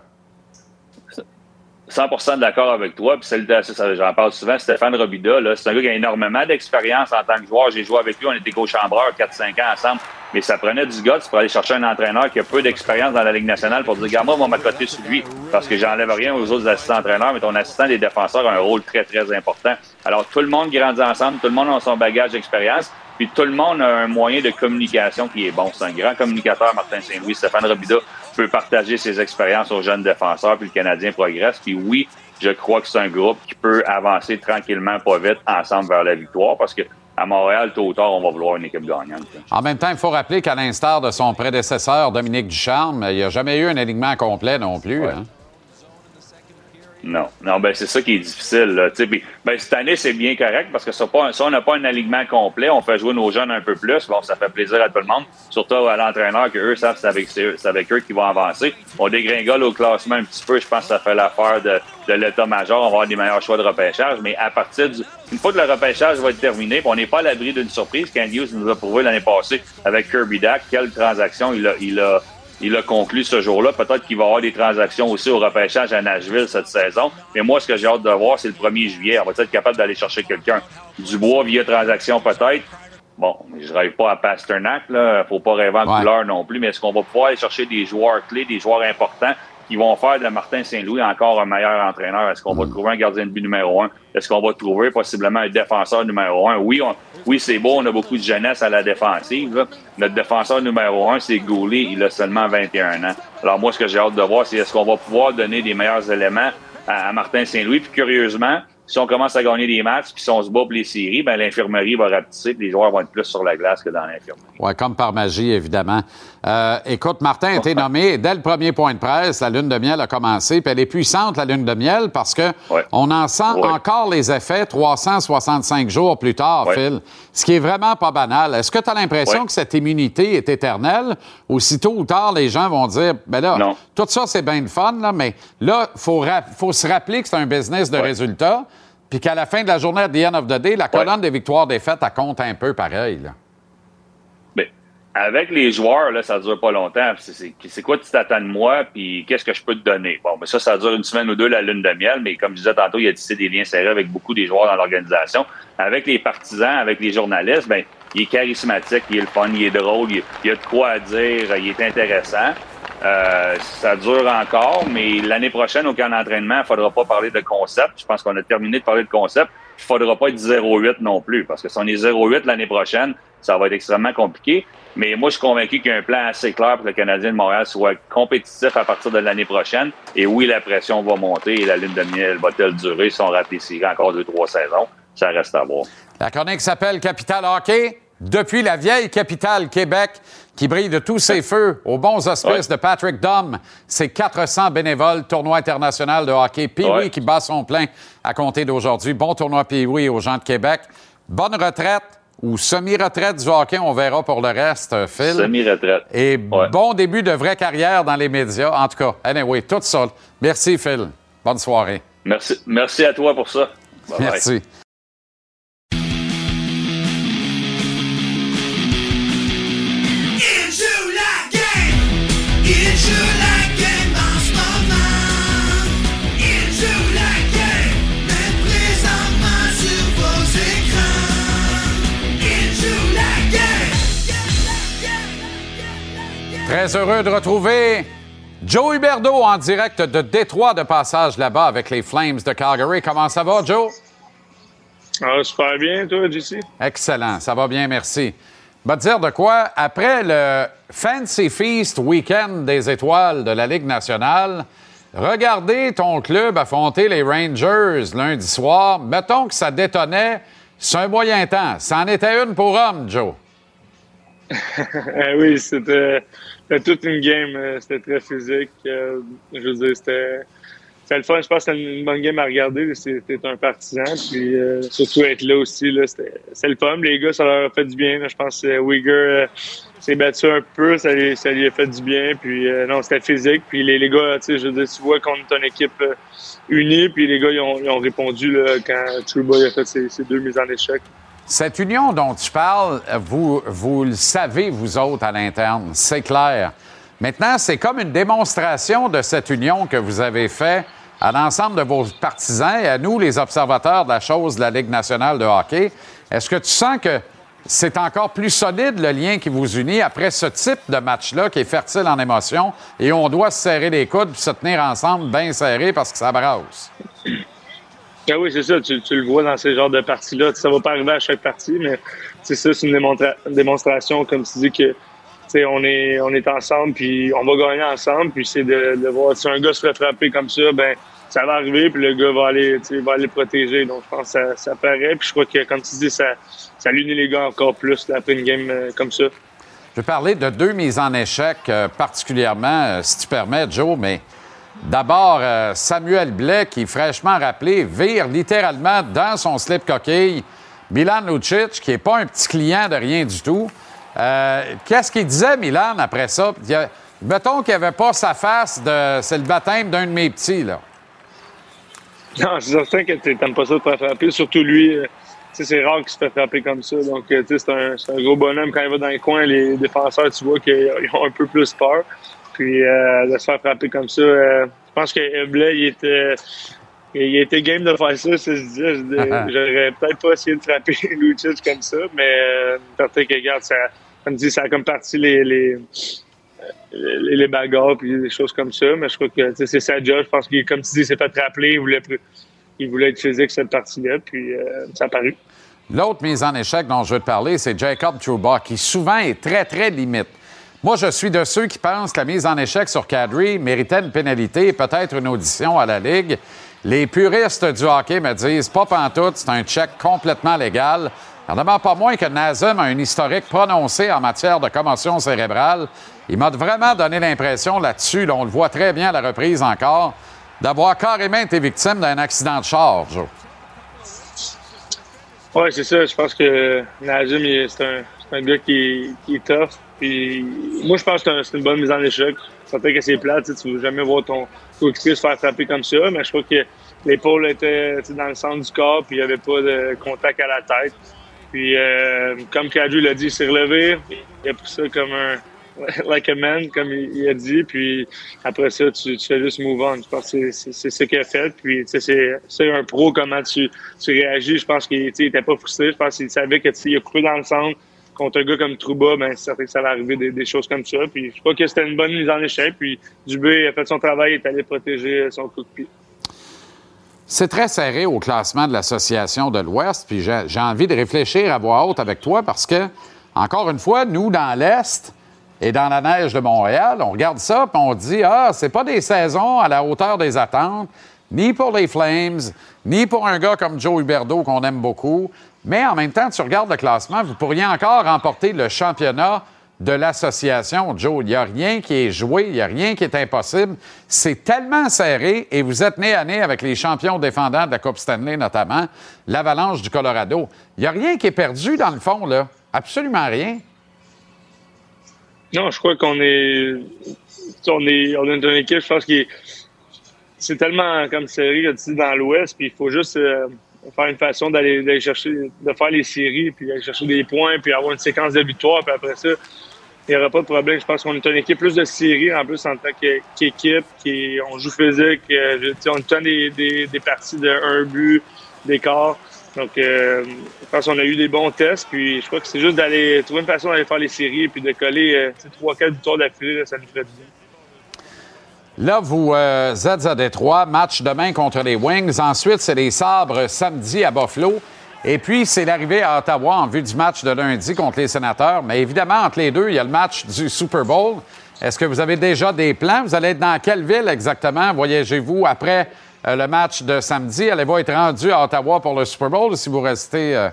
100% d'accord avec toi. Puis salutations, j'en parle souvent. Stéphane Robida, c'est un gars qui a énormément d'expérience en tant que joueur. J'ai joué avec lui, on était co-chambreurs 4-5 ans ensemble. Mais ça prenait du gars pour aller chercher un entraîneur qui a peu d'expérience dans la Ligue nationale pour dire, regarde, moi, on va m'accoter sur lui. Parce que j'enlève rien aux autres assistants entraîneurs, mais ton assistant des défenseurs a un rôle très, très important. Alors, tout le monde grandit ensemble, tout le monde a son bagage d'expérience. Puis tout le monde a un moyen de communication qui est bon. C'est un grand communicateur, Martin Saint-Louis. Stéphane Robida peut partager ses expériences aux jeunes défenseurs, puis le Canadien progresse. Puis oui, je crois que c'est un groupe qui peut avancer tranquillement, pas vite, ensemble vers la victoire, parce que à Montréal, tôt ou tard, on va vouloir une équipe gagnante. En même temps, il faut rappeler qu'à l'instar de son prédécesseur, Dominique Ducharme, il n'y a jamais eu un alignement complet non plus. hein. Non, non, ben c'est ça qui est difficile. Là. Puis, Ben, cette année, c'est bien correct parce que ça, pas, on n'a pas un alignement complet. On fait jouer nos jeunes un peu plus. Bon, ça fait plaisir à tout le monde, surtout à l'entraîneur que eux savent que c'est avec, c'est avec eux qu'ils vont avancer. On dégringole au classement un petit peu. Je pense que ça fait l'affaire de, l'état-major. On va avoir des meilleurs choix de repêchage. Mais à partir du. Une fois que le repêchage va être terminé, on n'est pas à l'abri d'une surprise. Ken Hughes nous a prouvé l'année passée avec Kirby Dack quelle transaction il a, il a, il a conclu ce jour-là. Peut-être qu'il va y avoir des transactions aussi au repêchage à Nashville cette saison. Mais moi, ce que j'ai hâte de voir, c'est le 1er juillet. On va être capable d'aller chercher quelqu'un. Dubois via transaction peut-être. Bon, je rêve pas à Pasternak, là. Faut pas rêver en Ouais. couleur non plus. Mais est-ce qu'on va pouvoir aller chercher des joueurs clés, des joueurs importants? Qui vont faire de Martin Saint-Louis encore un meilleur entraîneur? Est-ce qu'on va trouver un gardien de but numéro un? Est-ce qu'on va trouver possiblement un défenseur numéro un? Oui, on- oui, c'est beau, on a beaucoup de jeunesse à la défensive. là. Notre défenseur numéro un, c'est Goulet. Il a seulement 21 ans. Alors moi, ce que j'ai hâte de voir, c'est est-ce qu'on va pouvoir donner des meilleurs éléments à, à Martin Saint-Louis? Puis curieusement, si on commence à gagner des matchs, puis si on se bat pour les séries, ben l'infirmerie va rapetisser, puis les joueurs vont être plus sur la glace que dans l'infirmerie. Oui, comme par magie, évidemment. Euh, écoute, Martin a été nommé dès le premier point de presse. La lune de miel a commencé, puis elle est puissante, la lune de miel, parce que on en sent encore les effets 365 jours plus tard, Ouais. Phil. Ce qui est vraiment pas banal. Est-ce que tu as l'impression que cette immunité est éternelle? Ou si tôt ou tard, les gens vont dire, ben là, tout ça, c'est bien le fun, là, mais là, il faut, se rappeler que c'est un business de résultats, puis qu'à la fin de la journée, at the end of the day, la colonne des victoires-défaites, elle compte un peu pareil. Là. Avec les joueurs, là, ça dure pas longtemps. C'est- quoi tu t'attends de moi, puis qu'est-ce que je peux te donner? Bon, mais ça, ça dure une semaine ou deux, la lune de miel, mais comme je disais tantôt, il y a des liens serrés avec beaucoup des joueurs dans l'organisation. Avec les partisans, avec les journalistes, ben, il est charismatique, il est le fun, il est drôle, il, il a de quoi à dire, il est intéressant. Euh, ça dure encore, mais l'année prochaine, au camp d'entraînement, il ne faudra pas parler de concept. Je pense qu'on a terminé de parler de concept. Il ne faudra pas être 0-8 non plus, parce que si on est 0-8 l'année prochaine, ça va être extrêmement compliqué. Mais moi, je suis convaincu qu'il y a un plan assez clair pour que le Canadien de Montréal soit compétitif à partir de l'année prochaine. Et oui, la pression va monter et la lune de miel va-t-elle durer si on séries encore deux, trois saisons? Ça reste à voir. La chronique s'appelle Capital Hockey. Depuis la vieille capitale Québec, qui brille de tous ses feux, aux bons auspices de Patrick Dom, c'est 400 bénévoles, tournoi international de hockey. Puis oui, qui bat son plein à compter d'aujourd'hui. Bon tournoi oui aux gens de Québec. Bonne retraite. Ou semi-retraite du hockey, on verra pour le reste, Phil. Semi-retraite. Et bon début de vraie carrière dans les médias. En tout cas, anyway, tout ça. Merci, Phil. Bonne soirée. Merci, merci à toi pour ça. Bye. Merci. Très heureux de retrouver Joe Huberdeau en direct de Détroit de passage là-bas avec les Flames de Calgary. Comment ça va, Joe? Ah, super bien, toi, JC? Excellent, ça va bien, merci. Va te dire de quoi? Après le Fancy Feast Weekend des étoiles de la Ligue nationale, regarder ton club affronter les Rangers lundi soir, mettons que ça détonnait, c'est un moyen temps. C'en était une pour homme, Joe. Eh oui, c'était toute une game. euh, C'était très physique. euh, Je veux dire, c'était le fun. Je pense que c'était une bonne game à regarder. C'était un partisan. Puis euh, surtout être là aussi, là, c'était le fun. Les gars, ça leur a fait du bien. Je pense que Uyghur s'est battu un peu. Ça lui, ça lui a fait du bien. Puis non, c'était physique. Puis les, les gars, tu vois qu'on est une équipe unie. Puis les gars, ils ont, ils ont répondu quand Trouba il a fait ses deux mises en échec. Cette union dont tu parles, vous, vous le savez, vous autres, à l'interne, c'est clair. Maintenant, c'est comme une démonstration de cette union que vous avez fait à l'ensemble de vos partisans et à nous, les observateurs de la chose de la Ligue nationale de hockey. Est-ce que tu sens que c'est encore plus solide le lien qui vous unit après ce type de match-là qui est fertile en émotions et on doit se serrer les coudes et se tenir ensemble bien serrés parce que ça brasse? Ah oui, c'est ça. Tu, tu le vois dans ces genres de parties-là. Ça va pas arriver à chaque partie, mais c'est ça, c'est une démonstra- démonstration, comme tu dis, que on est, on est ensemble, puis on va gagner ensemble. Puis c'est de, de voir si un gars se fait frapper comme ça, ben ça va arriver, puis le gars va aller, aller le protéger. Donc je pense que ça, ça paraît. Puis je crois que, comme tu dis, ça, ça les gars encore plus là, après une game euh, comme ça. Je vais parler de deux mises en échec euh, particulièrement, euh, si tu permets, Joe, mais d'abord, euh, Samuel Blais, qui, fraîchement rappelé, vire littéralement dans son slip coquille Milan Lucic, qui n'est pas un petit client de rien du tout. Euh, Qu'est-ce qu'il disait, Milan, après ça? A- mettons qu'il avait pas sa face de. C'est le baptême d'un de mes petits, là. Non, c'est certain que tu n'aimes pas ça de te faire frapper. Surtout lui, euh, c'est rare qu'il se fait frapper comme ça. Donc, c'est un, c'est un gros bonhomme. Quand il va dans les coins, les défenseurs, tu vois qu'ils ont un peu plus peur. Puis, euh, de se faire frapper comme ça, euh, je pense que Blais, il était, il était game de faire ça. ça, je disais, je dis- j'aurais peut-être pas essayé de frapper Lucic comme ça, mais certain que, regarde, ça, comme dit, ça a comme parti les, les, les, les bagarres puis des choses comme ça. Mais je crois que c'est sa job. Je pense qu'il, comme tu dis, s'est fait rappeler. Il voulait, il voulait être physique cette partie-là. Puis euh, ça a paru. L'autre mise en échec dont je veux te parler, c'est Jacob Trouba, qui souvent est très, très limite. Moi, je suis de ceux qui pensent que la mise en échec sur Kadri méritait une pénalité et peut-être une audition à la Ligue. Les puristes du hockey me disent pas pantoute, c'est un check complètement légal. Il n'en demeure pas moins que Nazem a un historique prononcé en matière de commotion cérébrale. Il m'a vraiment donné l'impression là-dessus, là, on le voit très bien à la reprise encore, d'avoir carrément été victime d'un accident de char, Joe. Ouais, c'est ça. Je pense que il- c'est un, un gars qui, est tough. Puis moi, je pense que c'est un- c'est une bonne mise en échec. Ça fait que c'est plate. Tu tu veux jamais voir ton coéquipier se faire frapper comme ça. Mais je crois que l'épaule était dans le centre du corps, puis il n'y avait pas de contact à la tête. Puis euh, comme Kadri l'a dit, il s'est relevé. Il a pris ça comme un like a man, comme il, a dit. Puis après ça, tu, fais juste move on. Je pense que c'est- ce qu'il a fait. Puis c'est un pro, comment tu, réagis. Je pense qu'il tu sais, il était pas frustré. Je pense qu'il savait que tu sais, il a coupé dans le centre. Contre un gars comme Trouba, ben, c'est certain que ça va arriver des, choses comme ça. Puis je crois que c'était une bonne mise en échec. Puis Dubé a fait son travail, il est allé protéger son coup de pied. C'est très serré au classement de l'Association de l'Ouest, puis j'ai j'ai envie de réfléchir à voix haute avec toi parce que, encore une fois, nous, dans l'Est et dans la neige de Montréal, on regarde ça puis on dit Ah, c'est pas des saisons à la hauteur des attentes, ni pour les Flames, ni pour un gars comme Joe Huberdeau qu'on aime beaucoup. Mais en même temps, tu regardes le classement, vous pourriez encore remporter le championnat de l'association, Joe. Il n'y a rien qui est joué, il n'y a rien qui est impossible. C'est tellement serré et vous êtes nez à nez avec les champions défendants de la Coupe Stanley, notamment l'Avalanche du Colorado. Il n'y a rien qui est perdu dans le fond, là. Absolument rien. Non, je crois qu'on est, on est, on est une équipe, je pense que c'est tellement comme serré là, dans l'Ouest, puis il faut juste euh, faire une façon d'aller chercher, de faire les séries, puis aller chercher des points, puis avoir une séquence de victoires, puis après ça, il n'y aura pas de problème. Je pense qu'on est une équipe plus de séries, en plus en tant qu'équipe, qui on joue physique, euh, on temps des, des, des parties de un but d'écart. Donc, euh, je pense qu'on a eu des bons tests, puis je crois que c'est juste d'aller trouver une façon d'aller faire les séries, puis de coller euh, trois, quatre victoires d'affilée, ça nous ferait du bien. Là, vous euh, êtes à Détroit, match demain contre les Wings. Ensuite, c'est les Sabres samedi à Buffalo. Et puis, c'est l'arrivée à Ottawa en vue du match de lundi contre les Sénateurs. Mais évidemment, entre les deux, il y a le match du Super Bowl. Est-ce que vous avez déjà des plans? Vous allez être dans quelle ville exactement? Voyagez-vous après euh, le match de samedi? Allez-vous être rendu à Ottawa pour le Super Bowl si vous restez... euh,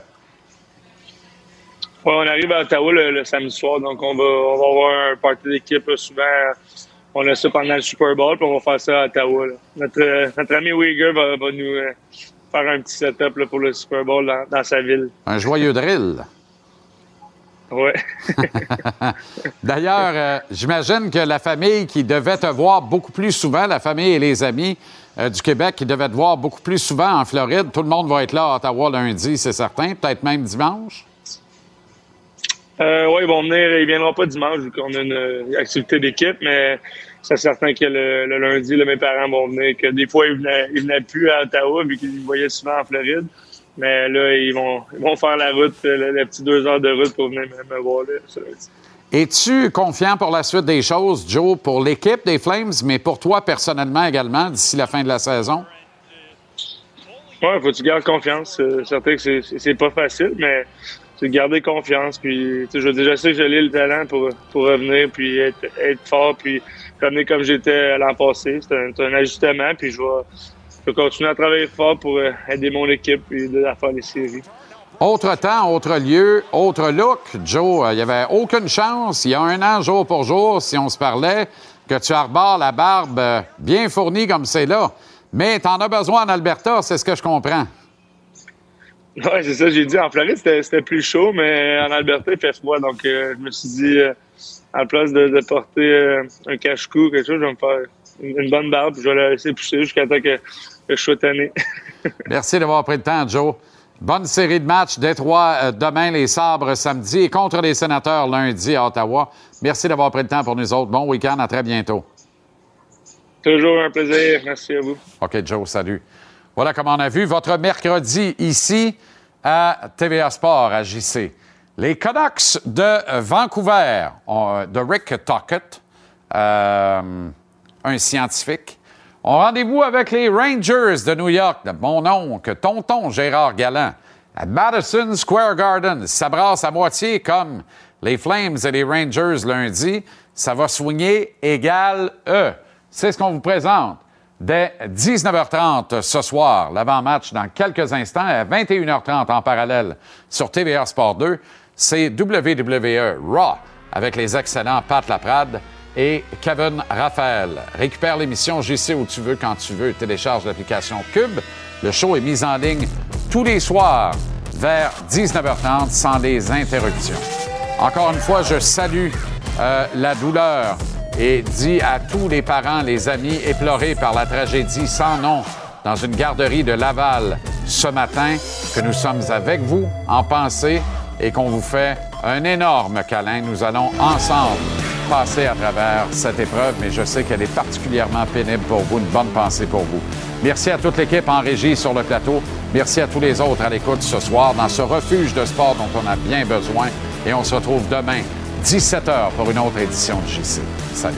Ouais, on arrive à Ottawa le, samedi soir, donc on va, avoir un party d'équipe là, souvent. On a ça pendant le Super Bowl, puis on va faire ça à Ottawa. là. Notre, euh, notre ami Uyghur va, va nous euh, faire un petit setup là, pour le Super Bowl dans, dans sa ville. un joyeux drill? Ouais. D'ailleurs, euh, j'imagine que la famille qui devait te voir beaucoup plus souvent, la famille et les amis euh, du Québec qui devaient te voir beaucoup plus souvent en Floride, tout le monde va être là à Ottawa lundi, c'est certain, peut-être même dimanche. Euh, oui, ils vont venir. Ils viendront pas dimanche vu qu'on a une, euh, activité d'équipe, mais c'est certain que le, le lundi, là, mes parents vont venir. Que des fois, ils venaient, ils venaient plus à Ottawa vu qu'ils me voyaient souvent en Floride. Mais là, ils vont, ils vont faire la route, euh, le, le petit deux heures de route pour venir me, me voir là. ce lundi. Es-tu confiant pour la suite des choses, Joe, pour l'équipe des Flames, mais pour toi personnellement également d'ici la fin de la saison? Ouais, faut que tu gardes confiance. C'est certain que c'est pas facile, mais c'est garder confiance. Puis, je, je sais que j'ai le talent pour, pour revenir, puis être, être fort, puis revenir comme j'étais l'an passé. C'est un, ajustement, puis je vais, continuer à travailler fort pour euh, aider mon équipe puis de faire les séries. Autre temps, autre lieu, autre look. Joe, euh, il n'y avait aucune chance, il y a un an, jour pour jour, si on se parlait, que tu arbores la barbe euh, bien fournie comme c'est là. Mais tu en as besoin en Alberta, c'est ce que je comprends. Ouais, c'est ça, j'ai dit. En Floride, c'était plus chaud, mais en Alberta, il fait froid. Donc, euh, je me suis dit, euh, à la place de, de porter euh, un cache-cou, quelque chose, je vais me faire une, une bonne barbe, puis je vais la laisser pousser jusqu'à temps que, que je sois tanné. Merci d'avoir pris le temps, Joe. Bonne série de matchs. Détroit demain, les Sabres samedi et contre les Sénateurs lundi à Ottawa. Merci d'avoir pris le temps pour nous autres. Bon week-end, à très bientôt. Toujours un plaisir. Merci à vous. OK, Joe, salut. Voilà comment on a vu votre mercredi ici à TVA Sport à JC. Les Canucks de Vancouver, de Rick Tockett, euh, un scientifique, ont rendez-vous avec les Rangers de New York, de mon oncle, tonton Gérard Galland, à Madison Square Garden. Ça brasse à moitié comme les Flames et les Rangers lundi. Ça va soigner égal E. C'est ce qu'on vous présente dès 19h30 ce soir. L'avant-match dans quelques instants à 21h30 en parallèle sur TVA Sport 2. C'est WWE Raw avec les excellents Pat Laprade et Kevin Raphaël. Récupère l'émission JC où tu veux, quand tu veux. Télécharge l'application Cube. Le show est mis en ligne tous les soirs vers 19h30 sans des interruptions. Encore une fois, je salue euh, la douleur et dis à tous les parents, les amis éplorés par la tragédie sans nom dans une garderie de Laval ce matin que nous sommes avec vous en pensée et qu'on vous fait un énorme câlin. Nous allons ensemble passer à travers cette épreuve, mais je sais qu'elle est particulièrement pénible pour vous. Une bonne pensée pour vous. Merci à toute l'équipe en régie sur le plateau. Merci à tous les autres à l'écoute ce soir dans ce refuge de sport dont on a bien besoin. Et on se retrouve demain, 17h pour une autre édition de JC. Salut.